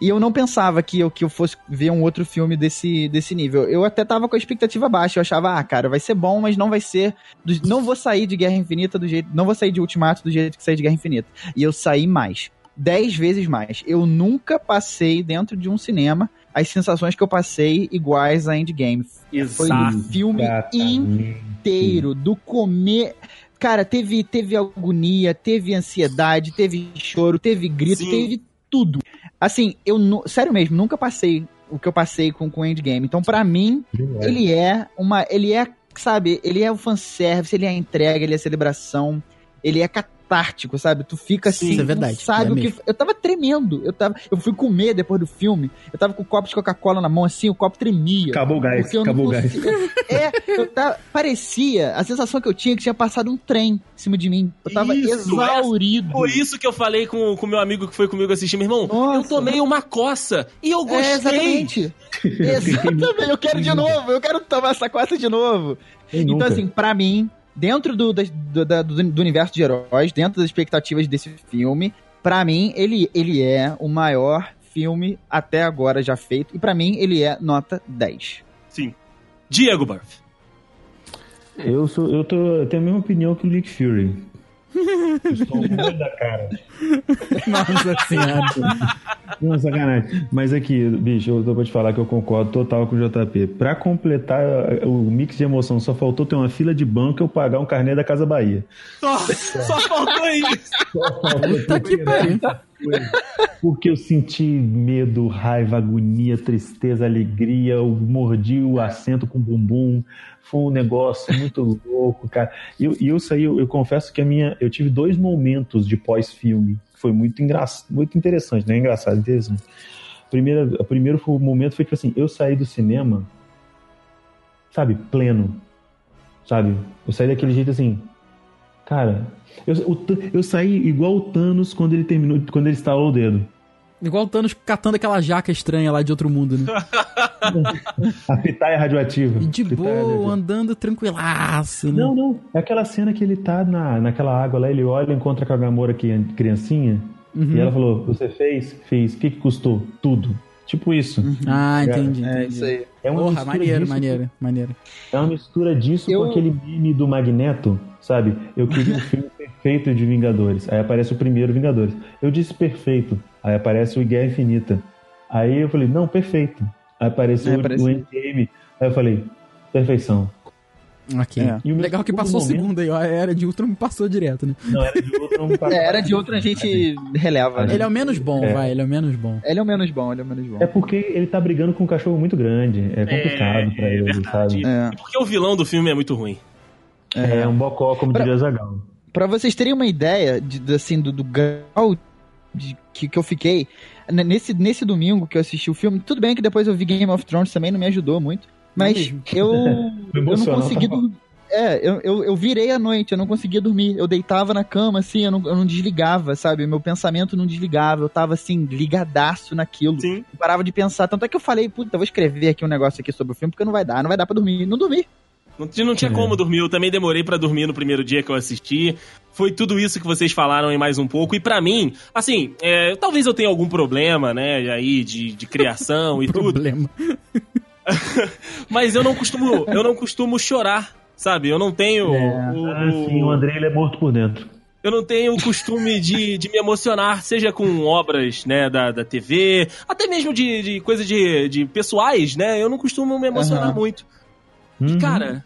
E eu não pensava que eu, que eu fosse ver um outro filme desse, desse nível. Eu até tava com a expectativa baixa. Eu achava, ah, cara, vai ser bom, mas não vai ser. do- não vou sair de Guerra Infinita do jeito. Não vou sair de Ultimato do jeito que saí de Guerra Infinita. E eu saí mais. Dez vezes mais. Eu nunca passei dentro de um cinema as sensações que eu passei iguais a Endgame. Foi Exato. um filme Exatamente. inteiro, do comer. Cara, teve, teve agonia, teve ansiedade, teve choro, teve grito, Sim. teve tudo. Assim, eu, nu- sério mesmo, nunca passei o que eu passei com o Endgame. Então, pra mim, ele é uma. Ele é sabe, ele é o fanservice, ele é a entrega, ele é a celebração, ele é catártico, sabe? Tu fica Sim, assim, isso é não verdade, sabe é o que. mesmo. Eu tava tremendo. Eu, tava, eu fui comer depois do filme. Eu tava com o copo de Coca-Cola na mão, assim, o copo tremia. Acabou o gás, eu acabou o gás. É, eu tava, parecia, a sensação que eu tinha é que tinha passado um trem em cima de mim. Eu tava Isso, exaurido. Por isso que eu falei com o meu amigo que foi comigo assistir, meu irmão. Eu Nossa. tomei uma coça e eu gostei. É, exatamente. exatamente. Eu quero de novo, eu quero tomar essa coisa de novo. Quem Então, nunca? assim, pra mim, dentro do, do, da- do- do universo de heróis, dentro das expectativas desse filme, pra mim, ele, ele é o maior filme até agora já feito. E pra mim, ele é nota 10. Sim. Diego Burff. Eu, sou, eu, tô, eu tenho a mesma opinião que o Nick Fury. Estou da cara. Nossa senhora. Não, sacanagem. Mas aqui, bicho, eu tô pra te falar que eu concordo total com o JP. Pra completar uh, o mix de emoção, só faltou ter uma fila de banco e eu pagar um carnê da Casa Bahia. Só, só faltou isso. Tá que pariu. Porque eu senti medo, raiva, agonia, tristeza, alegria, eu mordi o assento com o bumbum. Foi um negócio muito louco, cara. E eu, eu saí, eu, eu confesso que a minha. Eu tive dois momentos de pós-filme. Foi muito engraçado, muito interessante, né? Engraçado, interessante. Primeira, o primeiro foi- momento foi que assim, eu saí do cinema, sabe, pleno. Sabe? Eu saí daquele jeito assim. Cara, eu, o eu saí igual o Thanos quando ele terminou, quando ele estalou o dedo. Igual o Thanos catando aquela jaca estranha lá de outro mundo, né? A pitaia radioativa. E de Pitaia boa, radioativa. andando tranquilaço, né? Não, não. É aquela cena que ele tá na, naquela água lá, ele olha, encontra com a Gamora que é criancinha, Uhum. e ela falou: Você fez? Fez. O que, que custou? Tudo. Tipo isso. Ah, entendi. É entendi. isso aí. É uma Porra, mistura maneiro, disso, maneiro, maneiro. É uma mistura disso Eu- com aquele meme do Magneto, sabe? Eu queria um filme perfeito de Vingadores. Aí aparece o primeiro Vingadores. Eu disse perfeito. Aí aparece o Guerra Infinita. Aí eu falei, não, perfeito. Aí apareceu É, o- aparece- o Endgame. Aí eu falei, perfeição. Ok. É. E o Legal que passou o momento- segundo aí, ó. A era de Ultron passou direto, né? Não, era de outro. não É, era de outra a gente releva, né? Ele é o menos bom, É. vai, ele é o menos bom. Ele é o menos bom, ele é o menos bom. É porque ele tá brigando com um cachorro muito grande. É complicado pra ele, verdade. sabe? É. E porque o vilão do filme é muito ruim. É, um bocó, como diria Zagal. Pra vocês terem uma ideia de, assim, do, do grau de, que, que eu fiquei, nesse, nesse domingo que eu assisti o filme, tudo bem que depois eu vi Game of Thrones também, não me ajudou muito, mas eu, eu não consegui dormir. É, eu, eu, eu virei à noite, eu não conseguia dormir. Eu deitava na cama, assim, eu não, eu não desligava, sabe? Meu pensamento não desligava. Eu tava, assim, ligadaço naquilo. Sim. Não parava de pensar. Tanto é que eu falei, puta, eu vou escrever aqui um negócio aqui sobre o filme, porque não vai dar, não vai dar pra dormir. Não dormi. Não, não tinha É. como dormir. Eu também demorei pra dormir no primeiro dia que eu assisti. Foi tudo isso que vocês falaram e mais um pouco. E pra mim, assim, é, talvez eu tenha algum problema, né, aí de, de criação e tudo. Problema. Mas eu não costumo, eu não costumo chorar, sabe? Eu não tenho o, Ah, sim, o André ele é morto por dentro. eu não tenho o costume de, de me emocionar, seja com obras, né, da, da TV, até mesmo de, de coisa de, de pessoais, né? Eu não costumo me emocionar Aham. muito. Uhum. E, cara,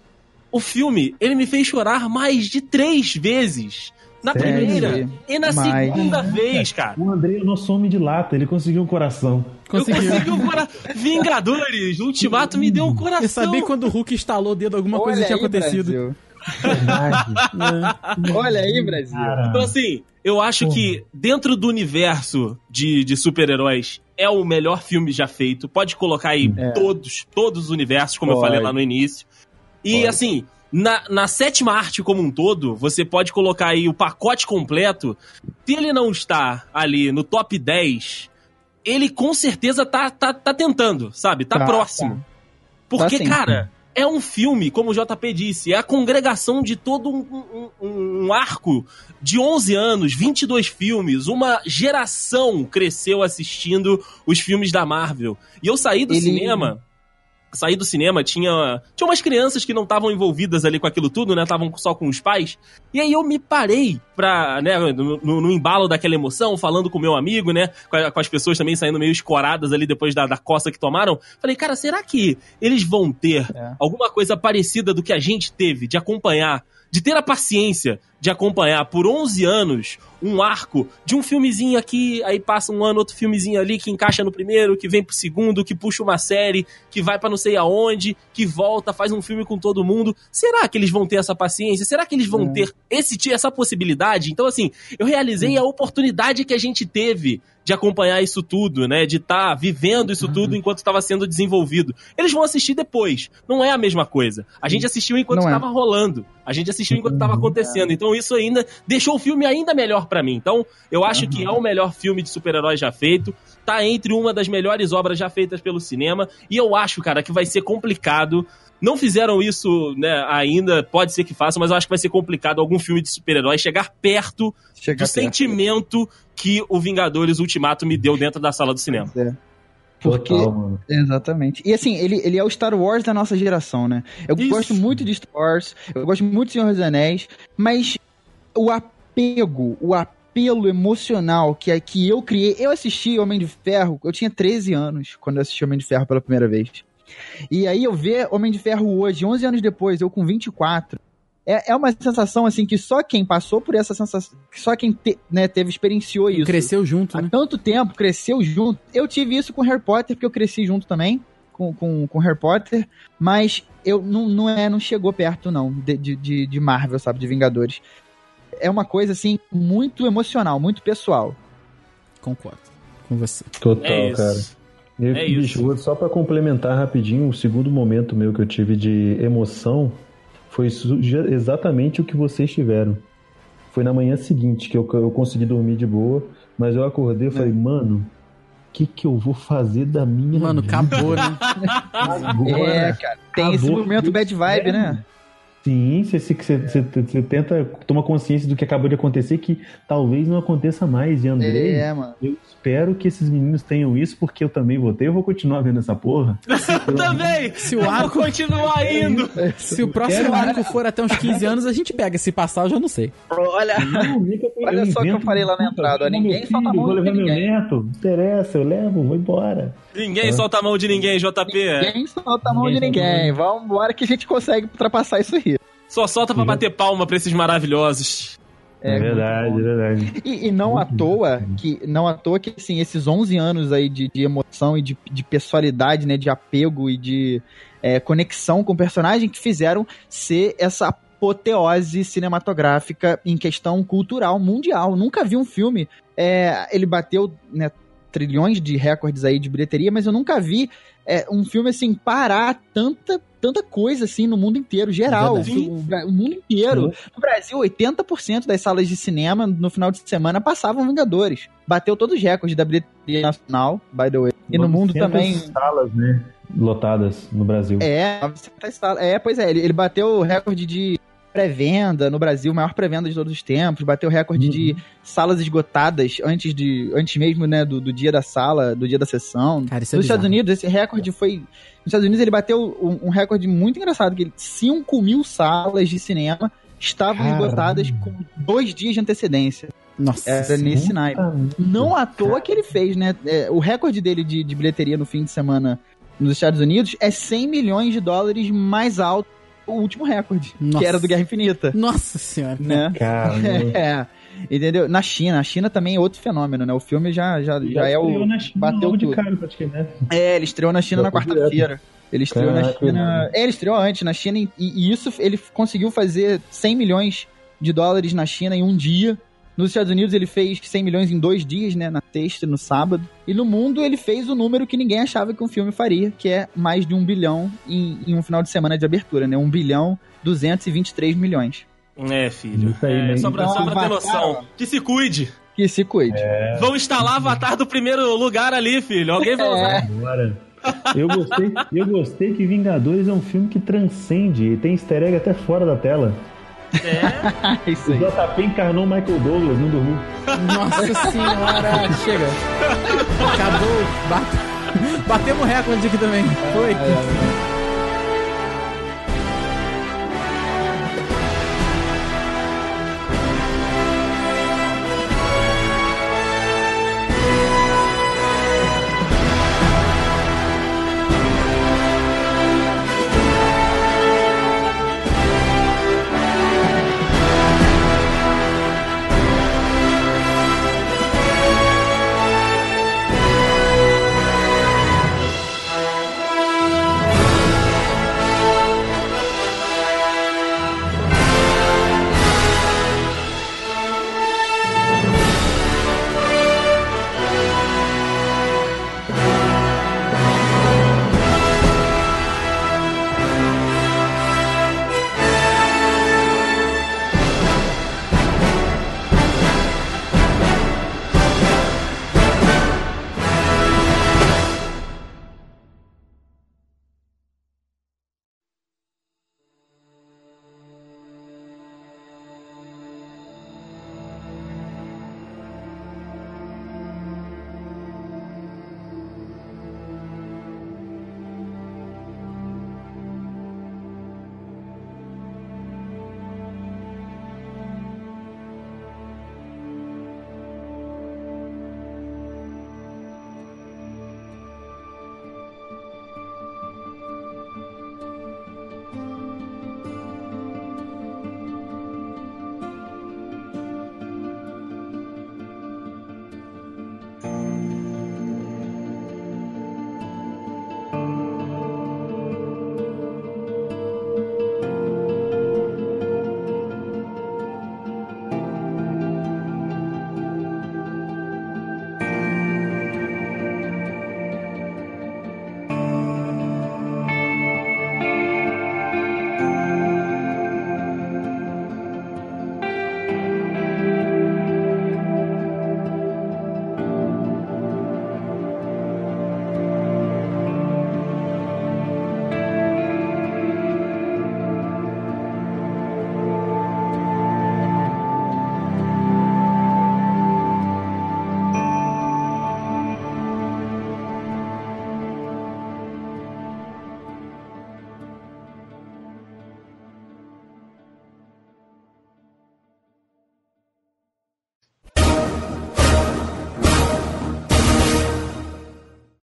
o filme, ele me fez chorar mais de três vezes. Na Sério? primeira e na Mais. segunda vez, cara. O André é o nosso homem de lata, ele conseguiu um coração. Conseguiu. Eu consegui um cora... Vingadores, Ultimato me deu um coração. Eu sabia quando o Hulk instalou o dedo, alguma coisa Olha tinha aí, acontecido. Brasil. Verdade. Olha aí, Brasil. Então, assim, eu acho que dentro do universo de, de super-heróis é o melhor filme já feito. Pode colocar aí É. todos, todos os universos, como eu Pode. falei lá no início. E, Pode. assim, na, na sétima arte como um todo, você pode colocar aí o pacote completo. Se ele não está ali no top 10, ele com certeza tá, tá, tá tentando, sabe? Tá, Tá, próximo. Porque, Tá cara, é um filme, como o JP disse, é a congregação de todo um, um- um arco de 11 anos, 22 filmes, uma geração cresceu assistindo os filmes da Marvel. E eu saí do Ele- cinema. Saí do cinema, tinha. Tinha umas crianças que não estavam envolvidas ali com aquilo tudo, né? Estavam só com os pais. E aí eu me parei pra, né, no, no- no embalo daquela emoção, falando com o meu amigo, né? Com, a- com as pessoas também saindo meio escoradas ali depois da, da coça que tomaram. Falei, cara, será que eles vão ter É. alguma coisa parecida do que a gente teve de acompanhar, de ter a paciência de acompanhar por 11 anos um arco de um filmezinho aqui, aí passa um ano, outro filmezinho ali que encaixa no primeiro, que vem pro segundo, que puxa uma série, que vai para não sei aonde, que volta, faz um filme com todo mundo. Será que eles vão ter essa paciência? Será que eles vão É. ter esse essa possibilidade? Então assim, eu realizei a oportunidade que a gente teve de acompanhar isso tudo, né? De estar vivendo isso tudo enquanto estava sendo desenvolvido. Eles vão assistir depois. Não é a mesma coisa. A gente assistiu enquanto Não é. estava rolando. A gente assistiu enquanto estava acontecendo. Então isso ainda deixou o filme ainda melhor pra mim. Então eu acho que é o melhor filme de super-heróis já feito. Tá entre uma das melhores obras já feitas pelo cinema. E eu acho, cara, que vai ser complicado. Não fizeram isso, né, ainda, pode ser que façam, mas eu acho que vai ser complicado algum filme de super-herói chegar perto Chega do sentimento que o Vingadores Ultimato me deu dentro da sala do cinema. É. Porque, Total, mano. exatamente. E assim, ele, ele é o Star Wars da nossa geração, né? Eu Isso. gosto muito de Star Wars, eu gosto muito de Senhor dos Anéis, mas o apego, o apelo emocional que, é- que eu criei. Eu assisti Homem de Ferro, eu tinha 13 anos quando eu assisti Homem de Ferro pela primeira vez. E aí eu ver Homem de Ferro hoje, 11 anos depois, eu com 24. É, é uma sensação assim que só quem passou por essa sensação, só quem te- né, teve experienciou isso Cresceu junto, há né? tanto tempo, cresceu junto. Eu tive isso com Harry Potter, porque eu cresci junto também com, com, com Harry Potter, mas eu não, não, é, não chegou perto, não, de, de- de, Marvel, sabe, de Vingadores. É uma coisa, assim, muito emocional, muito pessoal. Concordo com você. Total, É cara. Eu, É bicho, isso. só pra complementar rapidinho, o segundo momento meu que eu tive de emoção foi exatamente o que vocês tiveram. Foi na manhã seguinte que eu, eu consegui dormir de boa, mas eu acordei e falei, mano, o que que eu vou fazer da minha Mano, vida acabou, né? agora? É, cara. Tem esse Acabou. momento bad vibe, né? Sim, você, você, você, você tenta tomar consciência do que acabou de acontecer, que talvez não aconteça mais. E Andrei, É, mano. eu espero que esses meninos tenham isso, porque eu também vou ter. Eu vou continuar vendo essa porra. Eu também! Se o eu arco- vou continuar indo! Se o próximo arco for até uns 15 anos, a gente pega. Se passar, eu já não sei. Olha, Olha só o que eu falei lá na entrada, ó, ninguém solta a mão Vou de levar meu ninguém. neto, não interessa, eu levo, vou embora. Ninguém solta a mão de ninguém, JP. ninguém solta a mão de Ninguém a ninguém. Vamos embora que a gente consegue ultrapassar isso aí. Só solta pra bater palma pra esses maravilhosos. É, verdade, é verdade. E, e não à toa que não à toa que assim, esses 11 anos aí de, de emoção e de, de pessoalidade, né, de apego e de é, conexão com o personagem que fizeram ser essa apoteose cinematográfica em questão cultural mundial. Nunca vi um filme, é, ele bateu né, trilhões de recordes aí de bilheteria, mas eu nunca vi é, um filme assim parar tanta tanta coisa assim no mundo inteiro, geral, o, o mundo inteiro. No Brasil, 80% das salas de cinema no final de semana passavam Vingadores. Bateu todos os recordes da bilheteria nacional, by the way. E no mundo 900 também. salas, né, lotadas no Brasil. É, 900 salas. É, pois é, ele, ele bateu o recorde de pré-venda no Brasil, maior pré-venda de todos os tempos, bateu o recorde de salas esgotadas antes de antes mesmo, né, do, do dia da sala, do dia da sessão. Cara, isso é Nos Estados bizarro. Unidos, esse recorde foi. Nos Estados Unidos, ele bateu um, um recorde muito engraçado: que 5 mil salas de cinema estavam Caramba. esgotadas com dois dias de antecedência. Nossa. Era senhora. nesse naipe. Não à toa que ele fez, né? É, o recorde dele de, de bilheteria no fim de semana nos Estados Unidos é 100 milhões de dólares mais alto o último recorde, Nossa. que era do Guerra Infinita, Nossa senhora. né? Caramba. É, entendeu? Na China, a China também é outro fenômeno, né? O filme já, já, já é estreou o... na China bateu logo de tudo. cara, praticamente. É, ele estreou na China Já na quarta-feira. Ele estreou na Caraca, China... mano. É, ele estreou antes na China e, e isso ele conseguiu fazer 100 milhões de dólares na China em um dia. Nos Estados Unidos ele fez 100 milhões em dois dias, né? Na sexta e no sábado. E no mundo ele fez o número que ninguém achava que um filme faria, que é mais de um bilhão em, em um final de semana de abertura, né? Um bilhão 223 milhões. É, filho. Isso aí, É, né? só pra, Então, só pra ter Avatar, noção. Que se cuide. Que se cuide. Vão instalar Avatar do primeiro lugar ali, filho. Alguém vai usar. É, Bora. Eu gostei, eu gostei que Vingadores é um filme que transcende e tem easter egg até fora da tela. É. é isso O aí. JP encarnou o Michael Douglas, não dormiu. Nossa senhora. Chega. Acabou. Bate... Batemos recorde aqui também. Foi.